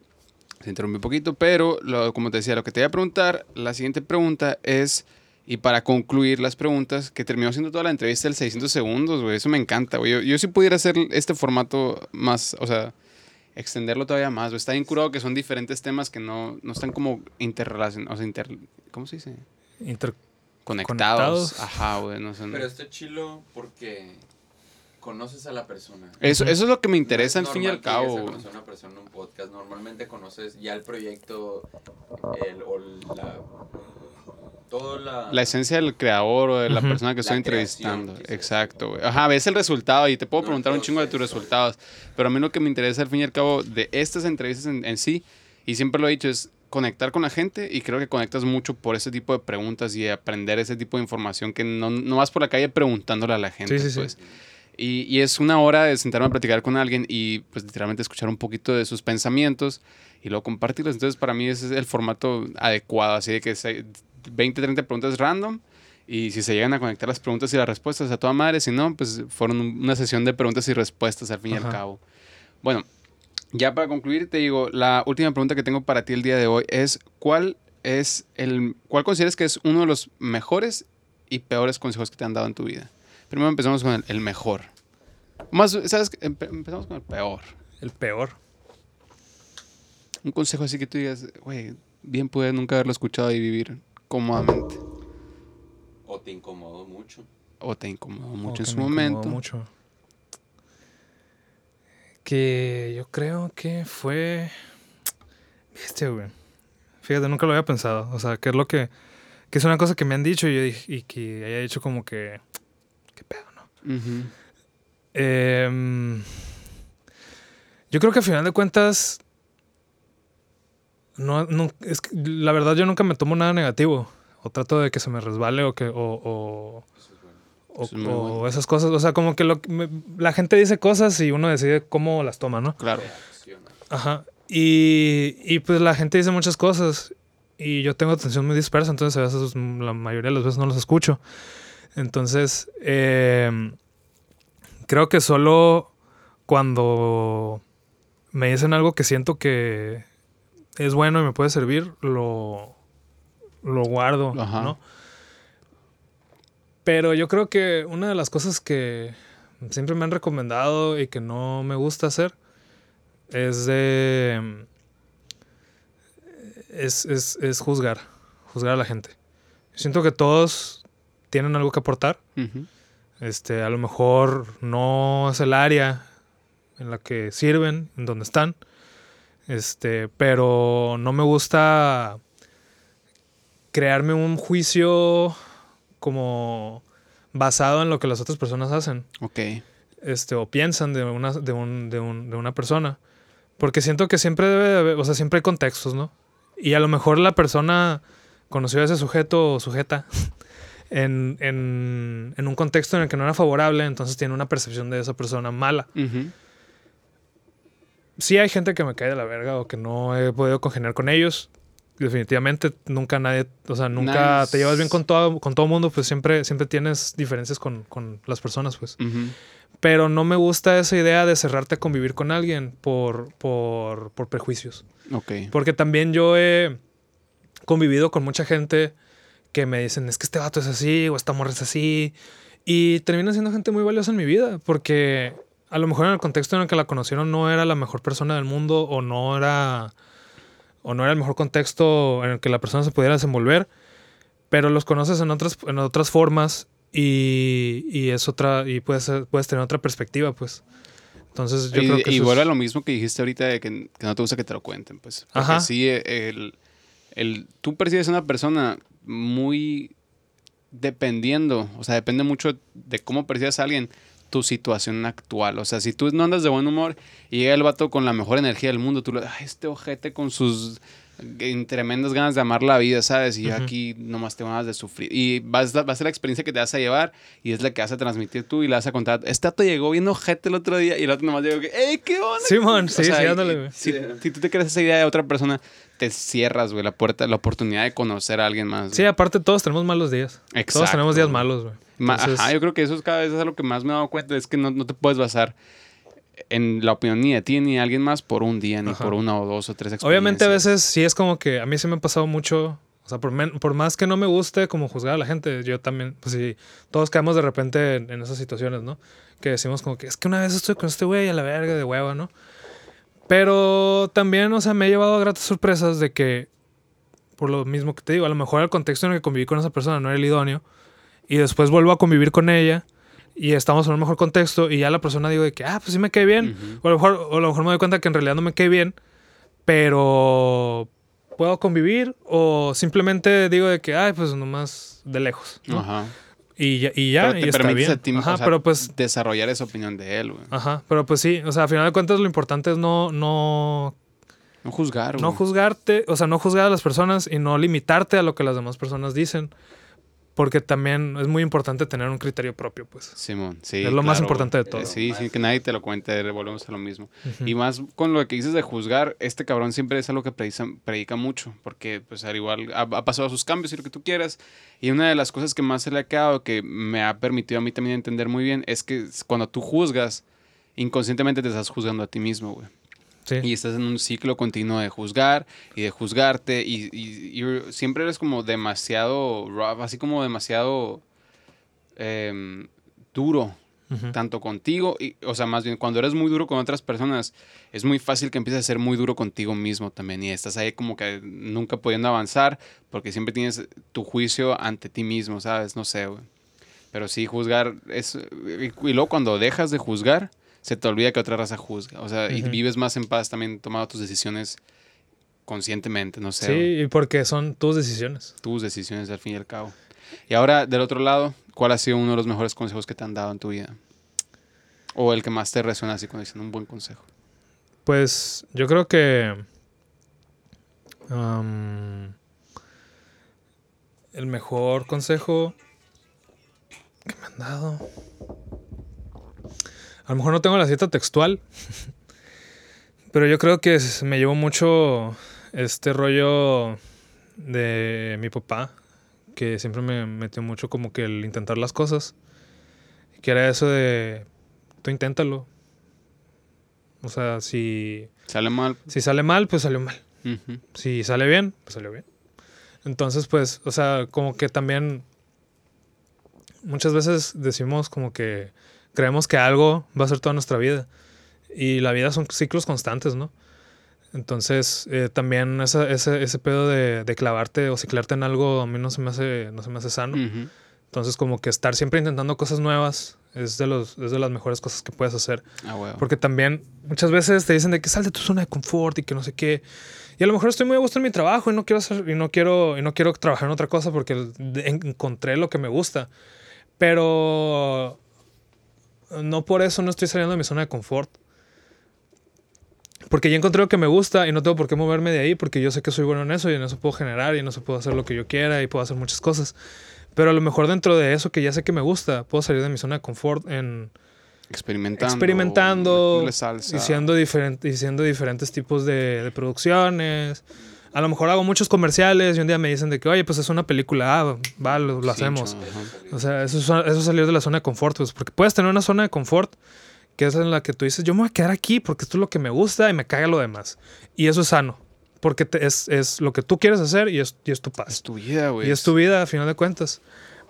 se interrumpió un poquito, pero lo, como te decía, lo que te iba a preguntar, la siguiente pregunta es. Y para concluir las preguntas, que terminó siendo toda la entrevista del 600 segundos, güey. Eso me encanta, güey. Yo, yo si pudiera hacer este formato más, o sea, extenderlo todavía más. Güey. Está bien curado que son diferentes temas que no, no están como interrelacionados. O sea, inter, ¿cómo se dice? Interconectados. Ajá, güey. No sé, Pero está chilo porque conoces a la persona. Eso, eso es lo que me interesa al fin y al cabo. Conocer a una persona en un podcast. Normalmente conoces ya el proyecto el, o la la... esencia del creador o de la persona que estoy entrevistando. Exacto, güey. Ajá, ves el resultado y te puedo preguntar un chingo de tus resultados. Pero a mí lo que me interesa al fin y al cabo de estas entrevistas en, sí, y siempre lo he dicho, es conectar con la gente y creo que conectas mucho por ese tipo de preguntas y aprender ese tipo de información que no, no vas por la calle preguntándole a la gente. Sí, sí, pues. Y, y, es una hora de sentarme a platicar con alguien y pues literalmente escuchar un poquito de sus pensamientos y luego compartirlos. Entonces para mí ese es el formato adecuado, así de que 20, 30 preguntas random. Y si se llegan a conectar las preguntas y las respuestas a toda madre, si no, pues fueron una sesión de preguntas y respuestas al fin y al cabo. Bueno, ya para concluir, te digo, la última pregunta que tengo para ti el día de hoy es: ¿cuál es el. ¿Cuál consideras que es uno de los mejores y peores consejos que te han dado en tu vida? Primero empezamos con el, mejor. Más, ¿sabes? empezamos con el peor. El peor. Un consejo así que tú digas, güey, bien pude nunca haberlo escuchado y vivir cómodamente. O te incomodó mucho. O te incomodó mucho en su momento. mucho. Que yo creo que fue. Viste, güey. Fíjate, nunca lo había pensado. O sea, que es lo que. Que es una cosa que me han dicho y, yo dije, y que haya dicho como que. ¿Qué pedo, no? Em, yo creo que al final de cuentas no, no, es que la verdad yo nunca me tomo nada negativo. O trato de que se me resbale o que. O, o, esas cosas. O sea, como que lo, la gente dice cosas y uno decide cómo las toma, ¿no? Claro. Ajá. Y, y pues la gente dice muchas cosas. Y yo tengo atención muy dispersa, entonces a veces la mayoría de las veces no los escucho. Entonces, em, creo que solo cuando me dicen algo que siento que, es bueno y me puede servir, lo, lo guardo, ¿no? Pero yo creo que una de las cosas que siempre me han recomendado y que no me gusta hacer es de... Es, es, juzgar, juzgar a la gente. Siento que todos tienen algo que aportar. Este, a lo mejor no es el área en la que sirven, en donde están. Este, pero no me gusta crearme un juicio como basado en lo que las otras personas hacen. Ok. Este, o piensan de una, de, un, de, un, de una persona. Porque siento que siempre debe haber, o sea, siempre hay contextos, ¿no? Y a lo mejor la persona conoció a ese sujeto o sujeta en, en, en, un contexto en el que no era favorable, entonces tiene una percepción de esa persona mala. Sí hay gente que me cae de la verga o que no he podido congeniar con ellos. Definitivamente nunca nadie, o sea, nunca te llevas bien con todo con todo mundo, pues siempre siempre tienes diferencias con, con las personas, pues. Pero no me gusta esa idea de cerrarte a convivir con alguien por, por, por prejuicios. Ok. Porque también yo he convivido con mucha gente que me dicen, es que este vato es así o esta morra es así. Y termina siendo gente muy valiosa en mi vida porque a lo mejor en el contexto en el que la conocieron no era la mejor persona del mundo o no era o no era el mejor contexto en el que la persona se pudiera desenvolver, pero los conoces en otras en otras formas y, y es otra y puedes puedes tener otra perspectiva, pues. Entonces yo y, creo que y vuelve a lo mismo que dijiste ahorita de que, que, no te gusta que te lo cuenten, pues. Porque Ajá. sí el, el tú percibes a una persona muy dependiendo, o sea, depende mucho de cómo percibes a alguien tu situación actual. O sea, si tú no andas de buen humor y llega el vato con la mejor energía del mundo, tú le ay, este ojete con sus tremendas ganas de amar la vida, ¿sabes? Y yo aquí nomás tengo ganas de sufrir. Y va a, ser la experiencia que te vas a llevar y es la que vas a transmitir tú y le vas a contar. Este vato llegó bien ojete el otro día y el otro nomás llegó que, ¡Ey, qué onda! Simón, sí, Si, si, tú te crees esa idea de otra persona, te cierras, güey, la puerta, la oportunidad de conocer a alguien más. Sí, aparte todos tenemos malos días. Exacto. Todos tenemos días malos, güey. Ajá, yo creo que eso es cada vez es lo que más me he dado cuenta, es que no, no te puedes basar en la opinión ni de ti ni de alguien más por un día, ni por una o dos o tres experiencias. Obviamente a veces sí es como que a mí se me ha pasado mucho, o sea, por, por más que no me guste como juzgar a la gente, yo también, pues sí, todos caemos de repente en, en esas situaciones, ¿no? Que decimos como que es que una vez estoy con este güey a la verga de hueva, ¿no? Pero también, o sea, me he llevado a gratas sorpresas de que, por lo mismo que te digo, a lo mejor el contexto en el que conviví con esa persona no era el idóneo, y después vuelvo a convivir con ella y estamos en un mejor contexto y ya la persona digo de que, ah, pues sí me cae bien. o, a lo mejor, o a lo mejor me doy cuenta que en realidad no me cae bien, pero puedo convivir o simplemente digo de que, ay, pues nomás de lejos. Ajá. Y ya, y ya, y está bien. Ajá, pero pues desarrollar esa opinión de él, güey. Ajá, pero pues sí, o sea, al final de cuentas lo importante es no no no juzgar, No juzgarte, o sea, no juzgar a las personas y no limitarte a lo que las demás personas dicen. Porque también es muy importante tener un criterio propio, pues. Simón, sí. Es lo más importante de todo. Eh, sí, sí, que nadie te lo cuente, volvemos a lo mismo. Y más con lo que dices de juzgar, este cabrón siempre es algo que predica, predica mucho, porque pues al igual ha, pasado sus cambios y lo que tú quieras. Y una de las cosas que más se le ha quedado, que me ha permitido a mí también entender muy bien, es que cuando tú juzgas, inconscientemente te estás juzgando a ti mismo, güey. Y estás en un ciclo continuo de juzgar y de juzgarte y, siempre eres como demasiado así como demasiado em, duro, tanto contigo, y, o sea, más bien cuando eres muy duro con otras personas, es muy fácil que empieces a ser muy duro contigo mismo también y estás ahí como que nunca pudiendo avanzar porque siempre tienes tu juicio ante ti mismo, ¿sabes? No sé, güey. Pero sí, juzgar es... y luego cuando dejas de juzgar se te olvida que otra raza juzga. O sea, y vives más en paz también tomando tus decisiones conscientemente, no sé. Sí, y porque son tus decisiones. Tus decisiones al fin y al cabo. Y ahora, del otro lado, ¿cuál ha sido uno de los mejores consejos que te han dado en tu vida? O el que más te resuena así como diciendo un buen consejo. Pues yo creo que el mejor consejo que me han dado a lo mejor no tengo la cita textual, pero yo creo que me llevó mucho este rollo de mi papá, que siempre me metió mucho como que el intentar las cosas, que era eso de, tú inténtalo. O sea, si... Sale mal. Si sale mal, pues salió mal. Si sale bien, pues salió bien. Entonces, pues, o sea, como que también muchas veces decimos como que creemos que algo va a ser toda nuestra vida. Y la vida son ciclos constantes, ¿no? Entonces, eh, también ese, ese, pedo de, clavarte o ciclarte en algo a mí no se me hace, no se me hace sano. Entonces, como que estar siempre intentando cosas nuevas es de, los, es de las mejores cosas que puedes hacer. Ah, Porque también muchas veces te dicen de que sal de tu zona de confort y que no sé qué. Y a lo mejor estoy muy a gusto en mi trabajo y no quiero hacer, y no quiero, y no quiero trabajar en otra cosa porque encontré lo que me gusta. Pero no por eso no estoy saliendo de mi zona de confort. Porque ya encontré lo que me gusta y no tengo por qué moverme de ahí porque yo sé que soy bueno en eso y en eso puedo generar y en eso puedo hacer lo que yo quiera y puedo hacer muchas cosas. Pero a lo mejor dentro de eso que ya sé que me gusta, puedo salir de mi zona de confort en... Experimentando. Experimentando. Diciendo, diferentes tipos de, producciones. A lo mejor hago muchos comerciales y un día me dicen de que, oye, pues es una película, ah, va, lo, hacemos. O sea, eso, eso es salir de la zona de confort, pues, porque puedes tener una zona de confort que es en la que tú dices, yo me voy a quedar aquí porque esto es lo que me gusta y me caga lo demás. Y eso es sano, porque es, es, lo que tú quieres hacer y es, y es tu paz. Es tu vida, güey. Y es tu vida, a final de cuentas.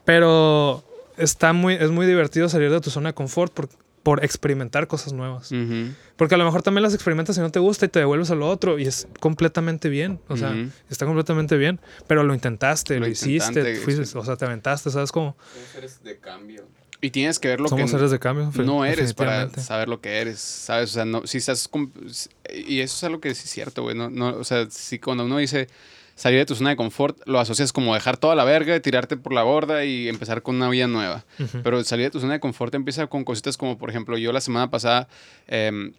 Pero está muy, es muy divertido salir de tu zona de confort por, por experimentar cosas nuevas. Porque a lo mejor también las experimentas y no te gusta y te devuelves a lo otro y es completamente bien. O sea, está completamente bien. Pero lo intentaste, lo, hiciste, fuiste, o sea, te aventaste, ¿sabes cómo? de cambio. Y tienes que ver lo Somos que seres de cambio, no eres para saber lo que eres, ¿sabes? O sea, no, si estás... Y eso es algo que es cierto, güey. No, no, o sea, si cuando uno dice salir de tu zona de confort, lo asocias como dejar toda la verga, tirarte por la borda y empezar con una vida nueva. Pero salir de tu zona de confort empieza con cositas como, por ejemplo, yo la semana pasada... Em,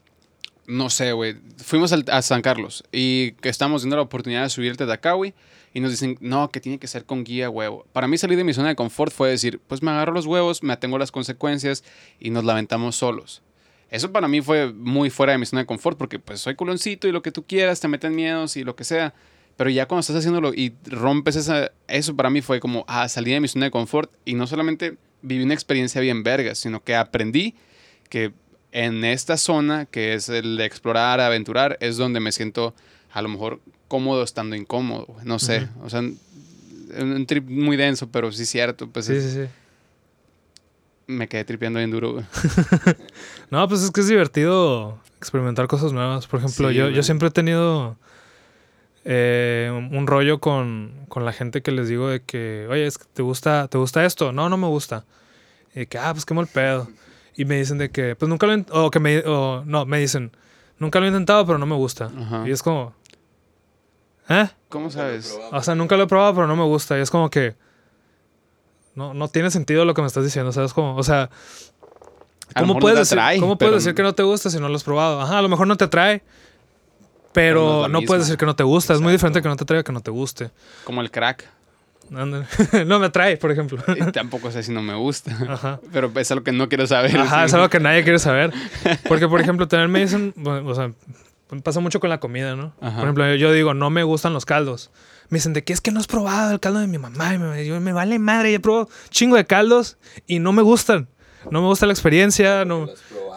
no sé, güey. Fuimos a San Carlos y que estamos viendo la oportunidad de subir el Tatacawi y nos dicen, no, que tiene que ser con guía huevo. Para mí salir de mi zona de confort fue decir, pues me agarro los huevos, me atengo a las consecuencias y nos lamentamos solos. Eso para mí fue muy fuera de mi zona de confort porque pues soy culoncito y lo que tú quieras, te meten miedos y lo que sea. Pero ya cuando estás haciéndolo y rompes esa, eso para mí fue como, ah, salí de mi zona de confort y no solamente viví una experiencia bien verga, sino que aprendí que en esta zona, que es el de explorar, aventurar, es donde me siento a lo mejor cómodo estando incómodo, no sé, o sea, un trip muy denso, pero sí cierto, pues sí, sí, sí. Me quedé tripeando bien duro, no, pues es que es divertido experimentar cosas nuevas. Por ejemplo, yo, yo siempre he tenido eh, un rollo con, con, la gente que les digo de que, oye, es que te gusta, ¿te gusta esto? No, no me gusta. Y que, ah, pues qué mal pedo. Y me dicen de que, pues nunca lo, o que me, o no, me dicen, nunca lo he intentado, pero no me gusta. Y es como, ¿Eh? ¿Cómo sabes? O sea, nunca lo he probado, pero no me gusta. Y es como que. No, no tiene sentido lo que me estás diciendo. ¿Sabes cómo? O sea. ¿Cómo puedes, decir, ¿cómo puedes decir que no te gusta si no lo has probado? Ajá, a lo mejor no te atrae. Pero, no, puedes decir que no te gusta. Es muy diferente que no te atraiga que no te guste. Como el crack. no me atrae, por ejemplo. Y tampoco sé si no me gusta. Ajá. Pero es algo que no quiero saber. Ajá, es algo que nadie quiere saber. Porque, por ejemplo, también me dicen, o sea, pasa mucho con la comida, ¿no? Por ejemplo, yo digo, no me gustan los caldos. Me dicen, ¿de qué es que no has probado el caldo de mi mamá? Y me, yo, me vale madre, yo probado chingo de caldos y no me gustan. No me gusta la experiencia. No.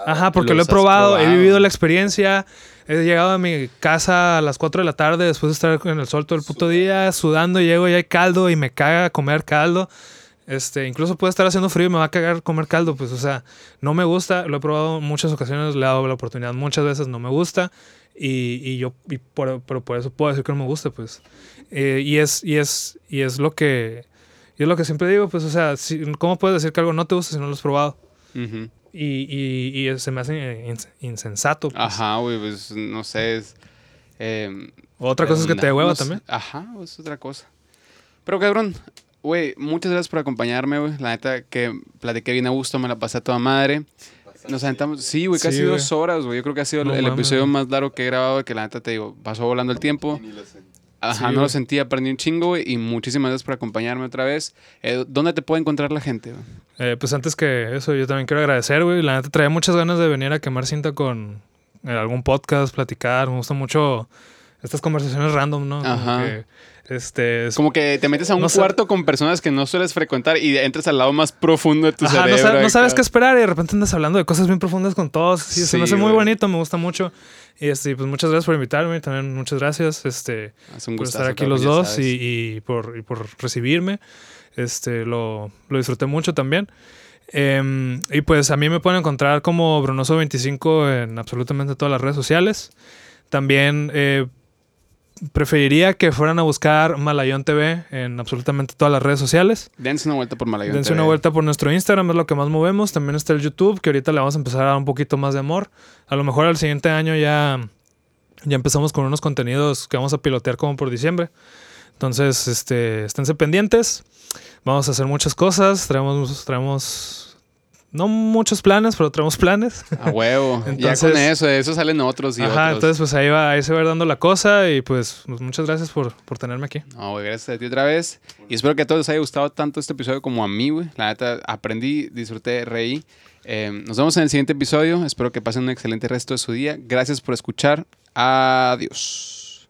Ajá, porque lo he probado, he vivido la experiencia. He llegado a mi casa a las 4 de la tarde después de estar en el sol todo el puto día, sudando, llego y hay caldo y me caga comer caldo. Este, incluso puede estar haciendo frío y me va a cagar comer caldo, pues, o sea, no me gusta, lo he probado en muchas ocasiones, le he dado la oportunidad muchas veces, no me gusta. Y, y yo, y por, pero por eso puedo decir que no me gusta, pues. Eh, y, es, y, es, y es lo que. Y es lo que siempre digo, pues, o sea, si, ¿cómo puedes decir que algo no te gusta si no lo has probado? Y, y, se me hace insensato. Pues. Ajá, güey, pues no sé. Es, em, otra cosa es que te hueva también. Ajá, es otra cosa. Pero cabrón, güey, muchas gracias por acompañarme, güey. La neta que platiqué bien a gusto, me la pasé a toda madre. Nos aventamos, sí, güey, casi dos horas, güey. Yo creo que ha sido el, episodio más largo que he grabado, que la neta te digo, pasó volando el tiempo. Ajá, no lo sentí, aprendí un chingo, güey, y muchísimas gracias por acompañarme otra vez. Eh, ¿Dónde te puede encontrar la gente? Eh, pues antes que eso, yo también quiero agradecer, güey. La neta traía muchas ganas de venir a quemar cinta con eh, algún podcast, platicar. Me gusta mucho estas conversaciones random, ¿no? Ajá. Este, Como que te metes a un cuarto con personas que no sueles frecuentar y entras al lado más profundo de tu cerebro. No, sabes qué esperar y de repente andas hablando de cosas bien profundas con todos. Sí, se me hace muy bonito, me gusta mucho. Y este, pues muchas gracias por invitarme, también muchas gracias este, por estar aquí los dos y, por, por recibirme. Este, lo, lo disfruté mucho también. Em, y pues a mí me pueden encontrar como Brunoso25 en absolutamente todas las redes sociales. También eh, preferiría que fueran a buscar Malayón TV en absolutamente todas las redes sociales. Dense una vuelta por Malayón Dense una vuelta por nuestro Instagram, es lo que más movemos. También está el YouTube, que ahorita le vamos a empezar a dar un poquito más de amor. A lo mejor al siguiente año ya, ya empezamos con unos contenidos que vamos a pilotear como por diciembre. Entonces, este, esténse pendientes. Vamos a hacer muchas cosas. Traemos, traemos no muchos planes, pero tenemos planes. A huevo. ya con eso, de eso salen otros y ajá, entonces pues ahí va, ahí se va dando la cosa y pues, pues muchas gracias por, por tenerme aquí. No, güey, gracias a ti otra vez. Y espero que a todos les haya gustado tanto este episodio como a mí, güey. La neta, aprendí, disfruté, reí. Eh, nos vemos en el siguiente episodio. Espero que pasen un excelente resto de su día. Gracias por escuchar. Adiós.